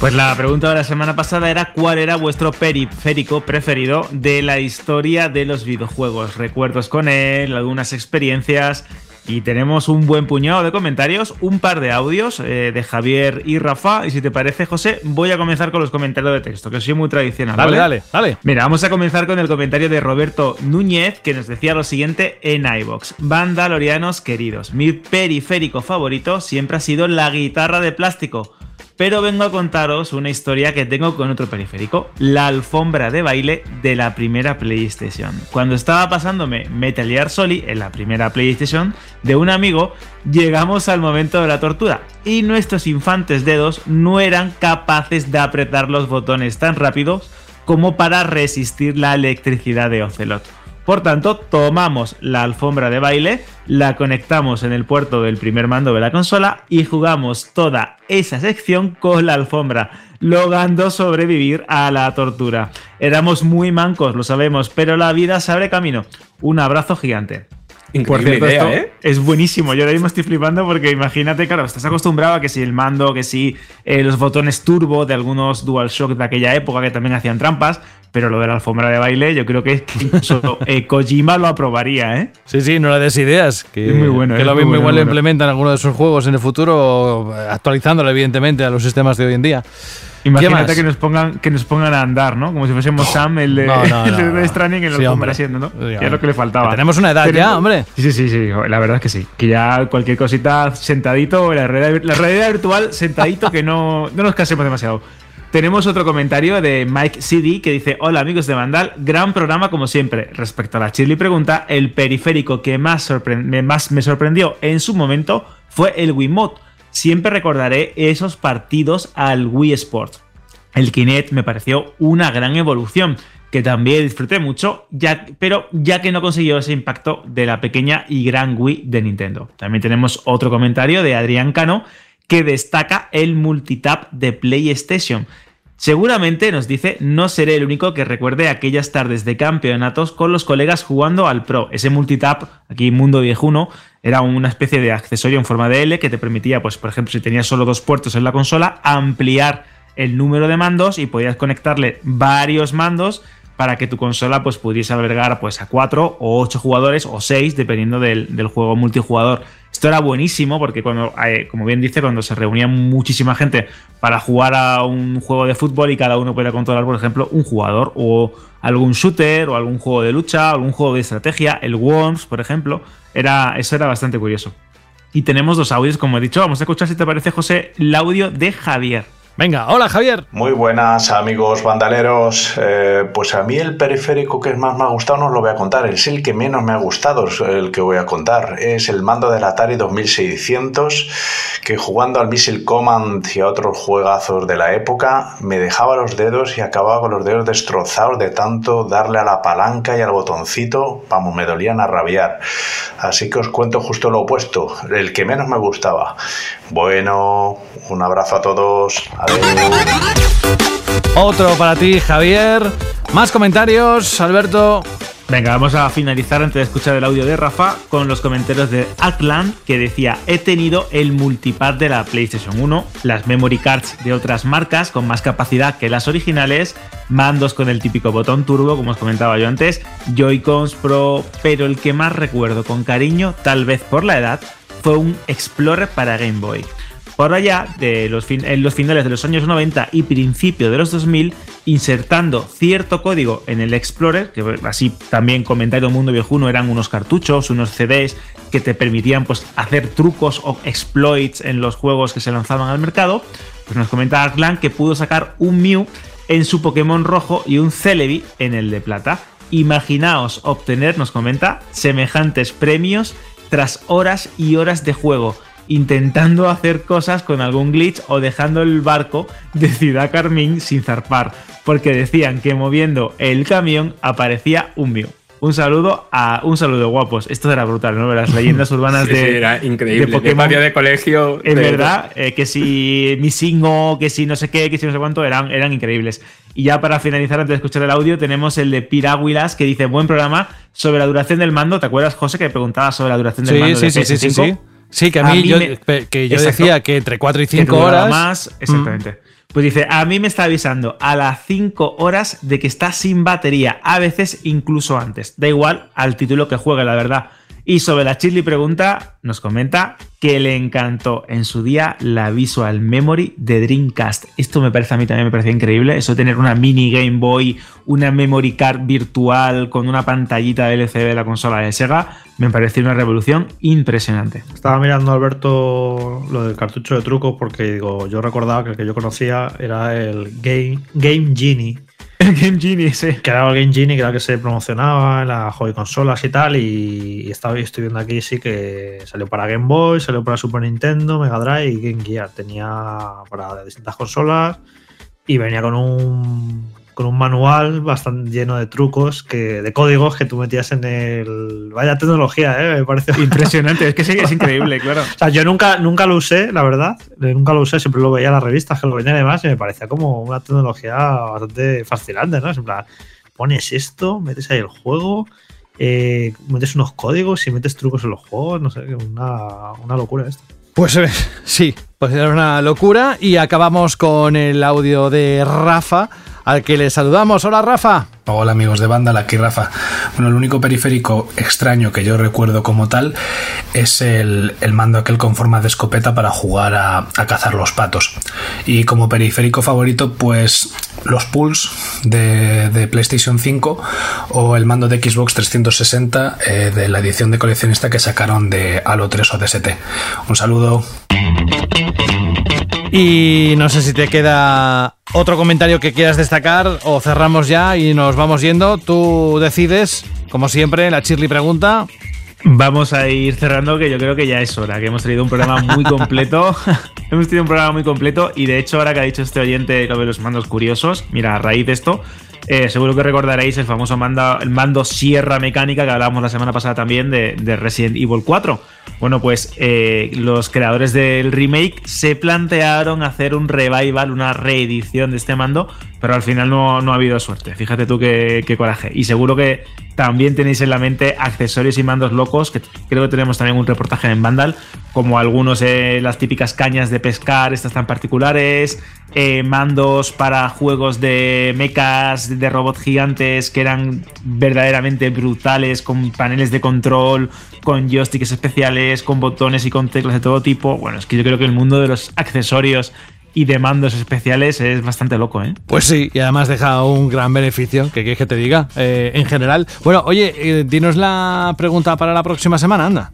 pues la pregunta de la semana pasada era cuál era vuestro periférico preferido de la historia de los videojuegos. Recuerdos con él, algunas experiencias. Y tenemos un buen puñado de comentarios, un par de audios eh, de Javier y Rafa. Y si te parece, José, voy a comenzar con los comentarios de texto, que soy muy tradicional. Dale, dale, dale. Mira, vamos a comenzar con el comentario de Roberto Núñez, que nos decía lo siguiente en iBox. Vandalorianos queridos, mi periférico favorito siempre ha sido la guitarra de plástico pero vengo a contaros una historia que tengo con otro periférico, la alfombra de baile de la primera PlayStation. Cuando estaba pasándome Metal Gear Solid en la primera PlayStation de un amigo, llegamos al momento de la tortura y nuestros infantes dedos no eran capaces de apretar los botones tan rápidos como para resistir la electricidad de Ocelot. Por tanto, tomamos la alfombra de baile, la conectamos en el puerto del primer mando de la consola y jugamos toda esa sección con la alfombra, logrando sobrevivir a la tortura. Éramos muy mancos, lo sabemos, pero la vida se abre camino. Un abrazo gigante. Increíble ¿eh? es buenísimo. Yo ahora mismo estoy flipando porque imagínate, claro, estás acostumbrado a que si el mando, que si eh, los botones turbo de algunos DualShock de aquella época que también hacían trampas, pero lo de la alfombra de baile, yo creo que incluso eh, Kojima lo aprobaría, ¿eh? Sí, sí, no le des ideas. Que, es muy bueno. Que lo mismo igual lo implementan alguno de sus juegos en el futuro, actualizándolo evidentemente a los sistemas de hoy en día. Imagínate que nos pongan que nos pongan a andar, ¿no? Como si fuésemos Sam, el de, no, no, el de Stranding en sí, alfombra siendo, ¿no? que es lo que le faltaba. tenemos una edad ya, hombre. Sí, sí, sí, la verdad es que sí. Que ya cualquier cosita sentadito, la realidad, la realidad virtual sentadito, que no, no nos casemos demasiado. Tenemos otro comentario de Mike CD que dice: Hola amigos de Vandal, gran programa como siempre. Respecto a la Chili pregunta, el periférico que más, más me sorprendió en su momento fue el Wiimote siempre recordaré esos partidos al Wii Sports. El Kinect me pareció una gran evolución que también disfruté mucho, ya, pero ya que no consiguió ese impacto de la pequeña y gran Wii de Nintendo. También tenemos otro comentario de Adrián Cano que destaca el multitap de PlayStation. Seguramente nos dice, no seré el único que recuerde aquellas tardes de campeonatos con los colegas jugando al Pro. Ese multitap, aquí mundo viejuno, era una especie de accesorio en forma de L que te permitía, pues, por ejemplo, si tenías solo dos puertos en la consola, ampliar el número de mandos y podías conectarle varios mandos para que tu consola pues, pudiese albergar pues, a cuatro o ocho jugadores o seis, dependiendo del, juego multijugador. Esto era buenísimo porque, cuando, eh, como bien dice, cuando se reunía muchísima gente para jugar a un juego de fútbol y cada uno podía controlar, por ejemplo, un jugador o algún shooter o algún juego de lucha, algún juego de estrategia, el Worms, por ejemplo, era, eso era bastante curioso. Y tenemos dos audios, como he dicho. Vamos a escuchar, si te parece, José, el audio de Javier. Venga, hola Javier. Muy buenas amigos bandaleros. Eh, pues a mí el periférico que más me ha gustado no os lo voy a contar, es el que menos me ha gustado, el que voy a contar. Es el mando del Atari 2600 que jugando al Missile Command y a otros juegazos de la época me dejaba los dedos y acababa con los dedos destrozados de tanto darle a la palanca y al botoncito, vamos, me dolían a rabiar. Así que os cuento justo lo opuesto, el que menos me gustaba. Bueno, un abrazo a todos. Otro para ti, Javier. Más comentarios, Alberto. Venga, vamos a finalizar antes de escuchar el audio de Rafa con los comentarios de Atlan que decía: He tenido el multipad de la PlayStation 1, las memory cards de otras marcas con más capacidad que las originales, mandos con el típico botón turbo, como os comentaba yo antes, Joy-Cons Pro, pero el que más recuerdo con cariño, tal vez por la edad, fue un Explorer para Game Boy. Por allá, de los en los finales de los años 90 y principio de los 2000, insertando cierto código en el Explorer, que así también comentario Mundo Viejuno eran unos cartuchos, unos CDs que te permitían pues, hacer trucos o exploits en los juegos que se lanzaban al mercado, pues nos comenta Arklan que pudo sacar un Mew en su Pokémon rojo y un Celebi en el de plata. Imaginaos obtener, nos comenta, semejantes premios tras horas y horas de juego intentando hacer cosas con algún glitch o dejando el barco de Ciudad Carmín sin zarpar, porque decían que moviendo el camión aparecía un Mew. Un saludo a un saludo guapos. Esto era brutal, ¿no? Las leyendas urbanas de. era increíble. De Pokémon. De, de colegio. Es verdad, eh, que si Misingo, que si no sé qué, que si no sé cuánto, eran, eran increíbles. Y ya para finalizar, antes de escuchar el audio, tenemos el de Piráguilas que dice: Buen programa sobre la duración del mando. ¿Te acuerdas, José, que preguntaba sobre la duración del mando? Sí, sí, sí, sí, sí. Sí, que a mí, yo, que yo decía que entre 4 y 5 horas. Más, mm. exactamente. Pues dice, a mí me está avisando a las 5 horas de que está sin batería, a veces incluso antes. Da igual al título que juegue, la verdad. Y sobre la Chili pregunta, nos comenta que le encantó en su día la Visual Memory de Dreamcast. Esto me parece a mí también me parece increíble. Eso tener una mini Game Boy, una memory card virtual con una pantallita de LCD de la consola de Sega, me pareció una revolución impresionante. Estaba mirando Alberto lo del cartucho de truco porque digo, yo recordaba que el que yo conocía era el Game, Game Genie Game Genie, sí. Que era el Game Genie, que era el que se promocionaba en las hobby consolas y tal. Y, estaba, estoy viendo aquí, sí, que salió para Game Boy, salió para Super Nintendo, Mega Drive y Game Gear. Tenía para distintas consolas y venía con un con un manual bastante lleno de trucos, que, de códigos que tú metías en el. Vaya tecnología, ¿eh? me parece. Impresionante, es que sí que es increíble, claro. O sea, yo nunca, nunca lo usé, la verdad. Nunca lo usé, siempre lo veía en las revistas que lo venían además y me parecía como una tecnología bastante fascinante, ¿no? en plan, pones esto, metes ahí el juego. Eh, metes unos códigos y metes trucos en los juegos, no sé, una, una locura esto. Pues eh, sí, pues era una locura y acabamos con el audio de Rafa al que le saludamos. Hola Rafa. Hola amigos de banda, aquí Rafa. Bueno, el único periférico extraño que yo recuerdo como tal es el, mando aquel con forma de escopeta para jugar a, cazar los patos. Y como periférico favorito, pues los Pulse de, PlayStation 5 o el mando de Xbox 360 eh, de la edición de coleccionista que sacaron de Halo 3 o DST. Un saludo. Y no sé si te queda otro comentario que quieras destacar o cerramos ya y nos vamos yendo. Tú decides, como siempre, la Chirly pregunta. Vamos a ir cerrando, que yo creo que ya es hora, que hemos tenido un programa muy completo. hemos tenido un programa muy completo y de hecho, ahora que ha dicho este oyente lo de los mandos curiosos, mira, a raíz de esto, eh, seguro que recordaréis el famoso mando, el mando Sierra Mecánica que hablábamos la semana pasada también de, Resident Evil 4. Bueno, pues eh, los creadores del remake se plantearon hacer un revival, una reedición de este mando, pero al final no, ha habido suerte. Fíjate tú qué, coraje. Y seguro que también tenéis en la mente accesorios y mandos locos, que creo que tenemos también un reportaje en Vandal, como algunos, eh, las típicas cañas de pescar, estas tan particulares, mandos para juegos de mechas, de robots gigantes que eran verdaderamente brutales, con paneles de control, con joysticks especiales, con botones y con teclas de todo tipo. Bueno, es que yo creo que el mundo de los accesorios y de mandos especiales es bastante loco, ¿eh? Pues sí, y además deja un gran beneficio, que quieres que te diga, eh, en general. Bueno, oye, eh, dinos la pregunta para la próxima semana, anda.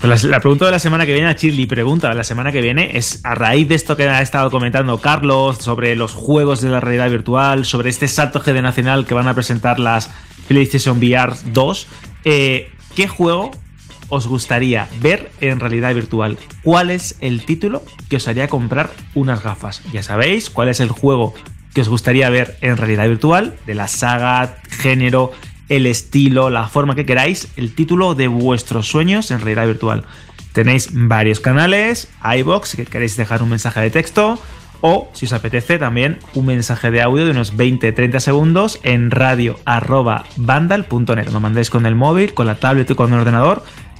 Pues la, pregunta de la semana que viene, a Chirly pregunta de la semana que viene, es a raíz de esto que ha estado comentando Carlos sobre los juegos de la realidad virtual, sobre este salto generacional que van a presentar las PlayStation VR 2, eh, ¿qué juego os gustaría ver en realidad virtual? ¿Cuál es el título que os haría comprar unas gafas? Ya sabéis cuál es el juego que os gustaría ver en realidad virtual, de la saga, género, el estilo, la forma que queráis, el título de vuestros sueños en realidad virtual. Tenéis varios canales, iBox, si queréis dejar un mensaje de texto, o si os apetece también un mensaje de audio de unos 20-30 segundos en radio.vandal.net. Lo mandáis con el móvil, con la tablet o con el ordenador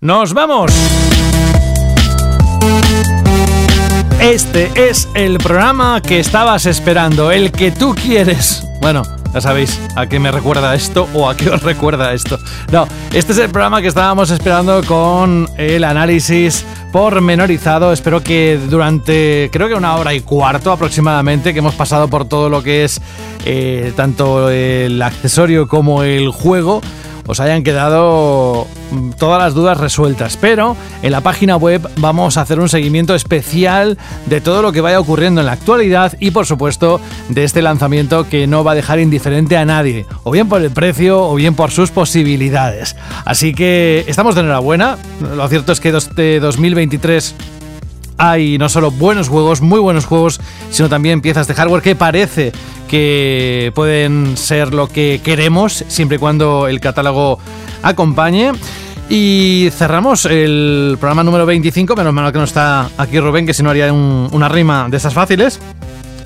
¡Nos vamos! Este es el programa que estabas esperando, el que tú quieres. Bueno, ya sabéis a qué me recuerda esto o a qué os recuerda esto. No, este es el programa que estábamos esperando con el análisis pormenorizado. Espero que durante, creo que una hora y cuarto aproximadamente, que hemos pasado por todo lo que es eh, tanto el accesorio como el juego, os hayan quedado mm, todas las dudas resueltas. Pero en la página web vamos a hacer un seguimiento especial de todo lo que vaya ocurriendo en la actualidad y por supuesto de este lanzamiento que no va a dejar indiferente a nadie, o bien por el precio o bien por sus posibilidades. Así que estamos de enhorabuena. Lo cierto es que este 2023 hay no solo buenos juegos, muy buenos juegos, sino también piezas de hardware que parece que pueden ser lo que queremos siempre y cuando el catálogo acompañe. Y cerramos el programa número 25, menos mal que no está aquí Rubén, que si no haría una rima de esas fáciles.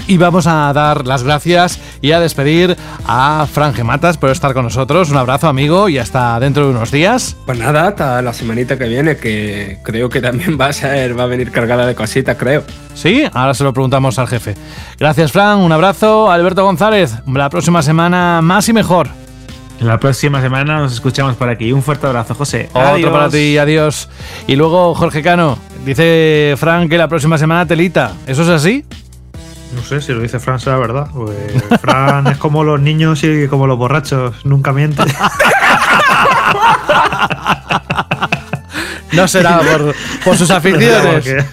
Y vamos a dar las gracias y a despedir a Fran Gematas por estar con nosotros. Un abrazo, amigo, y hasta dentro de unos días. Pues nada, hasta la semanita que viene, que creo que también va a ser, va a venir cargada de cositas, creo. Sí, ahora se lo preguntamos al jefe. Gracias, Fran. Un abrazo. Alberto González, la próxima semana más y mejor. La próxima semana nos escuchamos por aquí. Un fuerte abrazo, José. Otro para ti, adiós. Y luego, Jorge Cano, dice Fran que la próxima semana telita. ¿Eso es así? No sé si lo dice Fran será verdad. Pues Fran es como los niños y como los borrachos, nunca miente. No será por, sus aficiones.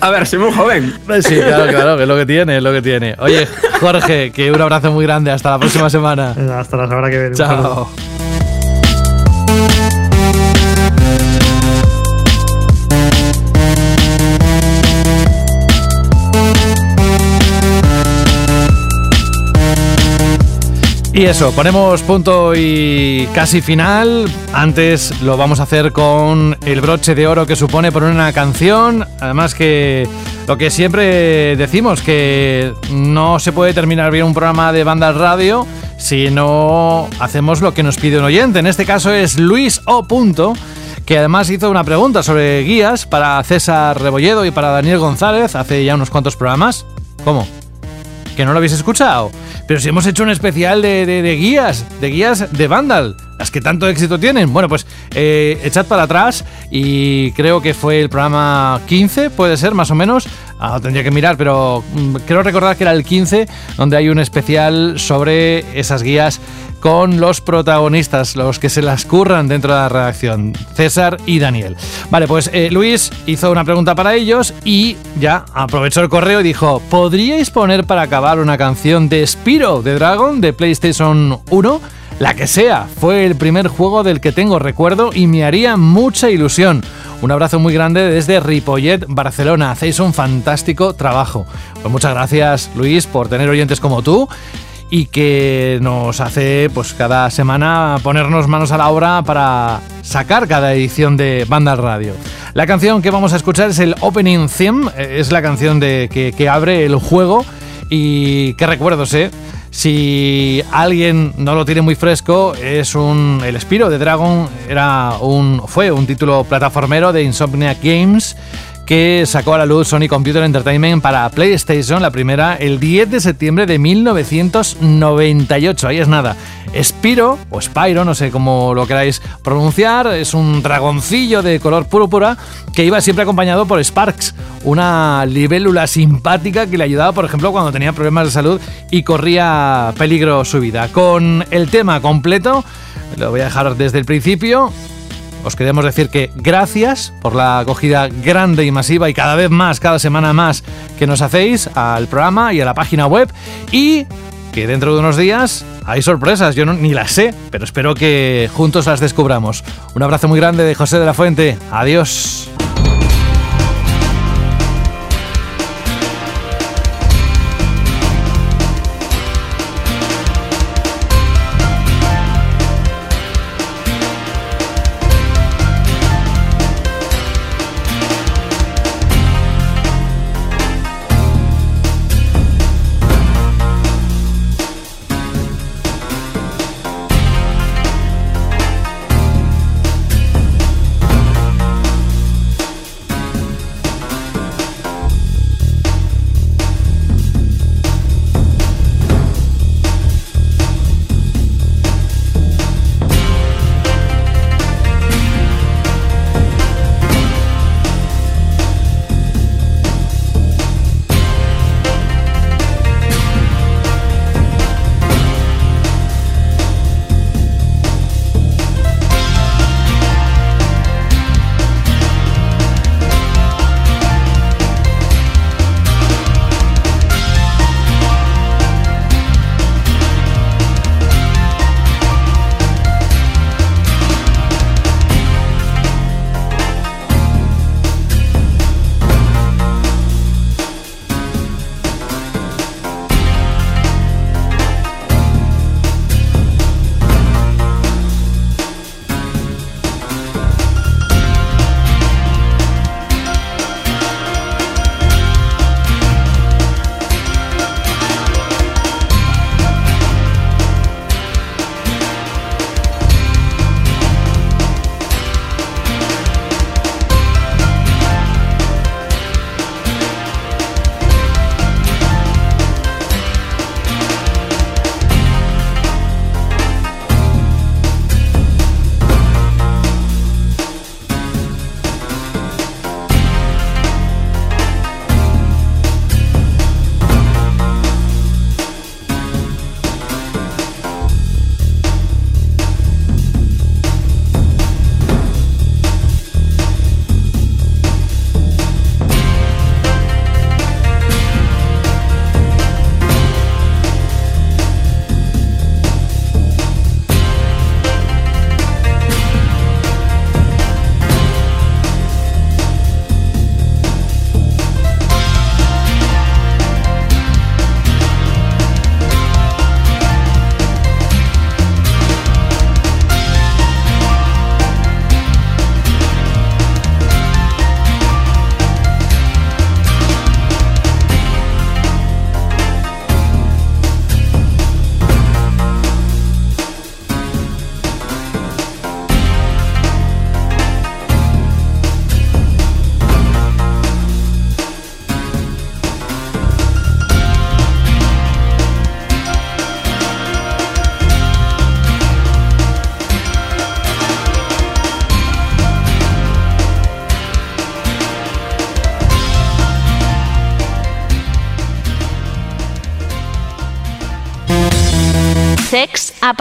A ver, soy muy joven. Sí, claro, claro, que es lo que tiene, es lo que tiene. Oye, Jorge, que un abrazo muy grande. Hasta la próxima semana. Hasta la semana que viene. Chao. Y eso, ponemos punto y casi final. Antes lo vamos a hacer con el broche de oro que supone poner una canción. Además que lo que siempre decimos, que no se puede terminar bien un programa de banda radio si no hacemos lo que nos pide un oyente. En este caso es Luis O. Punto, que además hizo una pregunta sobre guías para César Rebolledo y para Daniel González hace ya unos cuantos programas. ¿Cómo? ¿Que no lo habéis escuchado? Pero si hemos hecho un especial de, guías, de guías de Vandal, las que tanto éxito tienen. Bueno, pues eh, echad para atrás y creo que fue el programa 15, puede ser, más o menos. Ah, tendría que mirar, pero mm, quiero recordar que era el 15, donde hay un especial sobre esas guías con los protagonistas, los que se las curran dentro de la redacción, César y Daniel. Vale, pues eh, Luis hizo una pregunta para ellos y ya aprovechó el correo y dijo, ¿podríais poner para acabar una canción de Spiro de Dragon de PlayStation 1? La que sea, fue el primer juego del que tengo recuerdo y me haría mucha ilusión. Un abrazo muy grande desde Ripollet, Barcelona. Hacéis un fantástico trabajo. Pues muchas gracias, Luis, por tener oyentes como tú y que nos hace pues cada semana ponernos manos a la obra para sacar cada edición de Banda Radio. La canción que vamos a escuchar es el Opening Theme, eh, es la canción de, que, abre el juego y qué recuerdos, ¿eh? Si alguien no lo tiene muy fresco, es un el Spiro de Dragon era un fue un título plataformero de Insomniac Games que sacó a la luz Sony Computer Entertainment para PlayStation, la primera, el 10 de septiembre de 1998. Ahí es nada. Spiro, o Spyro, no sé cómo lo queráis pronunciar, es un dragoncillo de color púrpura que iba siempre acompañado por Sparks, una libélula simpática que le ayudaba, por ejemplo, cuando tenía problemas de salud y corría peligro su vida. Con el tema completo, lo voy a dejar desde el principio os queremos decir que gracias por la acogida grande y masiva y cada vez más, cada semana más que nos hacéis al programa y a la página web y que dentro de unos días hay sorpresas, yo ni las sé, pero espero que juntos las descubramos. Un abrazo muy grande de José de la Fuente, adiós.